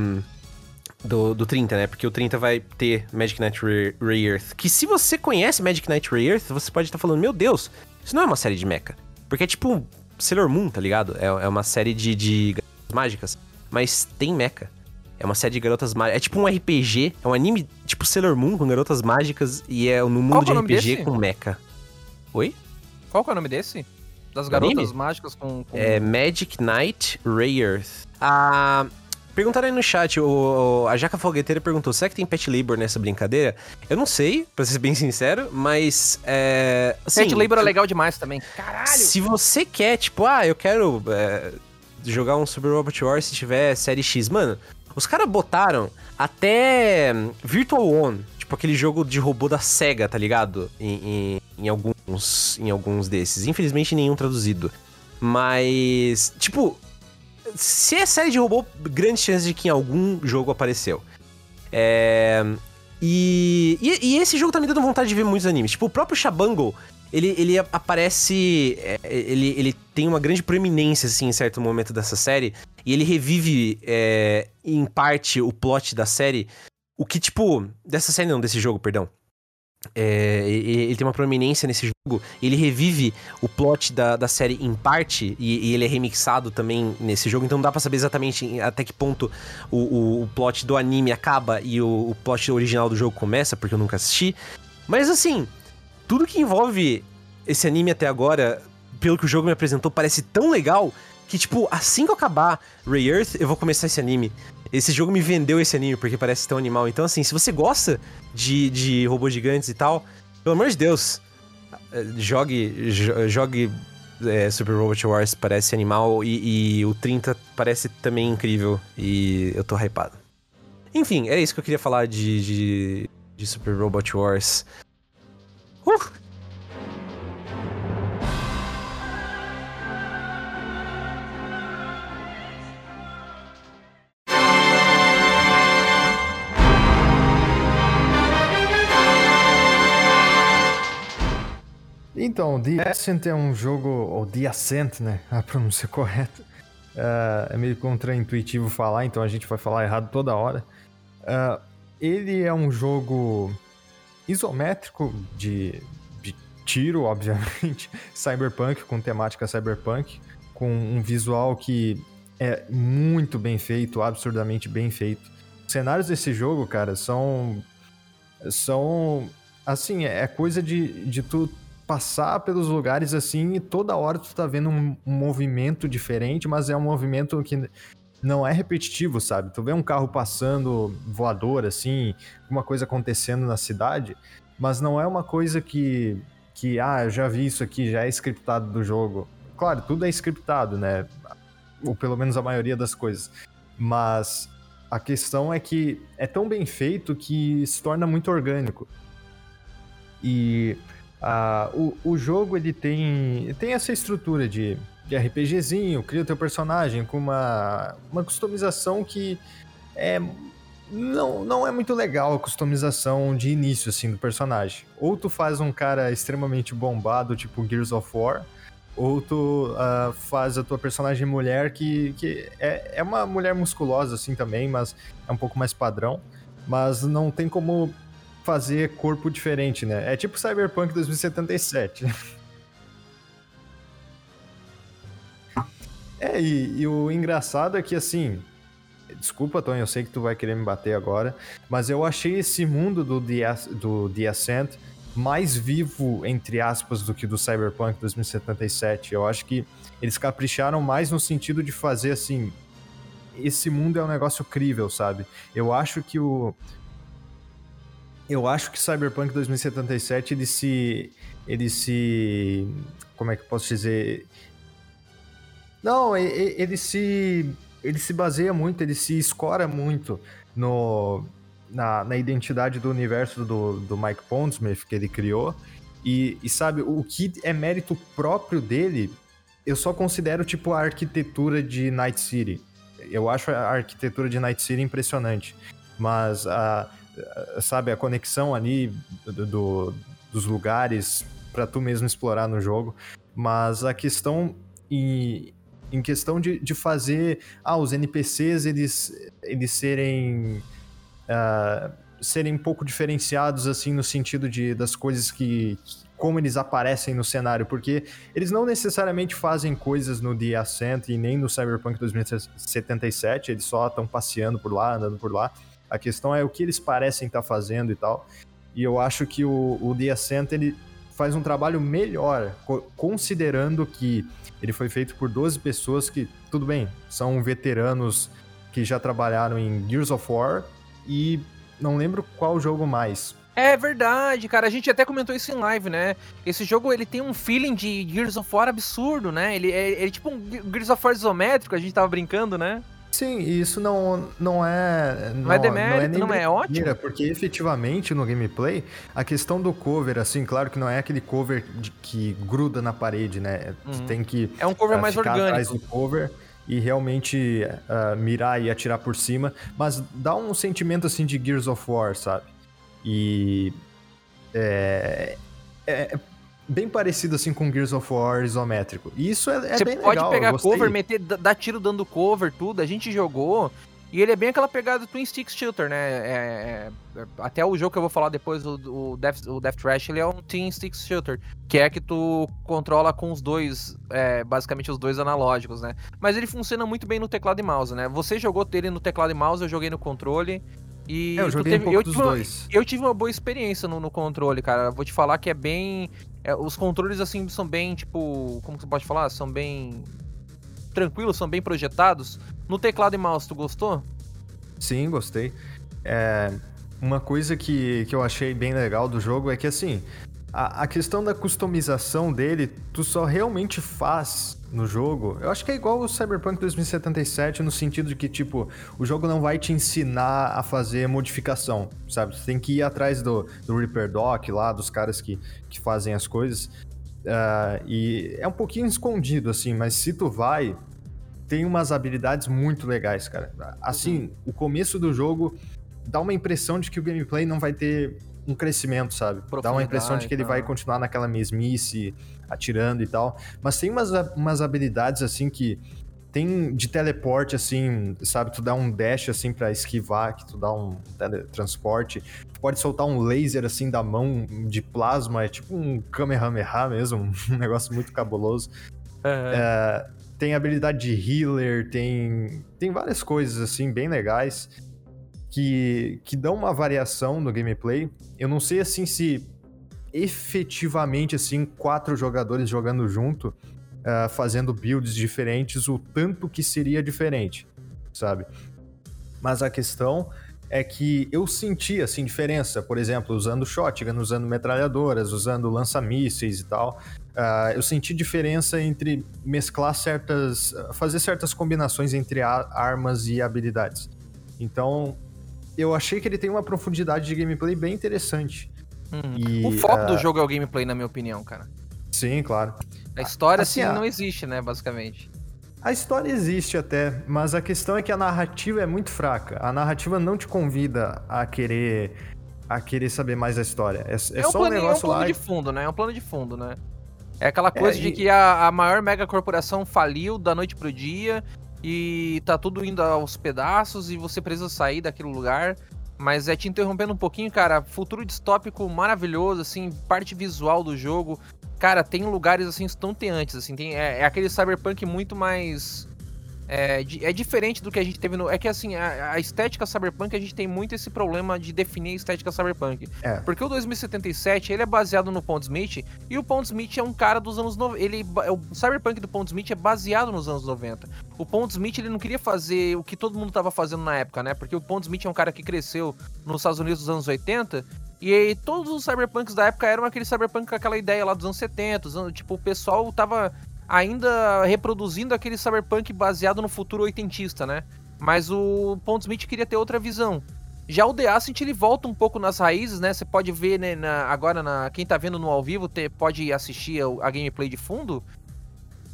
do, do 30, né? Porque o 30 vai ter Magic Knight Ray, Ray Earth. Que se você conhece Magic Knight Ray Earth, você pode estar tá falando, meu Deus, isso não é uma série de mecha. Porque é tipo Sailor Moon, tá ligado? É, é uma série de, de mágicas, mas tem mecha. É uma série de garotas mágicas. É tipo um RPG, é um anime tipo Sailor Moon com garotas mágicas e é no mundo de é RPG desse? com mecha. Oi? Qual que é o nome desse? Das garotas anime? mágicas com, com, É Magic Knight Ray Earth. Ah. Perguntaram aí no chat, o, a Jaca Fogueteira perguntou: será que tem pet labor nessa brincadeira? Eu não sei, pra ser bem sincero, mas. É, assim, pet labor é legal demais também. Caralho! Se você quer, tipo, ah, eu quero é, jogar um Super Robot Wars se tiver série X, mano, os caras botaram até Virtual On, tipo aquele jogo de robô da SEGA, tá ligado? Em, em, em, alguns, em alguns desses. Infelizmente nenhum traduzido. Mas, tipo, se é série de robô, grande chance de que em algum jogo apareceu. É. E, e, e, esse jogo tá me dando vontade de ver muitos animes. Tipo, o próprio Shabango, ele, ele aparece. É, ele, ele tem uma grande proeminência, assim, em certo momento dessa série. E ele revive, é, em parte, o plot da série. O que, tipo. Dessa série não, desse jogo, perdão. É, ele tem uma proeminência nesse jogo. Ele revive o plot da, da série em parte, e, e ele é remixado também nesse jogo, então não dá pra saber exatamente até que ponto o, o, o plot do anime acaba e o, o, plot original do jogo começa, porque eu nunca assisti. Mas assim, tudo que envolve esse anime até agora, pelo que o jogo me apresentou, parece tão legal que, tipo, assim que eu acabar Ray Earth, eu vou começar esse anime. Esse jogo me vendeu esse anime porque parece tão animal. Então, assim, se você gosta de, de robôs gigantes e tal, pelo amor de Deus, jogue, jogue é, Super Robot Wars, parece animal. E, e, o 30 parece também incrível. E eu tô hypado. Enfim, é isso que eu queria falar de, de, de Super Robot Wars. Uh! Então, The Ascent é um jogo, ou The Ascent, né? A pronúncia correta. Uh, é meio contraintuitivo falar, então a gente vai falar errado toda hora. Uh, ele é um jogo isométrico de, de tiro, obviamente, cyberpunk, com temática cyberpunk, com um visual que é muito bem feito, absurdamente bem feito. Os cenários desse jogo, cara, são. São. Assim, é coisa de, de tu passar pelos lugares assim e toda hora tu tá vendo um, um, movimento diferente, mas é um movimento que não é repetitivo, sabe? Tu vê um carro passando voador assim, uma coisa acontecendo na cidade, mas não é uma coisa que que ah, eu já vi isso aqui, já é scriptado do jogo. Claro, tudo é scriptado, né? Ou pelo menos a maioria das coisas. Mas a questão é que é tão bem feito que se torna muito orgânico. E ah, o, o jogo ele tem, tem essa estrutura de, de RPGzinho, cria o teu personagem com uma, uma customização que é, não, não é muito legal a customização de início assim do personagem. Ou tu faz um cara extremamente bombado, tipo Gears of War, ou tu uh, faz a tua personagem mulher que, que é, é uma mulher musculosa assim também, mas é um pouco mais padrão. Mas não tem como fazer corpo diferente, né? É tipo Cyberpunk 2077. é, e, e o engraçado é que assim. Desculpa, Tony, eu sei que tu vai querer me bater agora, mas eu achei esse mundo do The, do The Ascent mais vivo, entre aspas, do que do Cyberpunk 2077. Eu acho que eles capricharam mais no sentido de fazer assim. Esse mundo é um negócio crível, sabe? Eu acho que o, eu acho que Cyberpunk 2077 ele se ele se como é que eu posso dizer? Não, ele, ele se ele se baseia muito, ele se escora muito no na, na identidade do universo do, do Mike Pondsmith que ele criou. E, e sabe, o que é mérito próprio dele eu só considero, tipo, a arquitetura de Night City. Eu acho a arquitetura de Night City impressionante. Mas, a, sabe, a conexão ali do, do dos lugares para tu mesmo explorar no jogo. Mas a questão em, em questão de, de fazer ah, os NPCs eles, eles serem uh, serem um pouco diferenciados assim no sentido de das coisas que como eles aparecem no cenário, porque eles não necessariamente fazem coisas no The Ascent e nem no Cyberpunk 2077, eles só estão passeando por lá, andando por lá. A questão é o que eles parecem estar tá fazendo e tal. E eu acho que o, o The Ascent ele faz um trabalho melhor, considerando que ele foi feito por 12 pessoas que, tudo bem, são veteranos que já trabalharam em Gears of War e não lembro qual jogo mais. É verdade, cara. A gente até comentou isso em live, né? Esse jogo ele tem um feeling de Gears of War absurdo, né? Ele é, é tipo um Gears of War isométrico, a gente tava brincando, né? Sim, isso não, não é. Não, não é demérito, não é, não é ótimo. Porque efetivamente no gameplay, a questão do cover, assim, claro que não é aquele cover de, que gruda na parede, né? Uhum. Tem que. É um cover uh, mais orgânico. atrás do cover e realmente uh, mirar e atirar por cima, mas dá um sentimento assim de Gears of War, sabe? E é, é, bem parecido assim com Gears of War isométrico. E isso é, é bem legal. Você pode pegar cover, meter, dar tiro dando cover, tudo. A gente jogou e ele é bem aquela pegada do Twin Stick Shooter, né? É, é, até o jogo que eu vou falar depois, o, o, Death, o Death Trash, ele é um Twin Stick Shooter, que é que tu controla com os dois, é, basicamente os dois analógicos, né? Mas ele funciona muito bem no teclado e mouse, né? Você jogou dele no teclado e mouse, eu joguei no controle. E é, eu joguei teve, um pouco eu dos dois. Uma, eu tive uma boa experiência no, no controle, cara. Vou te falar que é bem. É, os controles, assim, são bem, tipo. Como você pode falar? São bem. Tranquilos, são bem projetados. No teclado e mouse, tu gostou? Sim, gostei. É, uma coisa que, que eu achei bem legal do jogo é que, assim, a, a questão da customização dele, tu só realmente faz no jogo, eu acho que é igual o Cyberpunk 2077 no sentido de que, tipo, o jogo não vai te ensinar a fazer modificação, sabe? Você tem que ir atrás do, do Reaper Doc lá, dos caras que, que fazem as coisas. Uh, e é um pouquinho escondido, assim, mas se tu vai, tem umas habilidades muito legais, cara. Assim, o começo do jogo dá uma impressão de que o gameplay não vai ter um crescimento, sabe? Dá uma impressão de que ele vai continuar naquela mesmice, atirando e tal. Mas tem umas, umas habilidades, assim, que tem de teleporte, assim, sabe? Tu dá um dash, assim, para esquivar, que tu dá um teletransporte. Tu pode soltar um laser, assim, da mão de plasma. É tipo um Kamehameha mesmo, um negócio muito cabuloso. Uhum. É, tem habilidade de healer, tem, tem várias coisas, assim, bem legais que, que dão uma variação no gameplay. Eu não sei assim se efetivamente assim quatro jogadores jogando junto, uh, fazendo builds diferentes, o tanto que seria diferente, sabe? Mas a questão é que eu senti assim diferença, por exemplo, usando shotgun, usando metralhadoras, usando lança-mísseis e tal. Uh, eu senti diferença entre mesclar certas, fazer certas combinações entre armas e habilidades. Então, eu achei que ele tem uma profundidade de gameplay bem interessante. Uhum. E, o foco uh... do jogo é o gameplay, na minha opinião, cara. Sim, claro. A história, assim, assim não existe, né, basicamente. A história existe até, mas a questão é que a narrativa é muito fraca. A narrativa não te convida a querer a querer saber mais da história. É, é, é só um, plano, um negócio lá. É um plano lá... de fundo, né? É um plano de fundo, né? É aquela coisa é, de que a, a maior mega corporação faliu da noite pro dia e tá tudo indo aos pedaços e você precisa sair daquele lugar. Mas é te interrompendo um pouquinho, cara, futuro distópico maravilhoso, assim, parte visual do jogo. Cara, tem lugares assim estonteantes, assim, tem, é, é aquele cyberpunk muito mais é, é, diferente do que a gente teve no. É que assim, a, a, estética cyberpunk, a gente tem muito esse problema de definir a estética cyberpunk. É. Porque o 2077 ele é baseado no Pondsmith e o Pondsmith é um cara dos anos 90. Ele, o cyberpunk do Pondsmith é baseado nos anos 90. O Pondsmith ele não queria fazer o que todo mundo estava fazendo na época, né? Porque o Pondsmith é um cara que cresceu nos Estados Unidos dos anos 80 e todos os cyberpunks da época eram aquele cyberpunk com aquela ideia lá dos anos 70. Anos, tipo, o pessoal tava ainda reproduzindo aquele cyberpunk baseado no futuro oitentista, né? Mas o Pondsmith queria ter outra visão. Já o The Ascent, ele volta um pouco nas raízes, né? Você pode ver, né, na, agora, na, quem tá vendo no ao vivo, te, pode assistir a, a gameplay de fundo.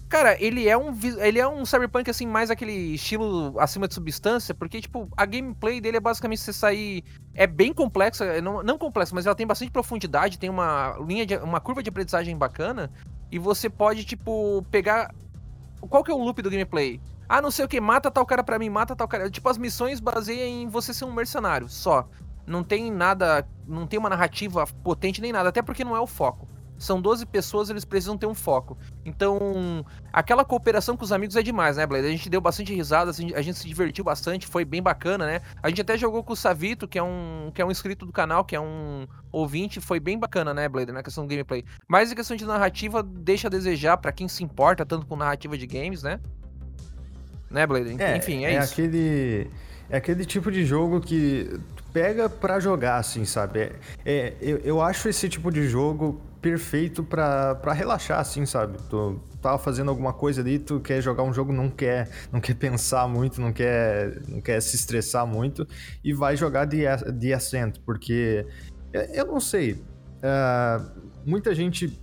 Cara, ele é um ele é um cyberpunk assim mais aquele estilo acima de substância, porque tipo, a gameplay dele é basicamente você sair é bem complexa, não, não complexa, mas ela tem bastante profundidade, tem uma linha de uma curva de aprendizagem bacana e você pode tipo pegar qual que é o loop do gameplay? Ah, não sei o que, mata tal cara pra mim, mata tal cara. Tipo, as missões baseiam em você ser um mercenário, só. Não tem nada, não tem uma narrativa potente nem nada, até porque não é o foco. São 12 pessoas, eles precisam ter um foco. Então, aquela cooperação com os amigos é demais, né, Blade? A gente deu bastante risada, assim, a gente se divertiu bastante, foi bem bacana, né? A gente até jogou com o Savito, que é um, que é um inscrito do canal, que é um ouvinte, foi bem bacana, né, Blade, na questão do gameplay. Mas a questão de narrativa deixa a desejar pra quem se importa tanto com narrativa de games, né? Né, Blade? É, Enfim, é, é isso. aquele é aquele tipo de jogo que pega pra jogar, assim, sabe? É, é, eu, eu acho esse tipo de jogo perfeito pra relaxar, assim, sabe? Tu tava fazendo alguma coisa ali, tu quer jogar um jogo, não quer, não quer pensar muito, não quer, não quer se estressar muito e vai jogar As- The Ascent, porque é, eu não sei, ah, muita gente,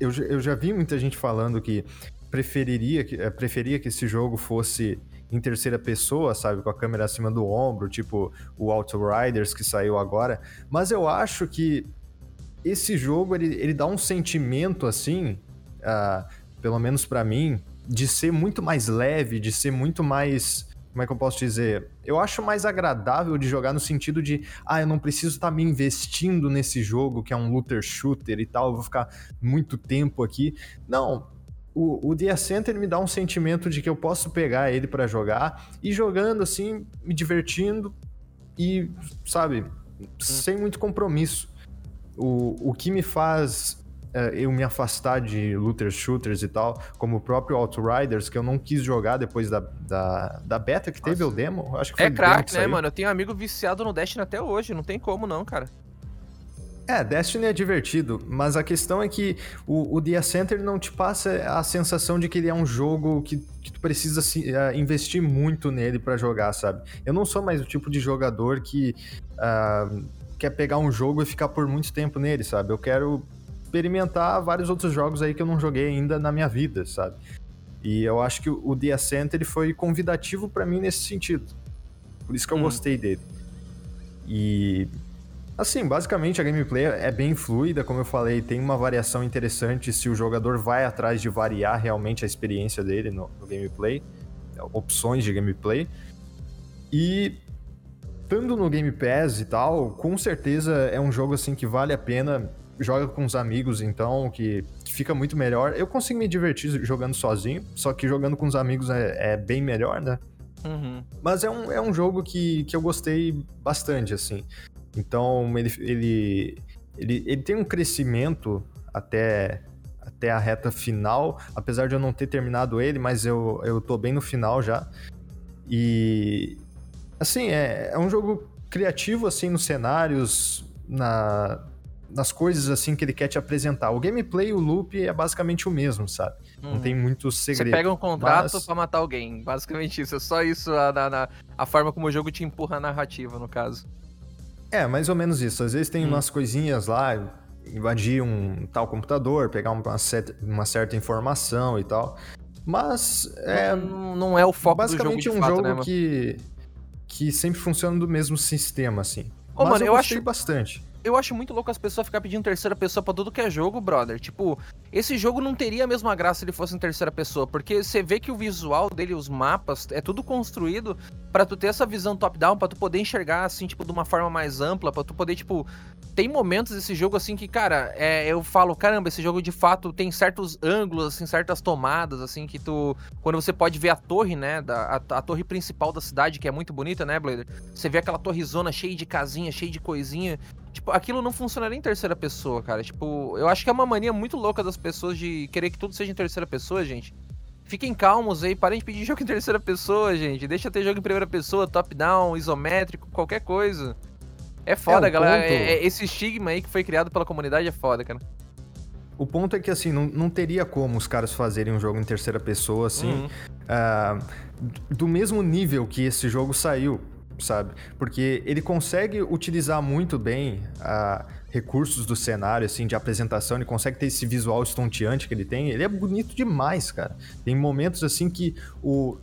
eu, eu já vi muita gente falando que preferiria que, eh, preferia que esse jogo fosse em terceira pessoa, sabe, com a câmera acima do ombro, tipo o Outriders que saiu agora, mas eu acho que esse jogo ele, ele dá um sentimento assim, ah, pelo menos pra mim, de ser muito mais leve, de ser muito mais como é que eu posso dizer? Eu acho mais agradável de jogar no sentido de, ah, eu não preciso estar me investindo nesse jogo que é um looter shooter e tal, eu vou ficar muito tempo aqui. Não, o, o The Ascent ele me dá um sentimento de que eu posso pegar ele pra jogar e jogando assim, me divertindo e, sabe, sem muito compromisso. O, o que me faz é, eu me afastar de looter shooters e tal, como o próprio Outriders, que eu não quis jogar depois da, da, da beta que teve o demo. Acho que foi É demo craque, que né, mano? Eu tenho um amigo viciado no Destiny até hoje, não tem como não, cara. É, Destiny é divertido, mas a questão é que o, o The Ascent ele não te passa a sensação de que ele é um jogo que, que tu precisa se, eh, investir muito nele pra jogar, sabe? Eu não sou mais o tipo de jogador que ah, quer pegar um jogo e ficar por muito tempo nele, sabe? Eu quero experimentar vários outros jogos aí que eu não joguei ainda na minha vida, sabe? E eu acho que o The Ascent ele foi convidativo pra mim nesse sentido. Por isso que eu Hum. gostei dele. E Assim, basicamente a gameplay é bem fluida, como eu falei, tem uma variação interessante se o jogador vai atrás de variar realmente a experiência dele no, no gameplay, opções de gameplay. E estando no Game Pass e tal, com certeza é um jogo assim que vale a pena. Joga com os amigos, então, que, que fica muito melhor. Eu consigo me divertir jogando sozinho, só que jogando com os amigos é, é bem melhor, né? Uhum. Mas é um, é um jogo que, que eu gostei bastante, assim. Então, ele, ele, ele, ele tem um crescimento até, até a reta final, apesar de eu não ter terminado ele, mas eu, eu tô bem no final já. E, assim, é, é um jogo criativo, assim, nos cenários, na, nas coisas, assim, que ele quer te apresentar. O gameplay e o loop é basicamente o mesmo, sabe? Não Uhum. tem muito Você segredo. pega um contrato mas- pra matar alguém. Basicamente isso. É só isso a, na- a forma como o jogo te empurra a narrativa, no caso. É, mais ou menos isso. Às vezes tem Hum. umas coisinhas lá, invadir um tal computador, pegar uma, certa- uma certa informação e tal. Mas é não, não é o foco do jogo basicamente de um fato, jogo né, que, que sempre funciona do mesmo sistema, assim. Ô, Mas mano, eu, eu acho- bastante. Eu acho muito louco as pessoas ficar pedindo terceira pessoa pra tudo que é jogo, brother. Tipo, esse jogo não teria a mesma graça se ele fosse em terceira pessoa, porque você vê que o visual dele, os mapas, é tudo construído pra tu ter essa visão top-down, pra tu poder enxergar, assim, tipo, de uma forma mais ampla, pra tu poder, tipo... Tem momentos desse jogo, assim, que, cara, é, eu falo, caramba, esse jogo de fato tem certos ângulos, assim, certas tomadas, assim, que tu... Quando você pode ver a torre, né, da, a, a torre principal da cidade, que é muito bonita, né, Blader? Você vê aquela torrezona cheia de casinha, cheia de coisinha. Tipo, aquilo não funcionaria em terceira pessoa, cara. Tipo, eu acho que é uma mania muito louca das pessoas de querer que tudo seja em terceira pessoa, gente. Fiquem calmos aí, parem de pedir jogo em terceira pessoa, gente. Deixa ter jogo em primeira pessoa, top-down, isométrico, qualquer coisa. É foda, É, galera. ponto- É- é- esse estigma aí que foi criado pela comunidade é foda, cara. O ponto é que, assim, não, não teria como os caras fazerem um jogo em terceira pessoa, assim, Uhum. ah, do mesmo nível que esse jogo saiu. sabe? Porque ele consegue utilizar muito bem a recursos do cenário, assim, de apresentação, ele consegue ter esse visual estonteante que ele tem, ele é bonito demais, cara. Tem momentos, assim, que o,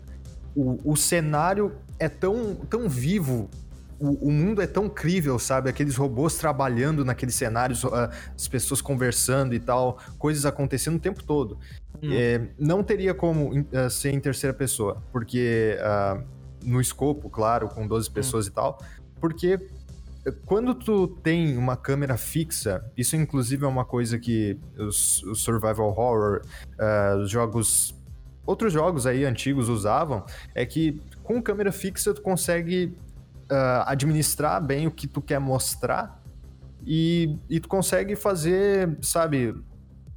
o, o cenário é tão, tão vivo, o, o, mundo é tão crível, sabe? Aqueles robôs trabalhando naqueles cenários, uh, as pessoas conversando e tal, coisas acontecendo o tempo todo. Hum. É, não teria como uh, ser em terceira pessoa, porque uh, no escopo, claro, com 12 hum. pessoas hum. e tal, porque quando tu tem uma câmera fixa, isso inclusive é uma coisa que os, os survival horror, os jogos outros jogos aí antigos usavam, é que com câmera fixa tu consegue uh, administrar bem o que tu quer mostrar e, e tu consegue fazer, sabe,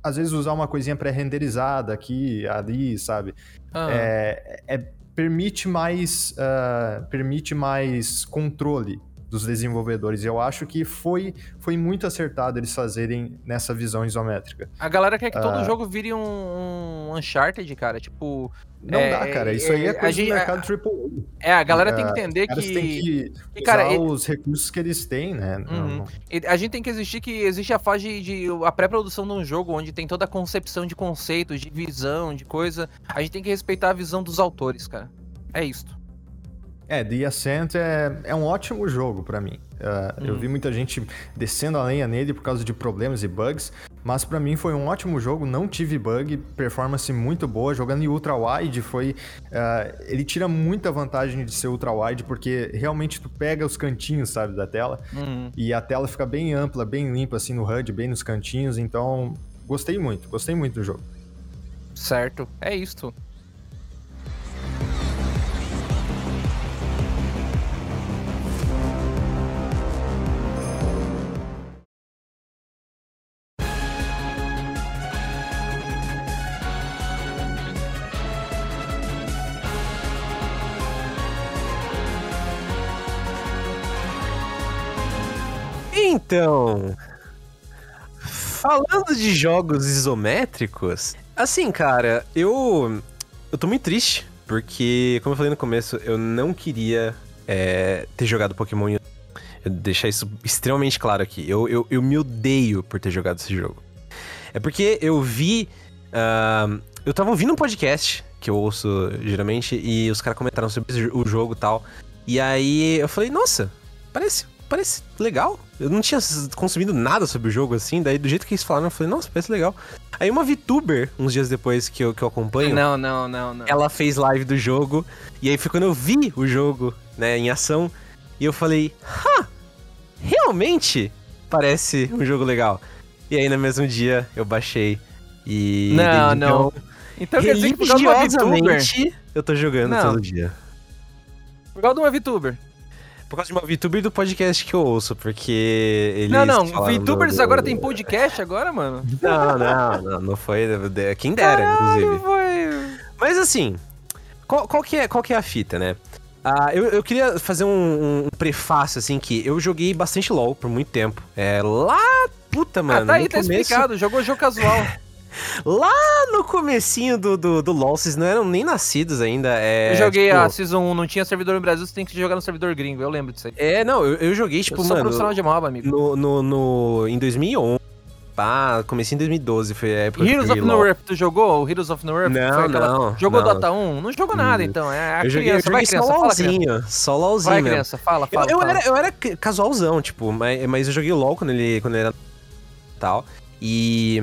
às vezes usar uma coisinha pré-renderizada aqui, ali, sabe? Ah. É, é, permite mais uh, permite mais controle dos desenvolvedores. Eu acho que foi, foi muito acertado eles fazerem nessa visão isométrica. A galera quer que todo uh, jogo vire um, um Uncharted, cara. Tipo. Não é, dá, cara. Isso é, aí é coisa gente, do mercado AAA. É, a galera tem que entender que. tem que usar cara, os recursos que eles têm, né? Uhum. A gente tem que existir que existe a fase de, de a pré-produção de um jogo onde tem toda a concepção de conceitos, de visão, de coisa. A gente tem que respeitar a visão dos autores, cara. É isto. É, The Ascent é, é um ótimo jogo para mim. Uh, hum. Eu vi muita gente descendo a lenha nele por causa de problemas e bugs, mas para mim foi um ótimo jogo, não tive bug, performance muito boa. Jogando em ultra wide foi, uh, ele tira muita vantagem de ser ultra wide porque realmente tu pega os cantinhos, sabe, da tela uhum. e a tela fica bem ampla, bem limpa assim no HUD, bem nos cantinhos. Então gostei muito, gostei muito do jogo. Certo, é isto. Então, falando de jogos isométricos, assim, cara, eu eu tô muito triste porque, como eu falei no começo, eu não queria é, ter jogado Pokémon. Eu deixar isso extremamente claro aqui. Eu, eu, eu me odeio por ter jogado esse jogo. É porque eu vi. Uh, eu tava ouvindo um podcast que eu ouço geralmente e os caras comentaram sobre o jogo e tal. E aí eu falei, nossa, parece parece legal. Eu não tinha consumido nada sobre o jogo assim, daí do jeito que eles falaram, eu falei, nossa, parece legal. Aí uma VTuber, uns dias depois que eu, que eu acompanho. Não, não, não, não. Ela fez live do jogo. E aí foi quando eu vi o jogo, né, em ação. E eu falei, ha! Realmente parece um jogo legal. E aí no mesmo dia eu baixei. E. Não, não. Então, então quer dizer que por causa de uma VTuber. Eu tô jogando não. todo dia. Por causa de uma VTuber. Por causa de uma VTuber do podcast que eu ouço, porque eles. Não, não, VTubers do... agora tem podcast agora, mano? Não, não, não, não foi. Quem dera, Caralho, inclusive. Foi... Mas assim, qual, qual, que é, qual que é a fita, né? Ah, eu, eu queria fazer um, um, prefácio, assim, que eu joguei bastante LOL por muito tempo. É, lá, puta, mano. Ah, tá aí, tá começo... explicado, jogou jogo casual. Lá no comecinho do, do, do LoL, vocês não eram nem nascidos ainda. É, eu joguei tipo... a Season 1, não tinha servidor no Brasil, você tem que jogar no servidor gringo, eu lembro disso aí. É, não, eu, eu joguei, tipo, eu sou mano... profissional de MOBA, amigo. No, no, no, em 2011. Pá, comecei em 2012, foi a época Heroes of North, tu jogou o Heroes of North? Não, aquela... não. Jogou não. Dota 1? Não jogou nada, hum. então. É a eu joguei, criança, eu joguei vai, criança, só LOLzinho, só LOLzinho. Vai, criança, fala, fala. Eu, fala. Eu, era, eu era casualzão, tipo, mas, mas eu joguei LOL quando ele, quando ele era tal. E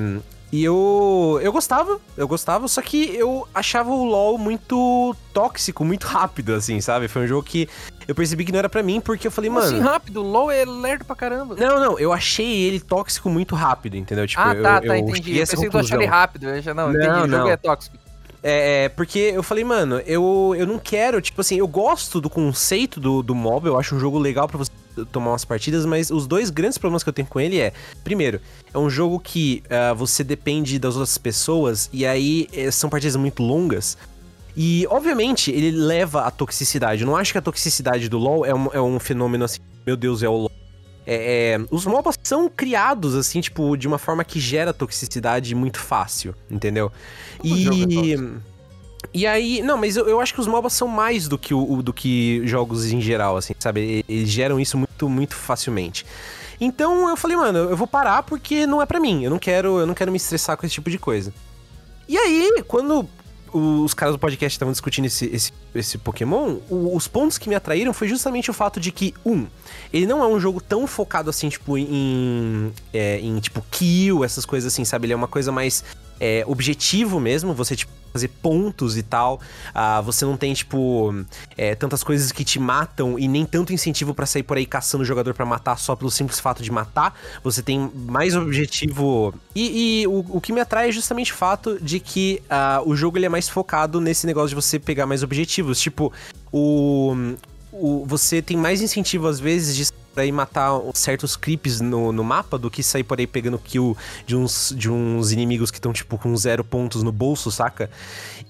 e eu eu gostava, eu gostava, só que eu achava o LoL muito tóxico, muito rápido, assim, sabe? Foi um jogo que eu percebi que não era para mim, porque eu falei, Como mano. assim rápido? O LoL é lerdo pra caramba. Não, não, eu achei ele tóxico muito rápido, entendeu? Tipo, ah, tá, eu, tá, eu entendi. Eu pensei que tu achou ele rápido. Eu já, não, não, entendi. O jogo é tóxico. É, é, porque eu falei, mano, eu, eu não quero, tipo assim, eu gosto do conceito do, do mob, eu acho um jogo legal para você tomar umas partidas, mas os dois grandes problemas que eu tenho com ele é, primeiro, é um jogo que uh, você depende das outras pessoas e aí eh, são partidas muito longas. E, obviamente, ele leva a toxicidade. Eu não acho que a toxicidade do LoL é um, é um fenômeno assim, meu Deus, é o LoL. É, é, os MOBAs são criados, assim, tipo, de uma forma que gera toxicidade muito fácil, entendeu? Como e. E aí, não, mas eu, eu acho que os MOBAs são mais do que, o, do que jogos em geral, assim, sabe? Eles geram isso muito, muito facilmente. Então eu falei, mano, eu vou parar porque não é para mim. Eu não quero, eu não quero me estressar com esse tipo de coisa. E aí, quando os caras do podcast estavam discutindo esse, esse, esse Pokémon, o, os pontos que me atraíram foi justamente o fato de que, um, ele não é um jogo tão focado assim, tipo, em. É, em tipo, kill, essas coisas assim, sabe? Ele é uma coisa mais é, objetivo mesmo, você, tipo, fazer pontos e tal. Ah, você não tem, tipo, é, tantas coisas que te matam e nem tanto incentivo para sair por aí caçando o jogador para matar só pelo simples fato de matar. Você tem mais objetivo. E, e o, o, que me atrai é justamente o fato de que ah, o jogo ele é mais focado nesse negócio de você pegar mais objetivos. Tipo, o, o, você tem mais incentivo às vezes de pra ir matar certos creeps no, no mapa do que sair por aí pegando kill de uns, de uns inimigos que estão, tipo, com zero pontos no bolso, saca?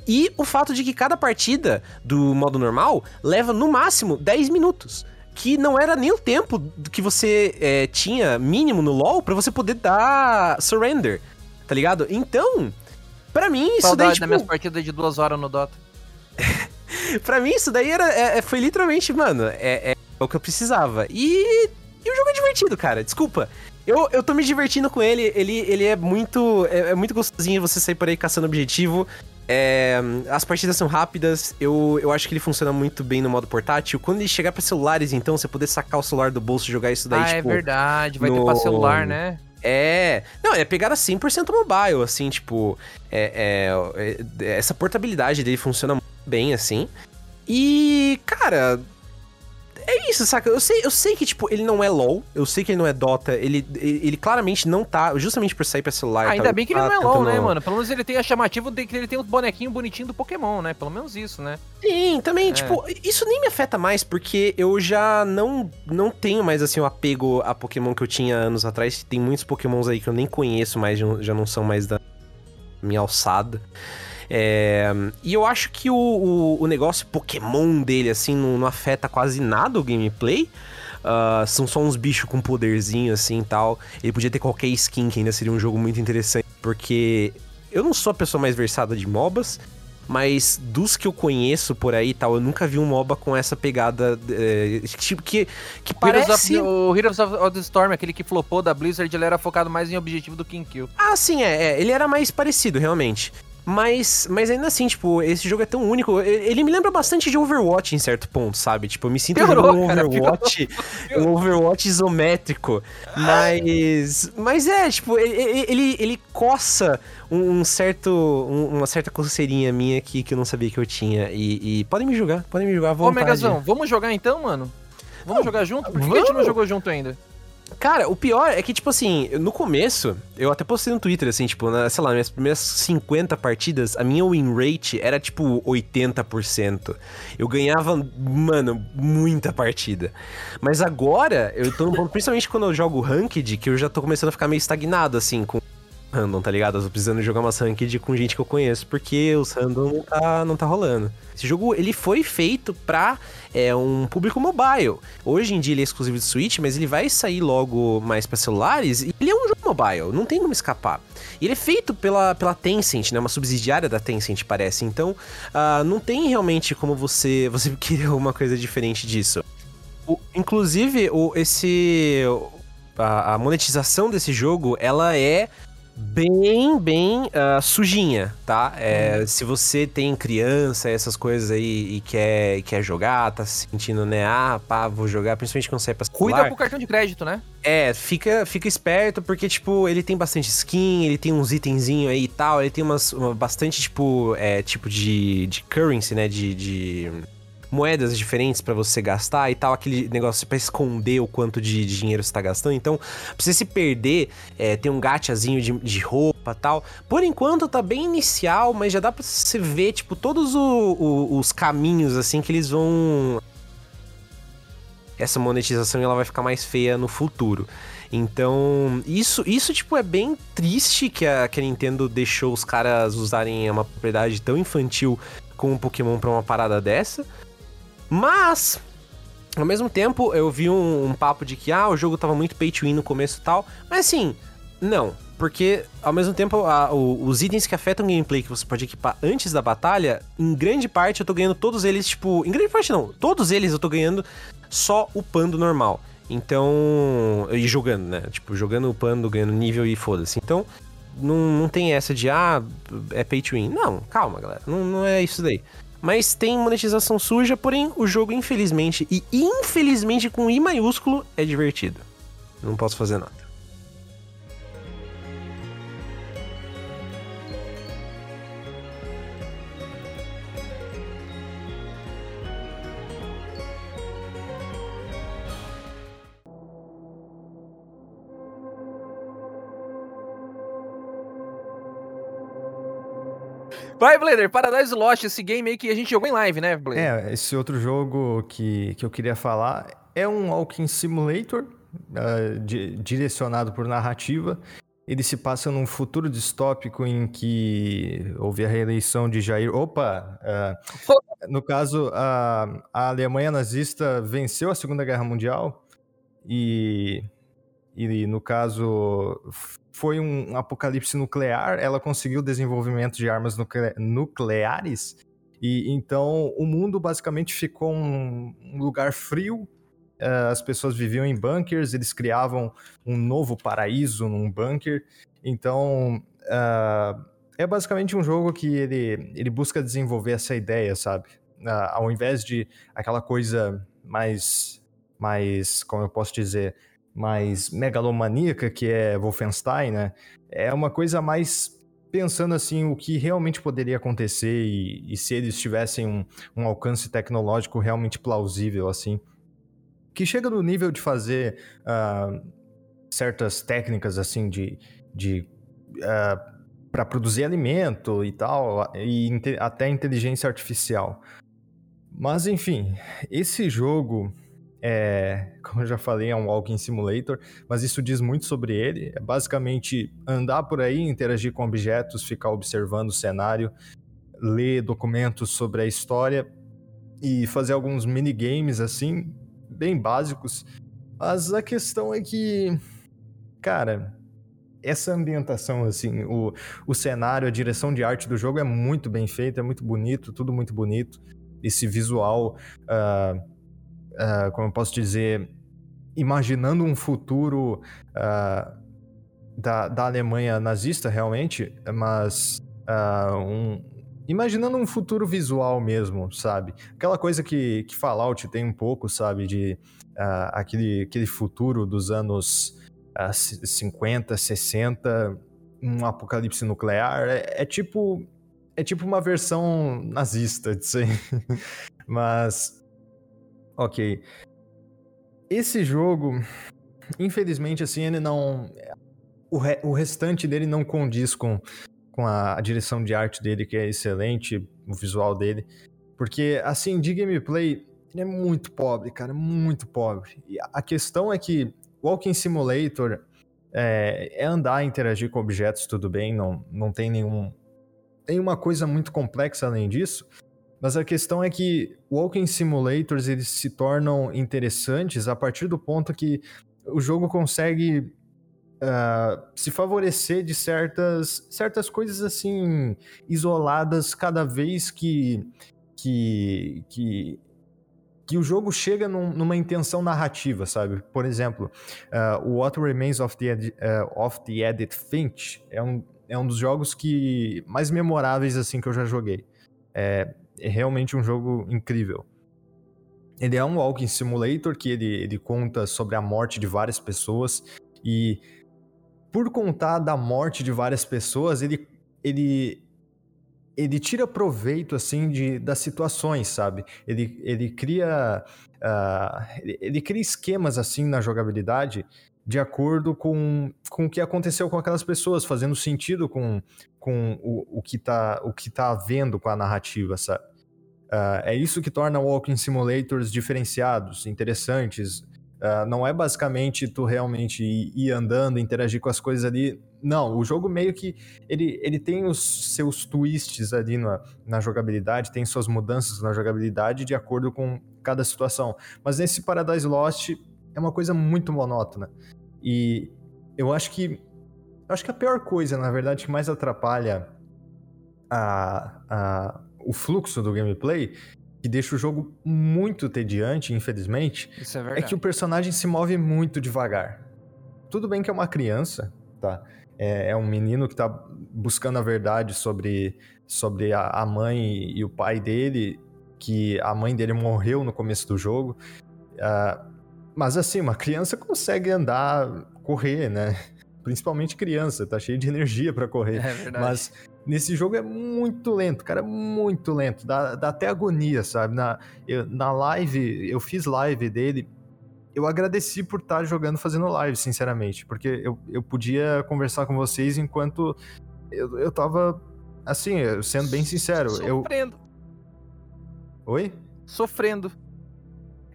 E o fato de que cada partida do modo normal leva no máximo 10 minutos que não era nem o tempo que você é, tinha mínimo no LoL para você poder dar surrender, tá ligado? Então, para mim isso Saudade daí tipo... das minhas partidas de duas horas no Dota. pra mim isso daí era, é, é foi literalmente, mano, é, é o que eu precisava. E, e o jogo é divertido, cara. Desculpa. Eu, eu tô me divertindo com ele. Ele, ele é muito. É, é muito gostosinho você sair por aí caçando objetivo. É, as partidas são rápidas, eu, eu acho que ele funciona muito bem no modo portátil. Quando ele chegar para celulares, então, você poder sacar o celular do bolso e jogar isso daí, ah, tipo... é verdade, vai no... ter pra celular, né? É. Não, é pegada 100% mobile, assim, tipo. É, é, é, essa portabilidade dele funciona bem, assim. E, cara, é isso, saca? Eu sei, eu sei que, tipo, ele não é LOL, eu sei que ele não é Dota, ele, ele, ele claramente não tá, justamente por sair pra celular. Ainda tá, bem que ele tá não é LOL, né, mano? Pelo menos ele tem a chamativa de que ele tem um bonequinho bonitinho do Pokémon, né? Pelo menos isso, né? Sim, também, é. tipo, isso nem me afeta mais, porque eu já não, não tenho mais, assim, o apego a Pokémon que eu tinha anos atrás. Tem muitos Pokémons aí que eu nem conheço mais, já não são mais da minha alçada. É, e eu acho que o, o, o, negócio Pokémon dele, assim, não, não afeta quase nada o gameplay. Uh, são só uns bichos com poderzinho assim e tal. Ele podia ter qualquer skin, que ainda seria um jogo muito interessante. Porque eu não sou a pessoa mais versada de MOBAs, mas dos que eu conheço por aí e tal, eu nunca vi um MOBA com essa pegada. É, tipo, que, que parece. Heroes of, o Heroes of the Storm, aquele que flopou da Blizzard, ele era focado mais em objetivo do que em kill. Ah, sim, é, é ele era mais parecido, realmente. Mas, mas ainda assim, tipo, esse jogo é tão único. Ele me lembra bastante de Overwatch em certo ponto, sabe? Tipo, eu me sinto piorou, jogando um Overwatch, um Overwatch isométrico. Mas, mas é, tipo, ele, ele, ele coça um, certo, um, uma certa coceirinha minha aqui que eu não sabia que eu tinha. E, e podem me julgar, podem me julgar à vontade. Ô, Megazão, vamos jogar então, mano? Vamos não, jogar junto? Por que, que a gente não jogou junto ainda? Cara, o pior é que, tipo assim, no começo, eu até postei no Twitter, assim, tipo, na, sei lá, minhas primeiras 50 partidas, a minha win rate era, tipo, 80%. Eu ganhava, mano, muita partida. Mas agora, eu tô no ponto, principalmente quando eu jogo Ranked, que eu já tô começando a ficar meio estagnado, assim, com random, tá ligado? Eu tô precisando jogar umas ranked com gente que eu conheço, porque os random não tá, não tá rolando. Esse jogo, ele foi feito pra é, um público mobile. Hoje em dia ele é exclusivo de Switch, mas ele vai sair logo mais para celulares e ele é um jogo mobile, não tem como escapar. E ele é feito pela, pela Tencent, né? Uma subsidiária da Tencent, parece. Então, uh, não tem realmente como você, você querer alguma coisa diferente disso. O, inclusive, o, esse... A, a monetização desse jogo, ela é bem, bem uh, sujinha, tá? É, hum. Se você tem criança, essas coisas aí, e quer, quer jogar, tá se sentindo, né? Ah, pá, vou jogar, principalmente quando sai pra celular. Cuida pro cartão de crédito, né? É, fica, fica esperto, porque, tipo, ele tem bastante skin, ele tem uns itenzinhos aí e tal, ele tem umas, uma, bastante, tipo, é, tipo de, de currency, né? de, de moedas diferentes para você gastar e tal, aquele negócio para esconder o quanto de, dinheiro você tá gastando. Então, pra você se perder, é, tem um gachazinho de, de roupa tal. Por enquanto tá bem inicial, mas já dá pra você ver, tipo, todos o, o, os caminhos, assim, que eles vão. Essa monetização ela vai ficar mais feia no futuro. Então, isso, isso tipo, é bem triste que a, que a Nintendo deixou os caras usarem uma propriedade tão infantil como um Pokémon pra uma parada dessa. Mas, ao mesmo tempo, eu vi um, um, papo de que ah, o jogo tava muito pay to win no começo e tal. Mas assim, não. porque ao mesmo tempo a, o, os itens que afetam o gameplay que você pode equipar antes da batalha, em grande parte eu tô ganhando todos eles, tipo. Em grande parte não, todos eles eu tô ganhando só upando normal. Então. E jogando, né? Tipo, jogando, upando, ganhando nível e foda-se. Então, não, não tem essa de, ah, é pay to win. Não, calma, galera. Não, não é isso daí. Mas tem monetização suja, porém o jogo, infelizmente, e infelizmente com I maiúsculo, é divertido. Não posso fazer nada. Vai, Blader, Paradise Lost, esse game aí que a gente jogou em live, né, Blader? É, esse outro jogo que, que eu queria falar é um Walking Simulator, uh, di direcionado por narrativa. Ele se passa num futuro distópico em que houve a reeleição de Jair. Opa! Uh, no caso, a, a Alemanha nazista venceu a Segunda Guerra Mundial e, e no caso, foi um apocalipse nuclear, ela conseguiu o desenvolvimento de armas nucle nucleares, e então o mundo basicamente ficou um, um lugar frio. Uh, as pessoas viviam em bunkers, eles criavam um novo paraíso num bunker. Então, uh, é basicamente um jogo que ele, ele busca desenvolver essa ideia, sabe? Uh, ao invés de aquela coisa mais, mais, como eu posso dizer, mais megalomaníaca, que é Wolfenstein, né? É uma coisa mais pensando assim o que realmente poderia acontecer e, e se eles tivessem um, um, alcance tecnológico realmente plausível, assim. Que chega no nível de fazer uh, certas técnicas, assim, de... de uh, para produzir alimento e tal, e até inteligência artificial. Mas enfim, esse jogo é, como eu já falei, é um walking simulator, mas isso diz muito sobre ele. É basicamente andar por aí, interagir com objetos, ficar observando o cenário, ler documentos sobre a história e fazer alguns minigames assim, bem básicos. Mas a questão é que, cara, essa ambientação, assim, o, o cenário, a direção de arte do jogo é muito bem feita, é muito bonito, tudo muito bonito. Esse visual. Uh, uh, como eu posso dizer, imaginando um futuro uh, da, da Alemanha nazista, realmente, mas uh, um, imaginando um futuro visual mesmo, sabe? Aquela coisa que, que Fallout tem um pouco, sabe? De uh, aquele, aquele futuro dos anos uh, 50, 60, um apocalipse nuclear. É, é, tipo. É tipo uma versão nazista disso aí. Mas Ok. Esse jogo, infelizmente, assim, ele não. O, re... o restante dele não condiz com, com a... a direção de arte dele, que é excelente, o visual dele. Porque, assim, de gameplay, ele é muito pobre, cara, muito pobre. E a questão é que Walking Simulator é, é andar, interagir com objetos, tudo bem, não, não tem nenhum. Tem uma coisa muito complexa além disso. Mas a questão é que walking simulators eles se tornam interessantes a partir do ponto que o jogo consegue uh, se favorecer de certas, certas coisas assim isoladas cada vez que que, que que o jogo chega num, numa intenção narrativa, sabe? Por exemplo, uh, o What Remains of the, uh, of the Edith Finch é um, é um dos jogos que mais memoráveis assim que eu já joguei. É, é realmente um jogo incrível. Ele é um walking simulator que ele, ele conta sobre a morte de várias pessoas e por contar da morte de várias pessoas, ele, ele, ele tira proveito assim de, das situações, sabe? Ele, ele cria uh, ele, ele, cria esquemas assim na jogabilidade de acordo com, com o que aconteceu com aquelas pessoas, fazendo sentido com, com o, o, que tá, o que tá havendo com a narrativa, sabe? Uh, é isso que torna Walking Simulators diferenciados, interessantes. Uh, não é basicamente tu realmente ir, ir, andando, interagir com as coisas ali. Não, o jogo meio que ele, ele tem os seus twists ali na, na jogabilidade, tem suas mudanças na jogabilidade de acordo com cada situação. Mas nesse Paradise Lost é uma coisa muito monótona. E eu acho que Eu acho que a pior coisa, na verdade, que mais atrapalha a, a, o fluxo do gameplay, que deixa o jogo muito tediante, infelizmente, é é que o personagem se move muito devagar. Tudo bem que é uma criança, tá? É, é um menino que tá buscando a verdade sobre, sobre a, mãe e o pai dele, que a mãe dele morreu no começo do jogo. Ah, mas assim, uma criança consegue andar, correr, né? Principalmente criança, tá cheio de energia pra correr. É verdade. Mas nesse jogo é muito lento, cara, muito lento. Dá, dá até agonia, sabe? Na, eu- na live, eu fiz live dele. Eu agradeci por estar jogando, fazendo live, sinceramente. Porque eu, eu podia conversar com vocês enquanto eu, eu tava. Assim, eu- sendo bem sincero. Eu, Sofrendo. oi? Sofrendo.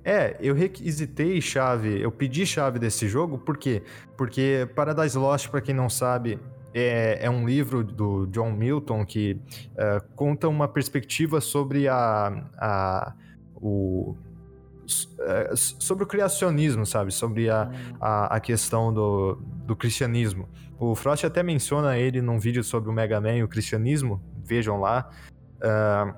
É, eu requisitei chave, eu pedi chave desse jogo, por quê? Porque Paradise Lost, pra quem não sabe, é, é um livro do John Milton que é, conta uma perspectiva sobre a, a o é, sobre o criacionismo, sabe? Sobre a, a, a questão do, do cristianismo. O Frost até menciona ele num vídeo sobre o Mega Man e o cristianismo, vejam lá. Ah,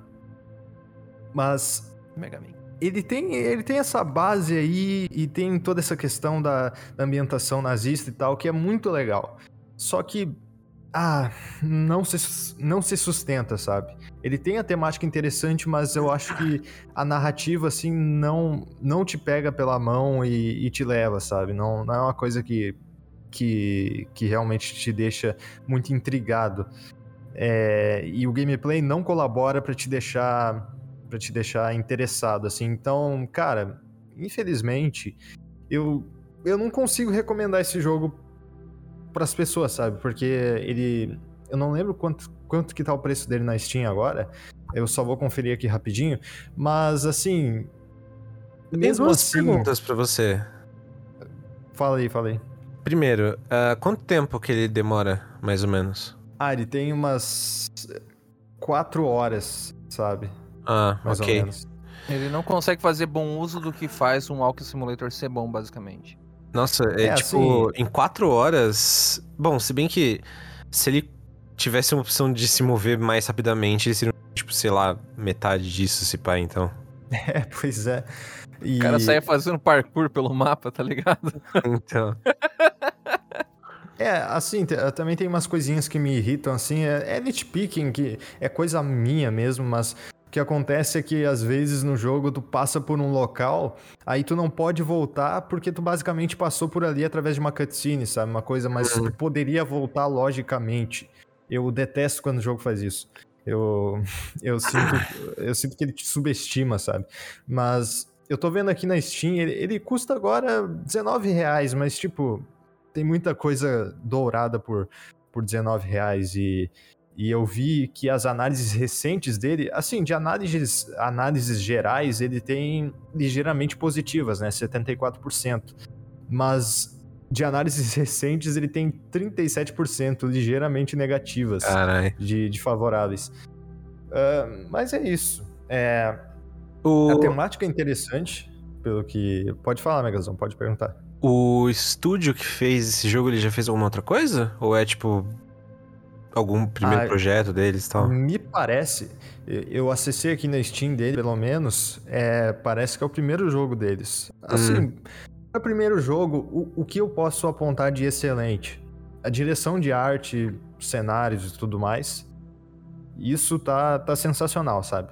mas Mega Man. Ele tem, ele tem essa base aí e tem toda essa questão da, da ambientação nazista e tal, que é muito legal. Só que, ah, não se, não se sustenta, sabe? Ele tem a temática interessante, mas eu acho que a narrativa, assim, não, não te pega pela mão e, e te leva, sabe? Não, não é uma coisa que, que, que realmente te deixa muito intrigado. É, e o gameplay não colabora pra te deixar para te deixar interessado, assim. Então, cara, infelizmente, eu, eu não consigo recomendar esse jogo para as pessoas, sabe? Porque ele. Eu não lembro quanto, quanto que tá o preço dele na Steam agora. Eu só vou conferir aqui rapidinho. Mas, assim. Tem Mesmo duas assim. perguntas pra você. Fala aí, fala aí. Primeiro, ah, quanto tempo que ele demora, mais ou menos? Ah, ele tem umas. Quatro horas, sabe? Ah, Mais ou ok. menos. Ele não consegue fazer bom uso do que faz um Walking Simulator ser bom, basicamente. Nossa, é, É, tipo, assim- em quatro horas. Bom, se bem que se ele tivesse uma opção de se mover mais rapidamente, ele seria, tipo, sei lá, metade disso, se pá, então. É, pois é. E... O cara saia fazendo parkour pelo mapa, tá ligado? Então. É, assim, também tem umas coisinhas que me irritam, assim, é, é nitpicking, que é coisa minha mesmo, mas que acontece é que às vezes no jogo tu passa por um local, aí tu não pode voltar porque tu basicamente passou por ali através de uma cutscene, sabe? Uma coisa, mas tu poderia voltar logicamente. Eu detesto quando o jogo faz isso. Eu, eu, sinto, eu sinto que ele te subestima, sabe? Mas eu tô vendo aqui na Steam, ele, ele custa agora R$19,00, mas tipo, tem muita coisa dourada por, por R$19,00 e, e eu vi que as análises recentes dele, assim, de análises, análises gerais, ele tem ligeiramente positivas, né? 74%. Mas de análises recentes, ele tem 37% ligeiramente negativas de, de favoráveis. Ah, mas é isso. É, O, a temática é interessante, pelo que. Pode falar, Megazão, pode perguntar. o estúdio que fez esse jogo, ele já fez alguma outra coisa? Ou é, tipo, algum primeiro Ah, projeto deles e tal? Me parece, eu- acessei aqui na Steam dele, pelo menos, é, parece que é o primeiro jogo deles. Assim, é o primeiro jogo, o, o que eu posso apontar de excelente? A direção de arte, cenários e tudo mais, isso tá, tá sensacional, sabe?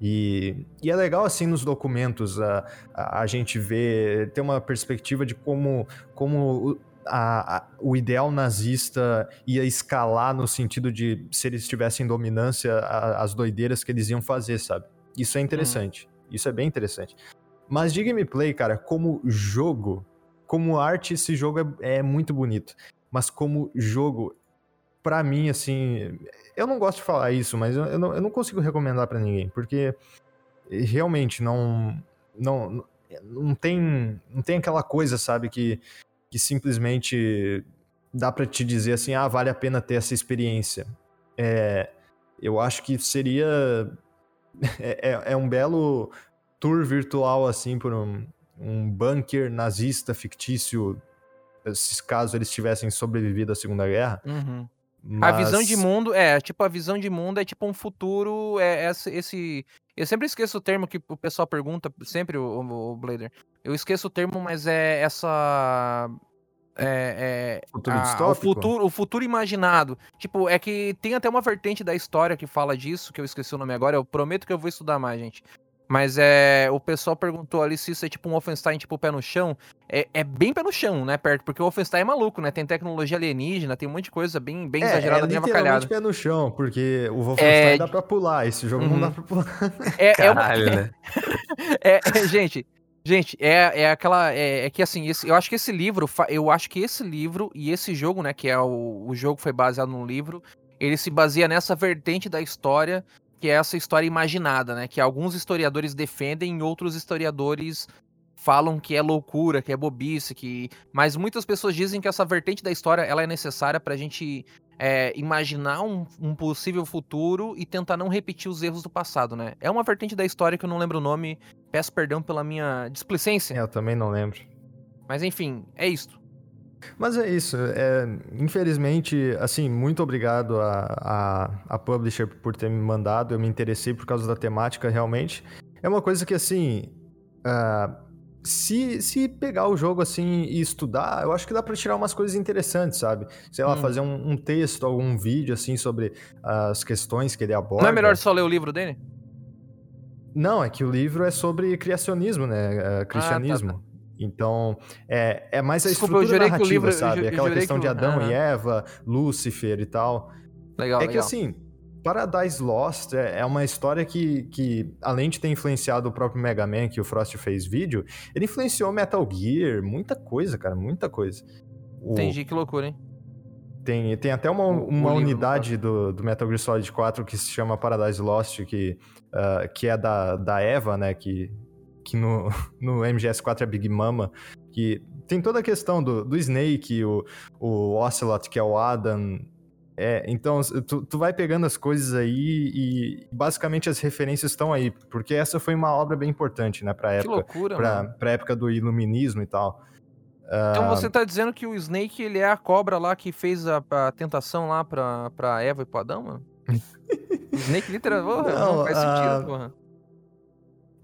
E, e é legal, assim, nos documentos, a, a, a gente vê, ter uma perspectiva de como, como a- a- o ideal nazista ia escalar no sentido de se eles tivessem dominância, a- as doideiras que eles iam fazer, sabe? Isso é interessante. Isso é bem interessante. Mas de gameplay, cara, como jogo, como arte, esse jogo é, é muito bonito. Mas como jogo, pra mim, assim, eu não gosto de falar isso, mas eu, eu não, eu não consigo recomendar pra ninguém, porque realmente não, não, não tem, não tem aquela coisa, sabe, que, que simplesmente dá pra te dizer assim, ah, vale a pena ter essa experiência. É, eu acho que seria é, é- é um belo tour virtual assim por um, um bunker nazista fictício caso eles tivessem sobrevivido à Segunda Guerra. Uhum. Mas... A visão de mundo é, tipo, a visão de mundo é tipo um futuro. É esse. esse eu sempre esqueço o termo que o pessoal pergunta, sempre, o, o, o Blader. Eu esqueço o termo, mas é essa. É, é, Futuro a- o distópico? futuro, o futuro imaginado. Tipo, é que tem até uma vertente da história que fala disso, que eu esqueci o nome agora. Eu prometo que eu vou estudar mais, gente. Mas é. O pessoal perguntou ali se isso é tipo um Wolfenstein, tipo pé no chão. É, é bem pé no chão, né? Perto, porque o Wolfenstein é maluco, né? Tem tecnologia alienígena, tem um monte de coisa bem, bem É, exagerada, é bem avacalhada. pé no chão, porque o Wolfenstein É, dá pra pular, esse jogo não Uhum. dá pra pular. É, é uma- Caralho, né? É, é, gente, gente, é, é aquela. É, é que assim, esse- eu acho que esse livro, eu acho que esse livro e esse jogo, né, que é o, o jogo foi baseado num livro, ele se baseia nessa vertente da história, que é essa história imaginada, né? Que alguns historiadores defendem e outros historiadores falam que é loucura, que é bobice, que. Mas muitas pessoas dizem que essa vertente da história ela é necessária pra gente é, imaginar um, um possível futuro e tentar não repetir os erros do passado, né? É uma vertente da história que eu não lembro o nome, peço perdão pela minha displicência, É, eu também não lembro. mas enfim, é isto. Mas é isso. é, infelizmente, assim, muito obrigado a, a, a publisher por ter me mandado. Eu me interessei por causa da temática, realmente. É uma coisa que, assim. ah, se, se pegar o jogo assim e estudar, eu acho que dá pra tirar umas coisas interessantes, sabe? Sei lá, Hum. fazer um, um texto, algum vídeo assim sobre as questões que ele aborda. Não é melhor só ler o livro dele? Não, é que o livro é sobre criacionismo, né? Ah, é, cristianismo. Então, é, é mais a Desculpa, eu estrutura jurei que narrativa, livro- sabe? eu Aquela questão que de Adão e Aham. Eva, Lúcifer e tal. Legal, é que legal. assim, Paradise Lost é, é uma história que, que, além de ter influenciado o próprio Mega Man, que o Frost fez vídeo, ele influenciou Metal Gear, muita coisa, cara, muita coisa. O- Entendi, que loucura, hein? tem, tem até uma, uma livro, unidade do, do Metal Gear Solid 4 que se chama Paradise Lost, que, ah, que é da, da Eva, né? Que, que no, no MGS4 é Big Mama. Que tem toda a questão do, do Snake, o, o Ocelot, que é o Adam. É, então, tu, tu vai pegando as coisas aí e basicamente as referências estão aí, porque essa foi uma obra bem importante, né, pra Que época, loucura, pra, mano. pra época do iluminismo e tal. Então Ah, você tá dizendo que o Snake, ele é a cobra lá que fez a, a tentação lá pra, pra Eva e pro Adão, mano? Snake literalmente... Não, Não, faz ah, sentido, porra.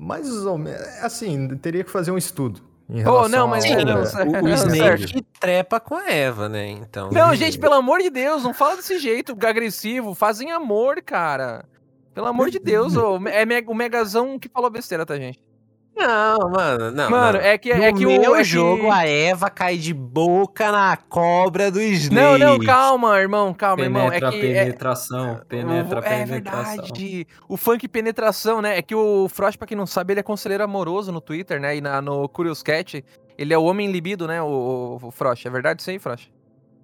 Mais ou menos. Assim, teria que fazer um estudo. Oh, não, mas ao- é, não, é, certo. O, o Não, Snake trepa com a Eva, né? Então. Não, gente, pelo amor de Deus, não fala desse jeito agressivo. Fazem amor, cara. Pelo amor de Deus, ô, é o Megazão que falou besteira, tá, gente? Não, mano, não. Mano, não. é que, é no que meu o. É que... jogo, a Eva cai de boca na cobra do Snake. Não, não, calma, irmão, calma, irmão. É Penetra que. é- penetração, penetra o- é penetração. verdade. O funk penetração, né? É que o Frost, pra quem não sabe, ele é conselheiro amoroso no Twitter, né? E na, no Curious Cat, ele é o homem libido, né? O, o, o Frost. É verdade isso aí, Frost?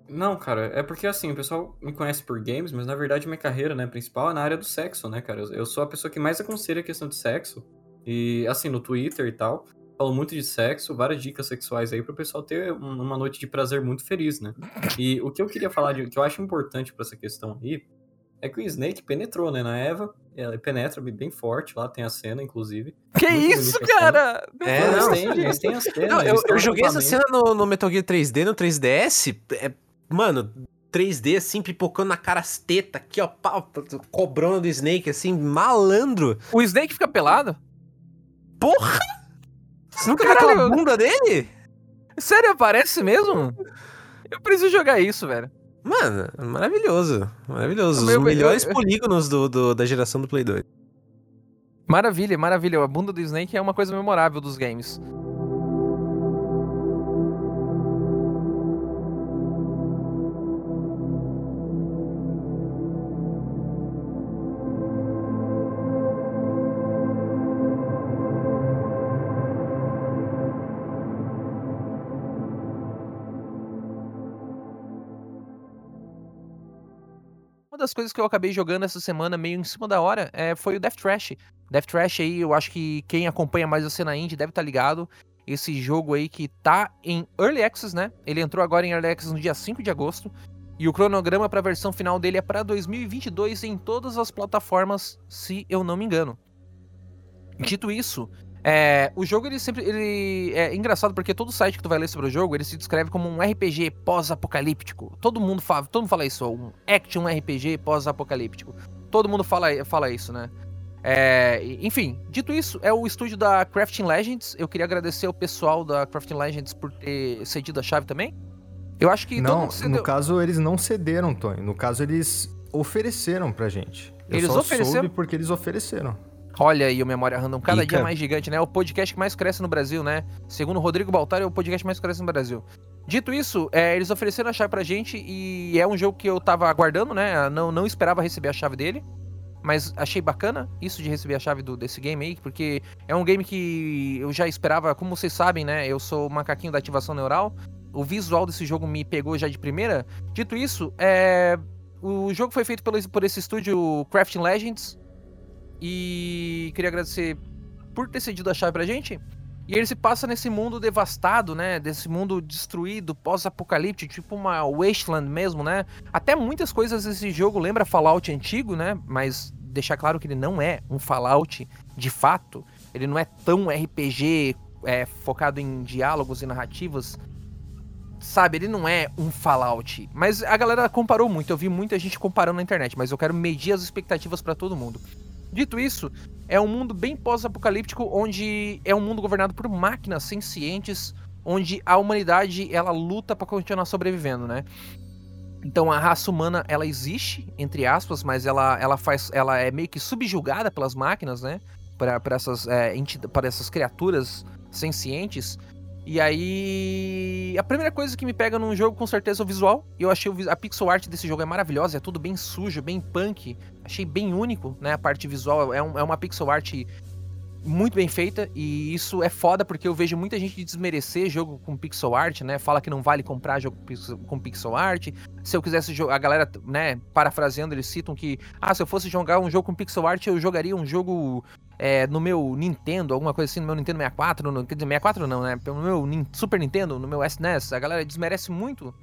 Não, cara, é porque assim, o pessoal me conhece por games, mas na verdade minha carreira, né, principal é na área do sexo, né, cara? Eu, eu sou a pessoa que mais aconselha a questão de sexo. E assim, no Twitter e tal, falo muito de sexo, várias dicas sexuais aí pro pessoal ter um- uma noite de prazer muito feliz, né? E o que eu queria falar, de, que eu acho importante pra essa questão aí, é que o Snake penetrou, né, na Eva, ela penetra bem forte lá, tem a cena, inclusive. Que Muito isso, cara? É, Não, não, eles têm, eles têm a cena. Não, eu, eu joguei essa cena no, no Metal Gear 3D, no 3DS. É, mano, 3D assim, pipocando na cara as tetas aqui, ó, pau, cobrona do Snake, assim, malandro. O Snake fica pelado? Porra! Você nunca viu Caralho, aquela bunda dele? Sério, aparece mesmo? Eu preciso jogar isso, velho. Mano, maravilhoso. Maravilhoso. Os Meu, eu- melhores eu- polígonos do, do- da geração do Play 2. Maravilha, maravilha. A bunda do Snake é uma coisa memorável dos games. Uma das coisas que eu acabei jogando essa semana, meio em cima da hora, é, foi o Death Trash. Death Trash aí, eu acho que quem acompanha mais a cena indie deve estar ligado. Esse jogo aí que tá em Early Access, né? Ele entrou agora em Early Access no dia 5 de agosto. E o cronograma para a versão final dele é para 2022 em todas as plataformas, se eu não me engano. Dito isso, É, o jogo, ele sempre. Ele é engraçado porque todo site que tu vai ler sobre o jogo, ele se descreve como um RPG pós-apocalíptico. Todo mundo fala, todo mundo fala isso, um action RPG pós-apocalíptico. Todo mundo fala, fala isso, né? É, enfim, dito isso, é o estúdio da Crafting Legends. Eu queria agradecer ao pessoal da Crafting Legends por ter cedido a chave também. Eu acho que não, no caso eles não cederam, Tony. No caso eles ofereceram pra gente. Eu eles só ofereceram soube porque eles ofereceram. Olha aí o Memória Random, cada Ica. dia mais gigante, né? É o podcast que mais cresce no Brasil, né? Segundo o Rodrigo Baltar, é o podcast que mais cresce no Brasil. Dito isso, é, eles ofereceram a chave pra gente e é um jogo que eu tava aguardando, né? Não, não esperava receber a chave dele. Mas achei bacana isso de receber a chave do, desse game aí, porque é um game que eu já esperava, como vocês sabem, né? Eu sou o macaquinho da ativação neural. O visual desse jogo me pegou já de primeira. Dito isso, é, o jogo foi feito pelo, por esse estúdio Crafting Legends. E queria agradecer por ter cedido a chave pra gente. E ele se passa nesse mundo devastado, né? Desse mundo destruído, pós-apocalíptico, tipo uma wasteland mesmo, né? Até muitas coisas desse jogo lembra Fallout antigo, né? Mas deixar claro que ele não é um Fallout de fato. Ele não é tão RPG é, focado em diálogos e narrativas. Sabe, ele não é um Fallout. Mas a galera comparou muito. Eu vi muita gente comparando na internet, mas eu quero medir as expectativas pra todo mundo. Dito isso, é um mundo bem pós-apocalíptico, onde é um mundo governado por máquinas sencientes, onde a humanidade ela luta para continuar sobrevivendo, né? Então a raça humana ela existe entre aspas, mas ela, ela faz, ela é meio que subjugada pelas máquinas, né? Para essas é, para essas criaturas sencientes. E aí, a primeira coisa que me pega num jogo com certeza é o visual. Eu achei a pixel art desse jogo é maravilhosa, é tudo bem sujo, bem punk. Achei bem único, né? A parte visual é, um- é uma pixel art muito bem feita e isso é foda porque eu vejo muita gente desmerecer jogo com pixel art, né? Fala que não vale comprar jogo com pixel art. Se eu quisesse jogar, a galera, né, parafraseando, eles citam que, ah, se eu fosse jogar um jogo com pixel art, eu jogaria um jogo é, no meu Nintendo, alguma coisa assim, no meu Nintendo 64, no, quer dizer, 64 não, né? No meu Super Nintendo, no meu SNES. A galera desmerece muito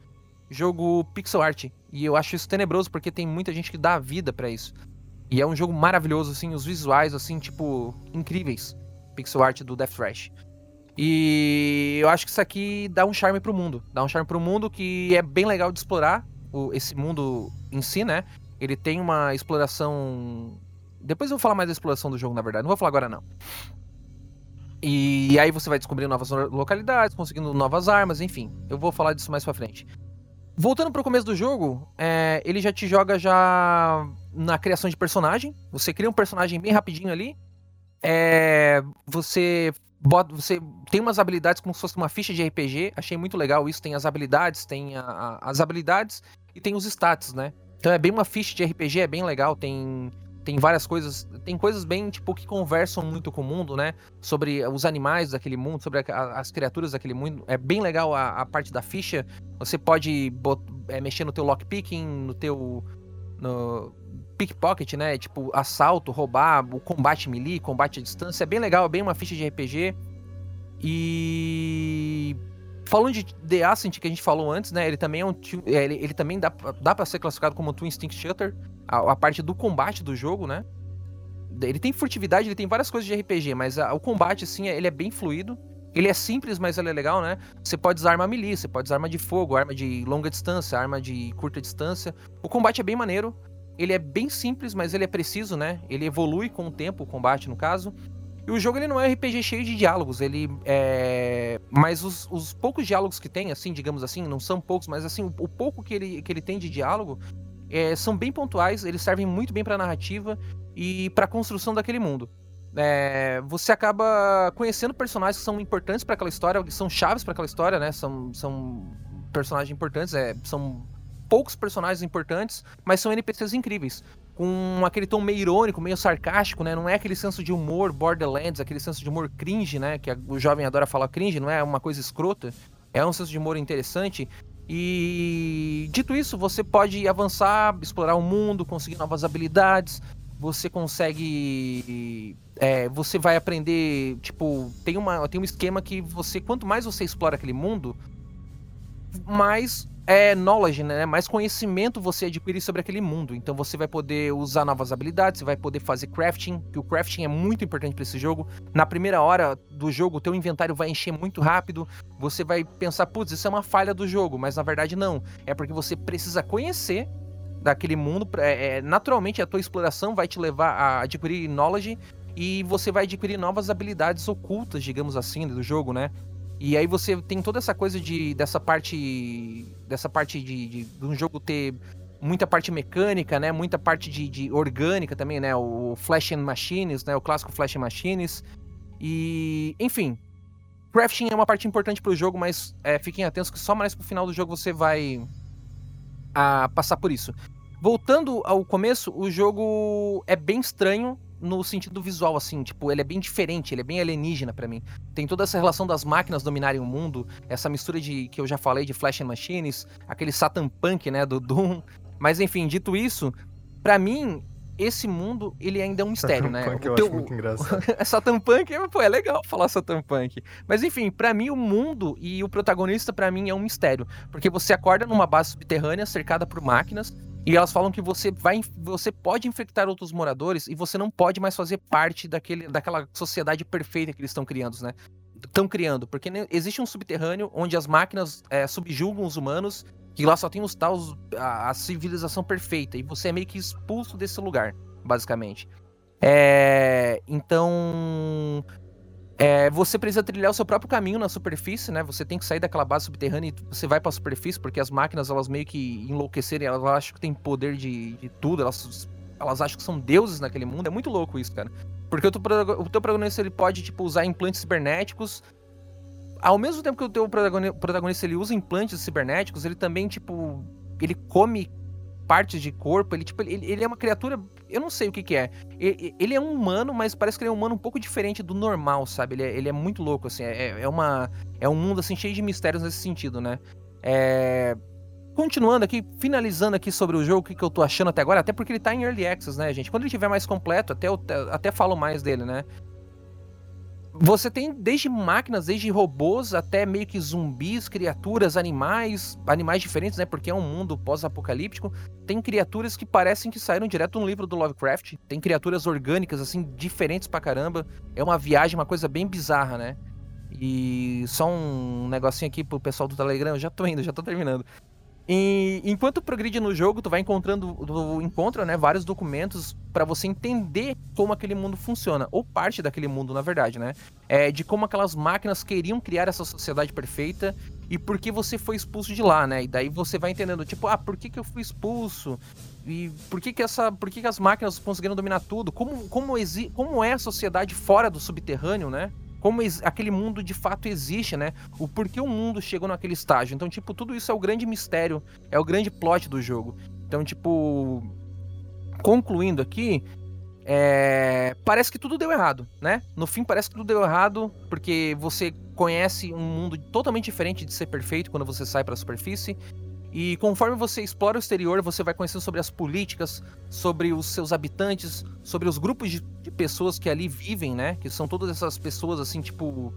jogo pixel art. E eu acho isso tenebroso porque tem muita gente que dá a vida pra isso. E é um jogo maravilhoso, assim, os visuais, assim, tipo, incríveis. Pixel art do Death Trash. E eu acho que isso aqui dá um charme pro mundo. Dá um charme pro mundo que é bem legal de explorar o- esse mundo em si, né? Ele tem uma exploração. Depois eu vou falar mais da exploração do jogo, na verdade. Não vou falar agora, não. E aí você vai descobrindo novas lo- localidades, conseguindo novas armas, enfim. Eu vou falar disso mais pra frente. Voltando pro começo do jogo, é, ele já te joga já na criação de personagem. Você cria um personagem bem rapidinho ali. É, você bota, você tem umas habilidades como se fosse uma ficha de RPG. Achei muito legal isso. Tem as habilidades, tem a- a- as habilidades e tem os stats, né? Então é bem uma ficha de RPG, é bem legal. Tem tem várias coisas, tem coisas bem tipo que conversam muito com o mundo, né? Sobre os animais daquele mundo, sobre a- as criaturas daquele mundo. É bem legal a, a parte da ficha. Você pode bot- é, mexer no teu lockpicking, no teu no pickpocket, né? Tipo, assalto, roubar, o combate melee, combate à distância. É bem legal, é bem uma ficha de RPG. E falando de The Ascent que a gente falou antes, né? Ele também é um é, ele, ele também dá, dá para ser classificado como um Twin Instinct Shooter, a, a parte do combate do jogo, né? Ele tem furtividade, ele tem várias coisas de RPG, mas a- o combate assim, ele é bem fluido. Ele é simples, mas ele é legal, né? Você pode usar arma melee, você pode usar arma de fogo, arma de longa distância, arma de curta distância. O combate é bem maneiro. Ele é bem simples, mas ele é preciso, né? Ele evolui com o tempo, o combate, no caso. E o jogo ele não é um RPG cheio de diálogos, ele é. Mas os, os poucos diálogos que tem, assim, digamos assim, não são poucos, mas assim, o, o pouco que ele, que ele tem de diálogo é, são bem pontuais, eles servem muito bem pra narrativa e pra construção daquele mundo. É, você acaba conhecendo personagens que são importantes pra aquela história, que são chaves pra aquela história, né? São, são personagens importantes, é, são poucos personagens importantes, mas são NPCs incríveis. Com aquele tom meio irônico, meio sarcástico, né? Não é aquele senso de humor Borderlands, aquele senso de humor cringe, né? Que a- o jovem adora falar cringe, não é uma coisa escrota. É um senso de humor interessante. E dito isso, você pode avançar, explorar o mundo, conseguir novas habilidades. Você consegue. é, você vai aprender. Tipo, tem, uma, tem um esquema que você. Quanto mais você explora aquele mundo, mais é knowledge, né? Mais conhecimento você adquire sobre aquele mundo. Então você vai poder usar novas habilidades, você vai poder fazer crafting, que o crafting é muito importante para esse jogo. Na primeira hora do jogo, o teu inventário vai encher muito rápido. Você vai pensar, putz, isso é uma falha do jogo, mas na verdade não. É porque você precisa conhecer daquele mundo. É, é, naturalmente, a tua exploração vai te levar a adquirir knowledge e você vai adquirir novas habilidades ocultas, digamos assim, do jogo, né? E aí você tem toda essa coisa de dessa parte dessa parte de, de, de um jogo ter muita parte mecânica, né? Muita parte de, de, orgânica também, né? O Flash and Machines, né? O clássico Flash and Machines. E, enfim, crafting é uma parte importante para o jogo, mas é, fiquem atentos que só mais pro final do jogo você vai a, passar por isso. Voltando ao começo, o jogo é bem estranho no sentido visual, assim, tipo, ele é bem diferente, ele é bem alienígena para mim. Tem toda essa relação das máquinas dominarem o mundo, essa mistura de que eu já falei de Flash and Machines, aquele Satan Punk, né, do Doom. Mas enfim, dito isso, para mim esse mundo, ele ainda é um mistério, né? Punk, eu teu... acho muito engraçado. Satan Punk, pô, é legal falar Satan Punk. Mas enfim, para mim o mundo e o protagonista para mim é um mistério, porque você acorda numa base subterrânea cercada por máquinas e elas falam que você vai, você pode infectar outros moradores e você não pode mais fazer parte daquele, daquela sociedade perfeita que eles estão criando, né? Estão criando, porque existe um subterrâneo onde as máquinas é, subjugam os humanos, que lá só tem os taus, a, a, civilização perfeita, e você é meio que expulso desse lugar, basicamente. É, então, é, você precisa trilhar o seu próprio caminho na superfície, né? Você tem que sair daquela base subterrânea e você vai para a superfície, porque as máquinas, elas meio que enlouquecerem, elas acham que tem poder de, de tudo, elas, elas acham que são deuses naquele mundo. É muito louco isso, cara. Porque o teu, o teu protagonista, ele pode, tipo, usar implantes cibernéticos. Ao mesmo tempo que o teu protagonista, ele usa implantes cibernéticos, ele também, tipo, ele come partes de corpo. Ele, tipo, ele, ele é uma criatura. Eu não sei o que, que é. Ele, é um humano, mas parece que ele é um humano um pouco diferente do normal, sabe? Ele é, ele é muito louco, assim. É, é, uma, é um mundo, assim, cheio de mistérios nesse sentido, né? É... Continuando aqui, finalizando aqui sobre o jogo, o que, que eu tô achando até agora, até porque ele tá em Early Access, né, gente? Quando ele tiver mais completo, até, eu, até falo mais dele, né? Você tem desde máquinas, desde robôs, até meio que zumbis, criaturas, animais, animais diferentes, né? Porque é um mundo pós-apocalíptico. Tem criaturas que parecem que saíram direto no livro do Lovecraft. Tem criaturas orgânicas, assim, diferentes pra caramba. É uma viagem, uma coisa bem bizarra, né? E só um negocinho aqui pro pessoal do Telegram, eu já tô indo, já tô terminando. E enquanto progride no jogo, tu vai encontrando, tu encontra, né, vários documentos para você entender como aquele mundo funciona, ou parte daquele mundo, na verdade, né? É, de como aquelas máquinas queriam criar essa sociedade perfeita e por que você foi expulso de lá, né? E daí você vai entendendo, tipo, ah, por que, que eu fui expulso? E por que que essa, por que, que as máquinas conseguiram dominar tudo? Como como, como é a sociedade fora do subterrâneo, né? Como aquele mundo de fato existe, né? O porquê o mundo chegou naquele estágio. Então, tipo, tudo isso é o grande mistério, é o grande plot do jogo. Então, tipo, concluindo aqui, é... parece que tudo deu errado, né? No fim, parece que tudo deu errado, porque você conhece um mundo totalmente diferente de ser perfeito quando você sai para a superfície. E conforme você explora o exterior, você vai conhecendo sobre as políticas, sobre os seus habitantes, sobre os grupos de, de pessoas que ali vivem, né? Que são todas essas pessoas assim, tipo.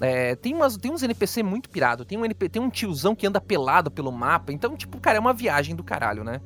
É, tem, umas, tem uns NPC muito pirado, tem um, NP, tem um tiozão que anda pelado pelo mapa. Então, tipo, cara, é uma viagem do caralho, né?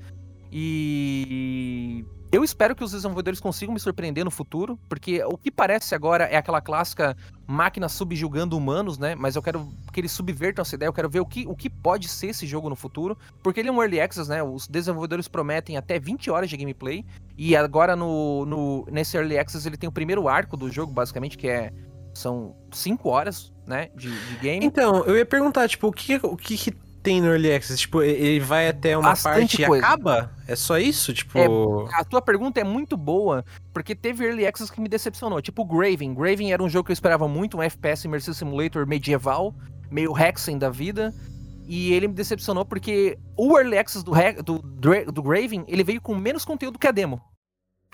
E eu espero que os desenvolvedores consigam me surpreender no futuro, porque o que parece agora é aquela clássica máquina subjugando humanos, né? Mas eu quero que eles subvertam essa ideia, eu quero ver o que, o que pode ser esse jogo no futuro, porque ele é um early access, né? Os desenvolvedores prometem até 20 horas de gameplay, e agora no, no nesse early access ele tem o primeiro arco do jogo, basicamente, que é são 5 horas, né, de, de game. Então, eu ia perguntar, tipo, o que, o que, que tem no Early Access? Tipo, ele vai até uma Bastante parte coisa. e acaba? É só isso? Tipo. É, a tua pergunta é muito boa, porque teve Early Access que me decepcionou. Tipo, Graven. Graven era um jogo que eu esperava muito, um FPS Immersive Simulator medieval, meio Hexen da vida. E ele me decepcionou porque o Early Access do, do, do Graven, ele veio com menos conteúdo que a demo.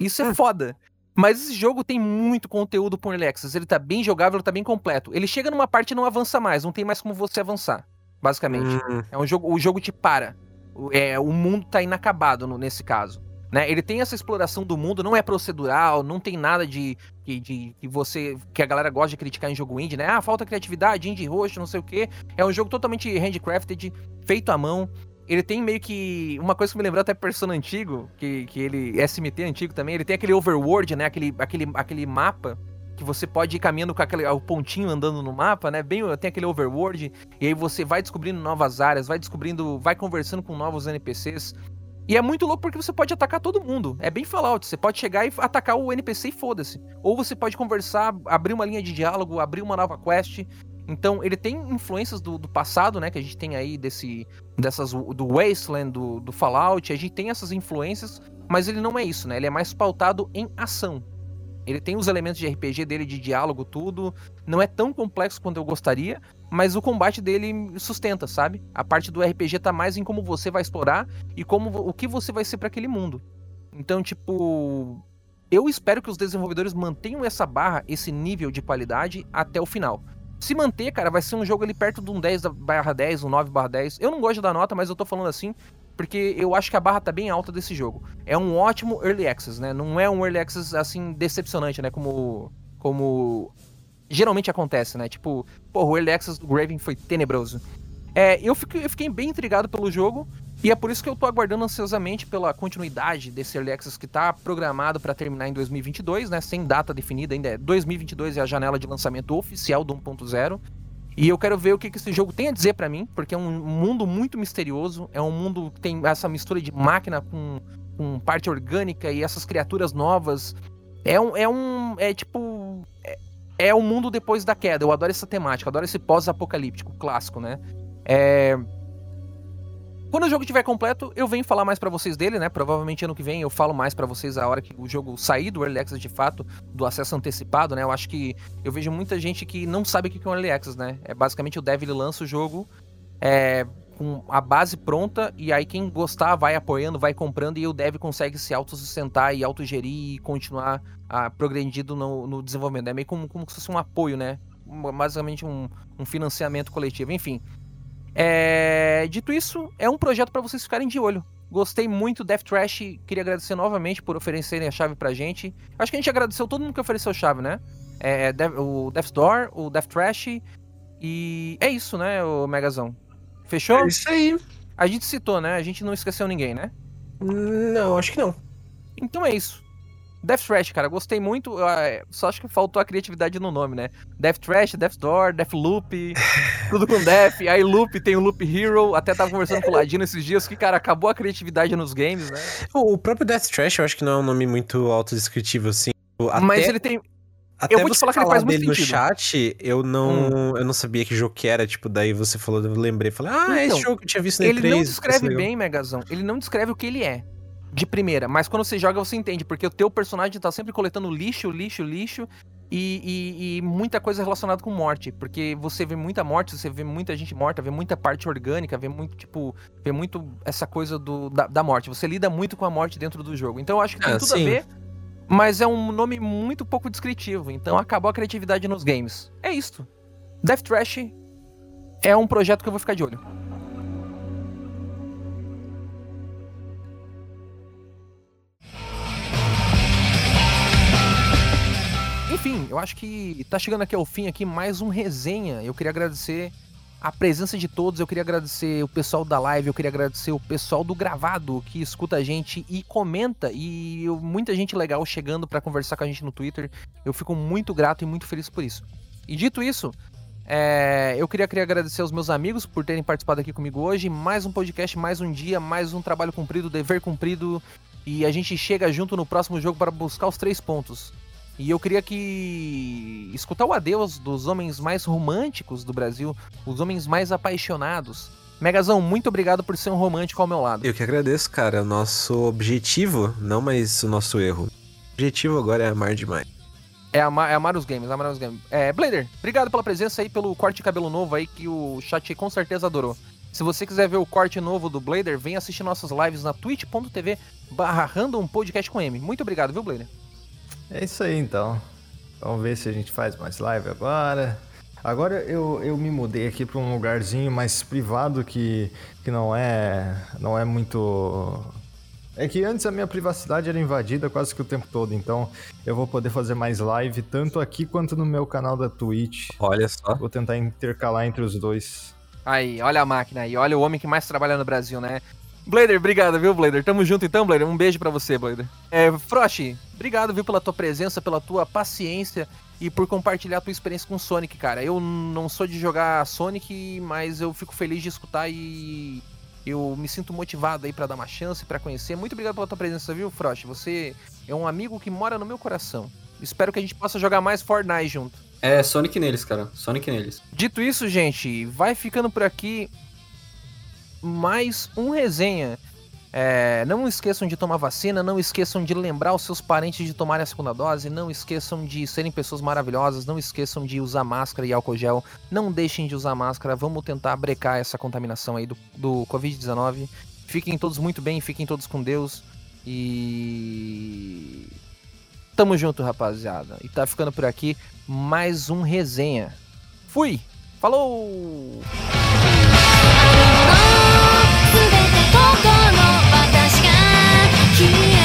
Isso é hum. foda. Mas esse jogo tem muito conteúdo pro Early Access. Ele tá bem jogável, ele tá bem completo. Ele chega numa parte e não avança mais, não tem mais como você avançar basicamente. Hum. É um jogo, o jogo te para. É, o mundo tá inacabado no, nesse caso. Né? Ele tem essa exploração do mundo, não é procedural, não tem nada de que, de, que você que a galera gosta de criticar em jogo indie, né? Ah, falta criatividade, indie roxo, não sei o quê. É um jogo totalmente handcrafted, feito à mão. Ele tem meio que. Uma coisa que me lembrou até Persona antigo, que, que ele. SMT antigo também, ele tem aquele overworld, né? Aquele, aquele, aquele mapa que você pode ir caminhando com aquele o pontinho andando no mapa, né? Bem, tem aquele overworld e aí você vai descobrindo novas áreas, vai descobrindo, vai conversando com novos NPCs. E é muito louco porque você pode atacar todo mundo. É bem Fallout. Você pode chegar e atacar o NPC e foda-se. Ou você pode conversar, abrir uma linha de diálogo, abrir uma nova quest. Então, ele tem influências do, do passado, né? Que a gente tem aí desse. Dessas. Do Wasteland, do, do Fallout. A gente tem essas influências, mas ele não é isso, né? Ele é mais pautado em ação. Ele tem os elementos de RPG dele, de diálogo, tudo. Não é tão complexo quanto eu gostaria, mas o combate dele sustenta, sabe? A parte do RPG tá mais em como você vai explorar e como o que você vai ser para aquele mundo. Então, tipo, eu espero que os desenvolvedores mantenham essa barra, esse nível de qualidade até o final. Se manter, cara, vai ser um jogo ali perto de um 10 barra 10, um 9 barra 10. Eu não gosto dar nota, mas eu tô falando assim porque eu acho que a barra tá bem alta desse jogo. É um ótimo early access, né? Não é um early access assim decepcionante, né? Como como geralmente acontece, né? Tipo, pô, o early access do Graven foi tenebroso. É, eu fiquei, eu fiquei bem intrigado pelo jogo e é por isso que eu tô aguardando ansiosamente pela continuidade desse early access que tá programado para terminar em 2022, né? Sem data definida ainda. É 2022 é a janela de lançamento oficial do 1.0. E eu quero ver o que, que esse jogo tem a dizer para mim, porque é um mundo muito misterioso, é um mundo que tem essa mistura de máquina com, com parte orgânica e essas criaturas novas. É um. É, um, é tipo. É, é o mundo depois da queda. Eu adoro essa temática, adoro esse pós-apocalíptico clássico, né? É, quando o jogo estiver completo, eu venho falar mais para vocês dele, né? Provavelmente ano que vem eu falo mais para vocês a hora que o jogo sair do Early Access de fato, do acesso antecipado, né? Eu acho que eu vejo muita gente que não sabe o que é um Early Access, né? É basicamente o dev lança o jogo é, com a base pronta e aí quem gostar vai apoiando, vai comprando e o dev consegue se autossustentar e autogerir e continuar a, progredindo no, no desenvolvimento. É meio como, como se fosse um apoio, né? Basicamente um, um financiamento coletivo. Enfim, é... Dito isso, é um projeto para vocês ficarem de olho. Gostei muito, Death Trash. Queria agradecer novamente por oferecerem a chave pra gente. Acho que a gente agradeceu todo mundo que ofereceu a chave, né? É, é o Death Door, o Death Trash. E é isso, né, o Megazão? Fechou? É isso aí. A gente citou, né? A gente não esqueceu ninguém, né? Não, acho que não. Então é isso. Death Trash, cara, gostei muito. É, só acho que faltou a criatividade no nome, né? Death Trash, Death Door, Death Loop, tudo com Death. Aí Loop tem o Loop Hero. Até tava conversando com o Ladino esses dias que, cara, acabou a criatividade nos games, né? O próprio Death Trash eu acho que não é um nome muito autodescritivo, assim. Até... Mas ele tem. Até eu vou te falar que ele faz muito sentido. no chat, eu não, hum. eu não sabia que jogo que era, tipo, daí você falou, eu lembrei, falei, ah, então, é esse jogo que eu tinha visto no Ele 3, não descreve bem, Megazão, ele não descreve o que ele é de primeira, mas quando você joga você entende, porque o teu personagem tá sempre coletando lixo, lixo, lixo e, e, e, muita coisa relacionada com morte, porque você vê muita morte, você vê muita gente morta, vê muita parte orgânica, vê muito, tipo, vê muito essa coisa do, da, da morte. Você lida muito com a morte dentro do jogo. Então eu acho que tem ah, tudo sim. a ver, mas é um nome muito pouco descritivo, então acabou a criatividade nos games. É isto. Death Trash é um projeto que eu vou ficar de olho. Enfim, eu acho que tá chegando aqui ao fim aqui mais um resenha. Eu queria agradecer a presença de todos, eu queria agradecer o pessoal da live, eu queria agradecer o pessoal do gravado que escuta a gente e comenta e muita gente legal chegando para conversar com a gente no Twitter. Eu fico muito grato e muito feliz por isso. E dito isso, é, eu queria, queria agradecer aos meus amigos por terem participado aqui comigo hoje. Mais um podcast, mais um dia, mais um trabalho cumprido, dever cumprido. E a gente chega junto no próximo jogo para buscar os três pontos. E eu queria que escutar o adeus dos homens mais românticos do Brasil, os homens mais apaixonados. Megazão, muito obrigado por ser um romântico ao meu lado. Eu que agradeço, cara. O nosso objetivo, não mais o nosso erro. O objetivo agora é amar demais. É amar, é amar os games, amar os games. É, Blader, obrigado pela presença aí, pelo corte de cabelo novo aí, que o chat com certeza adorou. Se você quiser ver o corte novo do Blader, vem assistir nossas lives na twitch.tv barra random podcast com M. Muito obrigado, viu, Blader? É isso aí então. Vamos ver se a gente faz mais live agora. Agora eu, eu me mudei aqui para um lugarzinho mais privado que, que não é não é muito É que antes a minha privacidade era invadida quase que o tempo todo, então eu vou poder fazer mais live tanto aqui quanto no meu canal da Twitch. Olha só. Vou tentar intercalar entre os dois. Aí, olha a máquina aí, olha o homem que mais trabalha no Brasil, né? Blader, obrigado, viu, Blader? Tamo junto então, Blader. Um beijo para você, Blader. É, Frost, obrigado, viu, pela tua presença, pela tua paciência e por compartilhar a tua experiência com Sonic, cara. Eu não sou de jogar Sonic, mas eu fico feliz de escutar e eu me sinto motivado aí para dar uma chance, para conhecer. Muito obrigado pela tua presença, viu, Frost? Você é um amigo que mora no meu coração. Espero que a gente possa jogar mais Fortnite junto. É, Sonic neles, cara. Sonic neles. Dito isso, gente, vai ficando por aqui mais um resenha. É, não esqueçam de tomar vacina, não esqueçam de lembrar os seus parentes de tomarem a segunda dose, não esqueçam de serem pessoas maravilhosas, não esqueçam de usar máscara e álcool gel, não deixem de usar máscara, vamos tentar brecar essa contaminação aí do, do Covid-19. Fiquem todos muito bem, fiquem todos com Deus e. Tamo junto, rapaziada. E tá ficando por aqui mais um resenha. Fui! Falou! ここの私が君